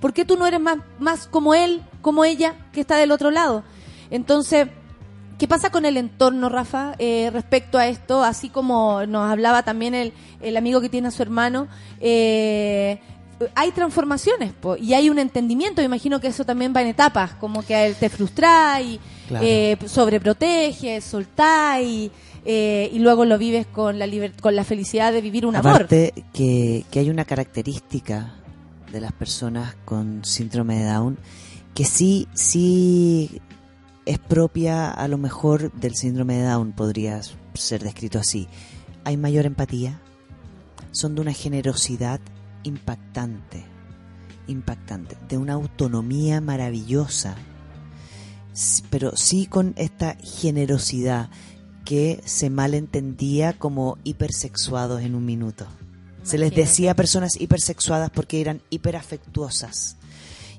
¿Por qué tú no eres más, más como él, como ella, que está del otro lado? Entonces, ¿qué pasa con el entorno, Rafa, eh, respecto a esto? Así como nos hablaba también el, el amigo que tiene a su hermano, eh, hay transformaciones po, y hay un entendimiento. Me imagino que eso también va en etapas, como que a él te frustra y Claro. eh, sobreproteges, soltás y, eh, y luego lo vives con la, liber- con la felicidad de vivir un amor. Aparte que, que hay una característica de las personas con síndrome de Down que sí, sí es propia a lo mejor del síndrome de Down, podría ser descrito así. Hay mayor empatía, son de una generosidad impactante, impactante, de una autonomía maravillosa. pero sí con esta generosidad que se malentendía como hipersexuados en un minuto. Se les decía personas hipersexuadas porque eran hiperafectuosas.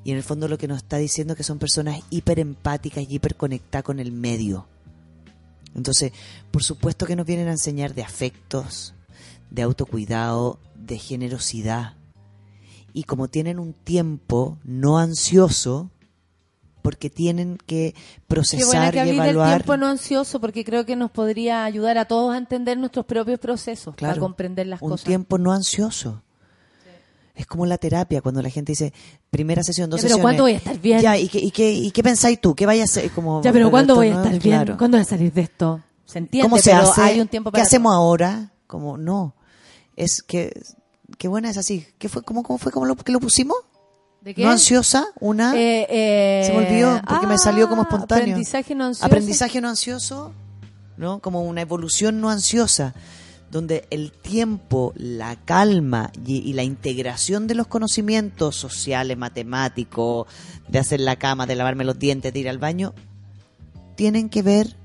Y en el fondo lo que nos está diciendo que son personas hiperempáticas y hiperconectadas con el medio. Entonces, por supuesto que nos vienen a enseñar de afectos, de autocuidado, de generosidad. Y como tienen un tiempo no ansioso, porque tienen que Qué buena procesar que y abrir el evaluar. tiempo no ansioso porque creo que nos podría ayudar a todos a entender nuestros propios procesos, para Claro, comprender las un cosas. tiempo no ansioso. Es como la terapia, cuando la gente dice, primera sesión, dos Ya, pero sesiones. ¿cuándo voy a estar bien? Ya, ¿y qué, y qué, y qué pensáis tú? ¿Qué vaya a hacer? Como, Ya, pero ¿cuándo voy a no- estar bien? claro. ¿Cuándo voy a salir de esto? Se entiende, ¿Cómo se pero hace? hay un tiempo para ¿Qué hacemos todo. ahora? Como, no. Es que, qué buena es así. ¿Qué fue? ¿Cómo, cómo fue? ¿Cómo lo, que lo pusimos? ¿De qué? ¿No ansiosa? Una. Eh, eh, se me olvidó porque me salió como ah, espontáneo. Aprendizaje no ansioso. Aprendizaje no ansioso, ¿no? Como una evolución no ansiosa, donde el tiempo, la calma y, y la integración de los conocimientos sociales, matemáticos, de hacer la cama, de lavarme los dientes, de ir al baño, tienen que ver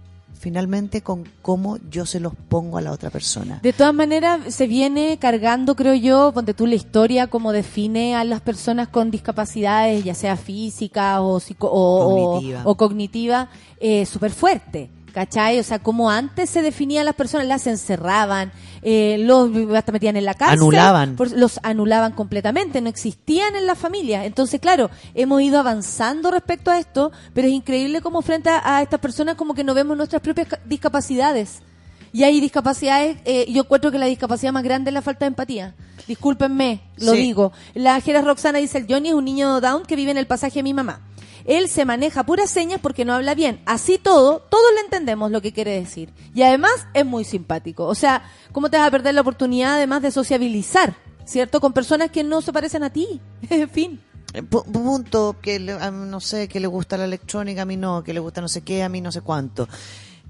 finalmente con cómo yo se los pongo a la otra persona. De todas maneras, se viene cargando, creo yo, ponte tú la historia como define a las personas con discapacidades, ya sea física o, psico- o, o- Cognitiva. o cognitiva, eh, súper fuerte. ¿Cachai? O sea, como antes se definían las personas, las encerraban, eh, los hasta metían en la cárcel. Anulaban. por- los anulaban completamente, no existían en la familia. Entonces, claro, hemos ido avanzando respecto a esto, pero es increíble como frente a, a estas personas como que no vemos nuestras propias ca- discapacidades. Y hay discapacidades, eh, yo encuentro que la discapacidad más grande es la falta de empatía. Discúlpenme, lo Sí. digo. La Jera Roxana dice, el Johnny es un niño down que vive en el pasaje de mi mamá. Él se maneja puras señas porque no habla bien. Así todo, todos le entendemos lo que quiere decir. Y además es muy simpático. O sea, ¿cómo te vas a perder la oportunidad además de sociabilizar? ¿Cierto? Con personas que no se parecen a ti. En fin. Eh, pu- Punto, que no sé, que le gusta la electrónica, a mí no, que le gusta no sé qué, a mí no sé cuánto.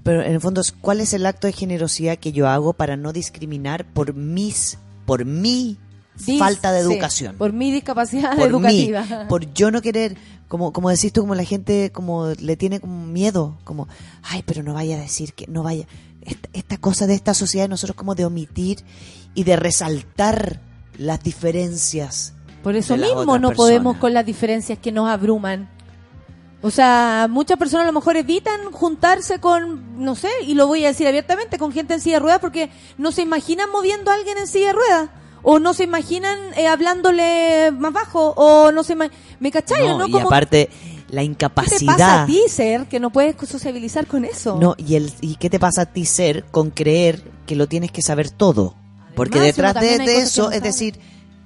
Pero en el fondo, es, ¿cuál es el acto de generosidad que yo hago para no discriminar por mis, por mi Dis- falta de sí, educación? por mi discapacidad por educativa. mí, por yo no querer, como, como decís tú, como la gente como le tiene como miedo, como, ay, pero no vaya a decir que, no vaya, esta, esta cosa de esta sociedad, nosotros como de omitir y de resaltar las diferencias. Por eso de mismo no podemos con las diferencias que nos abruman. O sea, muchas personas a lo mejor evitan juntarse con, no sé, y lo voy a decir abiertamente, con gente en silla de ruedas porque no se imaginan moviendo a alguien en silla de ruedas. O no se imaginan eh, hablándole más bajo. O no se imaginan... ¿Me cachai? No, ¿no? y aparte, la ¿Qué incapacidad. te pasa a ti, Ser, que no puedes sociabilizar con eso? No, y, el, ¿y qué te pasa a ti ser con creer que lo tienes que saber todo? Porque Además, detrás de, eso no es sabe. decir,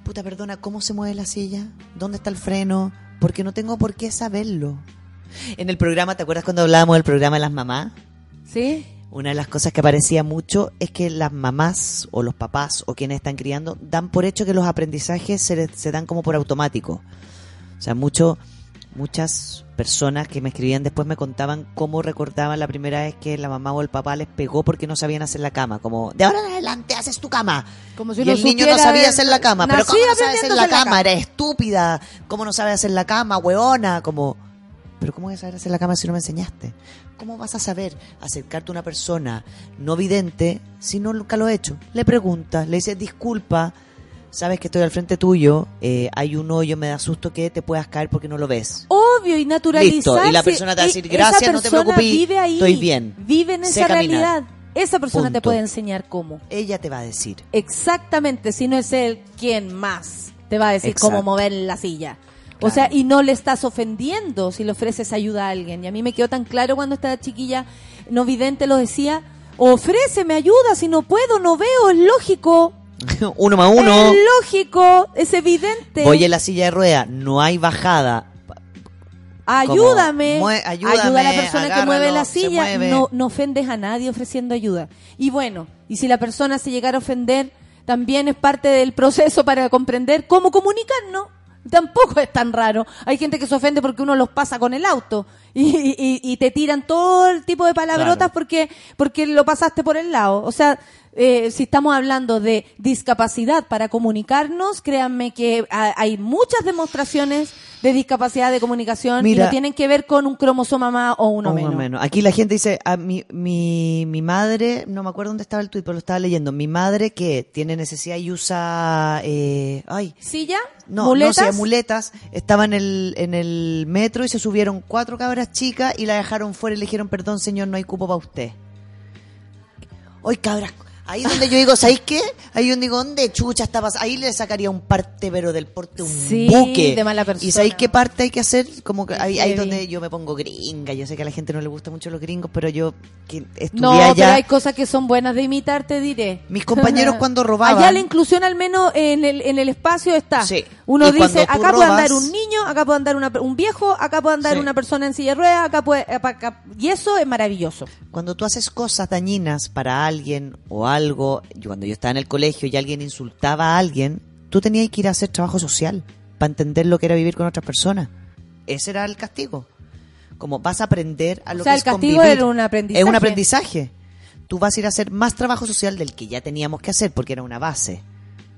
puta, perdona, ¿cómo se mueve la silla? ¿Dónde está el freno? Porque no tengo por qué saberlo. En el programa, ¿te acuerdas cuando hablábamos del programa de las mamás? ¿Sí? Una de las cosas que aparecía mucho es que las mamás o los papás o quienes están criando dan por hecho que los aprendizajes se, les- se dan como por automático. O sea, mucho, muchas personas que me escribían después me contaban cómo recordaban la primera vez que la mamá o el papá les pegó porque no sabían hacer la cama. Como, de ahora en adelante haces tu cama. Como si y el niño no sabía hacer la cama. Pero ¿cómo no sabes hacer la cama? cama. Eres estúpida. ¿Cómo no sabes hacer la cama, hueona? Como, pero ¿cómo voy a saber hacer la cama si no me enseñaste? ¿Cómo vas a saber acercarte a una persona no vidente si no nunca lo he hecho? Le preguntas, le dices, disculpa, sabes que estoy al frente tuyo, eh, hay un hoyo, me da susto que te puedas caer porque no lo ves. Obvio y naturalizar. Listo, y la persona te va a decir, "Gracias, no te preocupes, vive ahí, estoy bien, Vive en esa caminar". realidad. Esa persona te puede enseñar cómo. Ella te va a decir. Exactamente, si no es él, ¿quién más te va a decir Exacto. cómo mover la silla? O sea, y no le estás ofendiendo si le ofreces ayuda a alguien. Y a mí me quedó tan claro cuando esta chiquilla no vidente lo decía, ofréceme ayuda, si no puedo, no veo, es lógico. uno más uno. Es lógico, es evidente. Voy en la silla de rueda, no hay bajada. Ayúdame, Como, mue- ayúdame, ayuda a la persona que mueve la silla, mueve. no, no ofendes a nadie ofreciendo ayuda. Y bueno, y si la persona se llegara a ofender, también es parte del proceso para comprender cómo comunicarnos. Tampoco es tan raro. Hay gente que se ofende porque uno los pasa con el auto y, y- y te tiran todo el tipo de palabrotas Claro. porque, porque lo pasaste por el lado. O sea, eh, si estamos hablando de discapacidad para comunicarnos, créanme que ha- hay muchas demostraciones de discapacidad de comunicación y Mira. no tienen que ver con un cromosoma más o uno O menos. menos. Aquí la gente dice, a mi, mi, mi madre, no me acuerdo dónde estaba el tuit, pero lo estaba leyendo. Mi madre que tiene necesidad y usa, eh, ay, ¿Silla? no, ¿Muletas? no sé, muletas, estaba en el, en el metro y se subieron cuatro cabras chicas y la dejaron fuera y le dijeron, perdón señor, no hay cupo para usted. Hoy cabras, ahí donde yo digo, ¿sabéis qué? Ahí donde digo, ¿dónde chucha está pas-?" Ahí le sacaría un parte, pero del porte un Sí, buque. de mala persona. ¿Y sabéis qué parte hay que hacer? Como que ahí, ahí donde yo me pongo gringa. Yo sé que a la gente no le gusta mucho los gringos, pero yo que estudié No, allá. pero hay cosas que son buenas de imitar, te diré. Mis compañeros cuando robaban- Allá la inclusión al menos en el, en el espacio está. Sí. Uno Y dice, acá puede robas- andar un niño, acá puede andar una- un viejo, acá puede andar Sí. una persona en silla de ruedas, acá puede... acá- y eso es maravilloso. Cuando tú haces cosas dañinas para alguien o algo, yo cuando yo estaba en el colegio y alguien insultaba a alguien, tú tenías que ir a hacer trabajo social para entender lo que era vivir con otras personas. Ese era el castigo. Como vas a aprender a lo O sea, que el es castigo convivir. era un aprendizaje. Es un aprendizaje. Tú vas a ir a hacer más trabajo social del que ya teníamos que hacer porque era una base.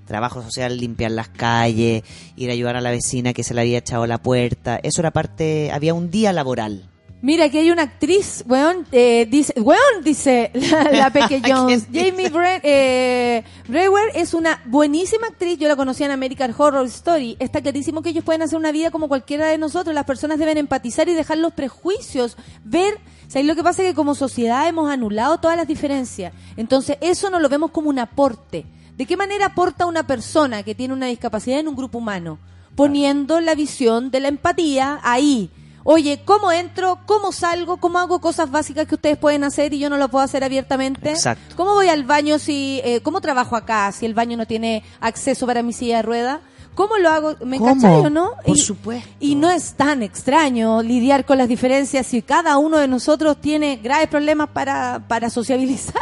Trabajo social, limpiar las calles, ir a ayudar a la vecina que se le había echado la puerta. Eso era parte, había un día laboral. Mira, aquí hay una actriz, weón, eh, dice, weón, dice la, la Peque Jones. Jamie eh, Brewer es una buenísima actriz, yo la conocía en American Horror Story. Está clarísimo que ellos pueden hacer una vida como cualquiera de nosotros. Las personas deben empatizar y dejar los prejuicios, ver. O sea, lo que pasa es que como sociedad hemos anulado todas las diferencias. Entonces, eso no lo vemos como un aporte. ¿De qué manera aporta una persona que tiene una discapacidad en un grupo humano? Poniendo la visión de la empatía ahí. Oye, ¿cómo entro? ¿Cómo salgo? ¿Cómo hago cosas básicas que ustedes pueden hacer y yo no lo puedo hacer abiertamente? Exacto. ¿Cómo voy al baño si, eh, cómo trabajo acá si el baño no tiene acceso para mi silla de rueda? ¿Cómo lo hago? ¿Me o no? Por y, supuesto. Y no es tan extraño lidiar con las diferencias si cada uno de nosotros tiene graves problemas para, para sociabilizar.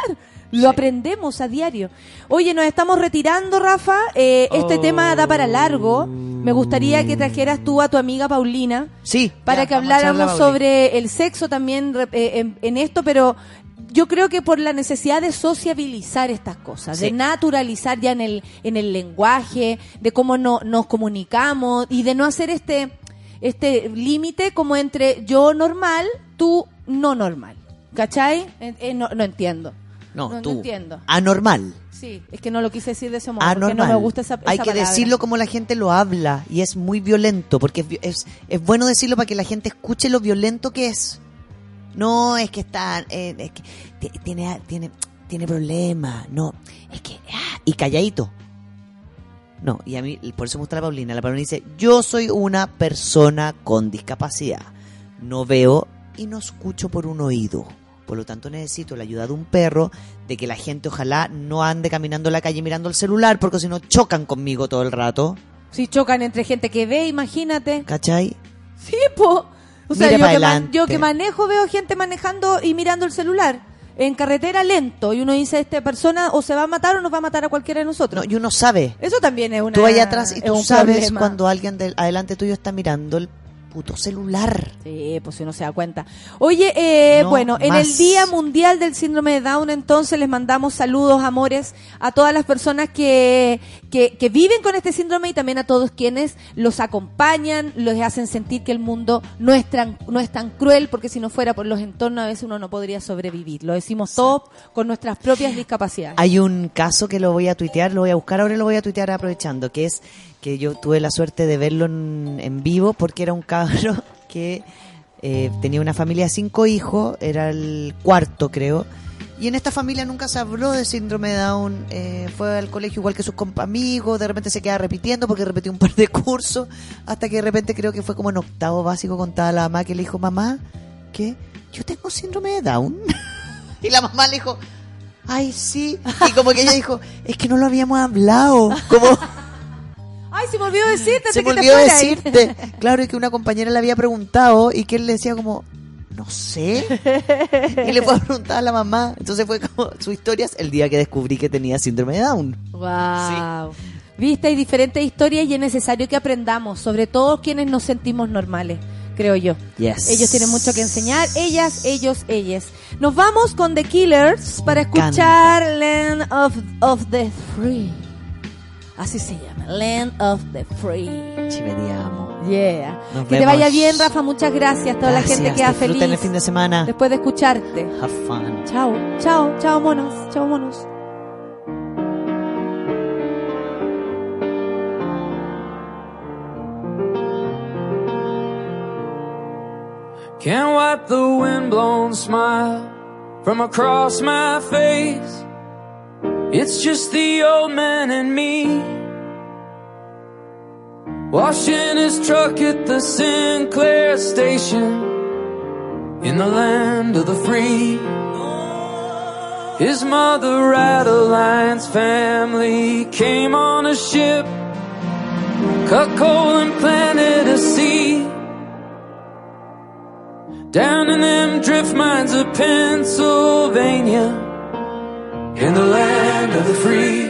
Lo aprendemos a diario. Oye, nos estamos retirando, Rafa. Eh, este Oh. tema da para largo. Me gustaría que trajeras tú a tu amiga Paulina Sí. para ya, que habláramos sobre el sexo también re- eh, en, en esto, pero yo creo que por la necesidad de sociabilizar estas cosas, de naturalizar ya en el, en el lenguaje, de cómo no, nos comunicamos y de no hacer este, este límite como entre yo normal, tú no normal. ¿Cachai? Eh, eh, no, no entiendo. No, no tú. entiendo. Anormal. Sí, es que no lo quise decir de ese modo, Anormal. porque no me gusta esa, Hay esa que palabra. decirlo como la gente lo habla y es muy violento porque es, es, es bueno decirlo para que la gente escuche lo violento que es. No, es que está, eh, es que tiene, tiene, tiene problemas. No, es que, ah, y calladito. No, y a mí, por eso me gusta la Paulina. La Paulina dice, yo soy una persona con discapacidad. No veo y no escucho por un oído. Por lo tanto, necesito la ayuda de un perro, de que la gente ojalá no ande caminando la calle mirando el celular, porque si no chocan conmigo todo el rato. Si chocan entre gente que ve, imagínate. ¿Cachai? Sí, po. O sea, yo que, man- adelante. yo que manejo veo gente manejando y mirando el celular. En carretera lento. Y uno dice, esta persona o se va a matar o nos va a matar a cualquiera de nosotros. No, y uno sabe. Eso también es una... Tú allá atrás y tú sabes problema. cuando alguien de, adelante tuyo está mirando el puto celular. Sí, pues si uno se da cuenta. Oye, eh, No bueno, en el. Día Mundial del Síndrome de Down, entonces les mandamos saludos, amores, a todas las personas que, que, que viven con este síndrome y también a todos quienes los acompañan, los hacen sentir que el mundo no es, tan, no es tan cruel, porque si no fuera por los entornos a veces uno no podría sobrevivir. Lo decimos todos con nuestras propias discapacidades. Hay un caso que lo voy a tuitear, lo voy a buscar ahora y lo voy a tuitear aprovechando, que es que yo tuve la suerte de verlo en, en vivo porque era un cabro que eh, tenía una familia de cinco hijos, era el cuarto creo, y en esta familia nunca se habló de síndrome de Down, eh, fue al colegio igual que sus amigos, de repente se queda repitiendo porque repitió un par de cursos, hasta que de repente creo que fue como en octavo básico contaba la mamá que le dijo, mamá, ¿qué? Yo tengo síndrome de Down. y la mamá le dijo, ay, sí. Y como que ella dijo, es que no lo habíamos hablado. Como Ay, se me olvidó decirte. se me te olvidó ahí. decirte. Claro, y que una compañera le había preguntado y que él le decía como, no sé. Y le fue a preguntar a la mamá. Entonces fue como su historia es el día que descubrí que tenía síndrome de Down. Wow. Viste, hay diferentes historias y es necesario que aprendamos, sobre todo quienes nos sentimos normales. creo yo. Yes. Ellos tienen mucho que enseñar, ellas, ellos, ellas. Nos vamos con The Killers para escuchar Land of, of the Free. Así se llama, Land of the Free. Ci vediamo. Yeah. Nos que te vaya bien, Rafa. Muchas gracias. Toda la gente queda feliz el fin de semana. después de escucharte. Have fun. Chao, chao, chao, monos. Chao, monos. Can't wipe the windblown smile from across my face. It's just the old man and me. Washing his truck at the Sinclair station in the land of the free. His mother, Adeline's family, came on a ship, cut coal and planted a seed. Down in them drift mines of Pennsylvania, in the land of the free.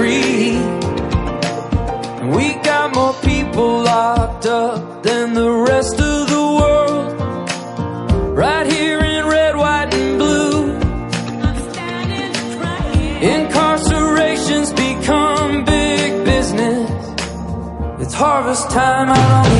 Free. We got more people locked up than the rest of the world. Right here in red, white, and blue. Incarceration's become big business. It's harvest time out on the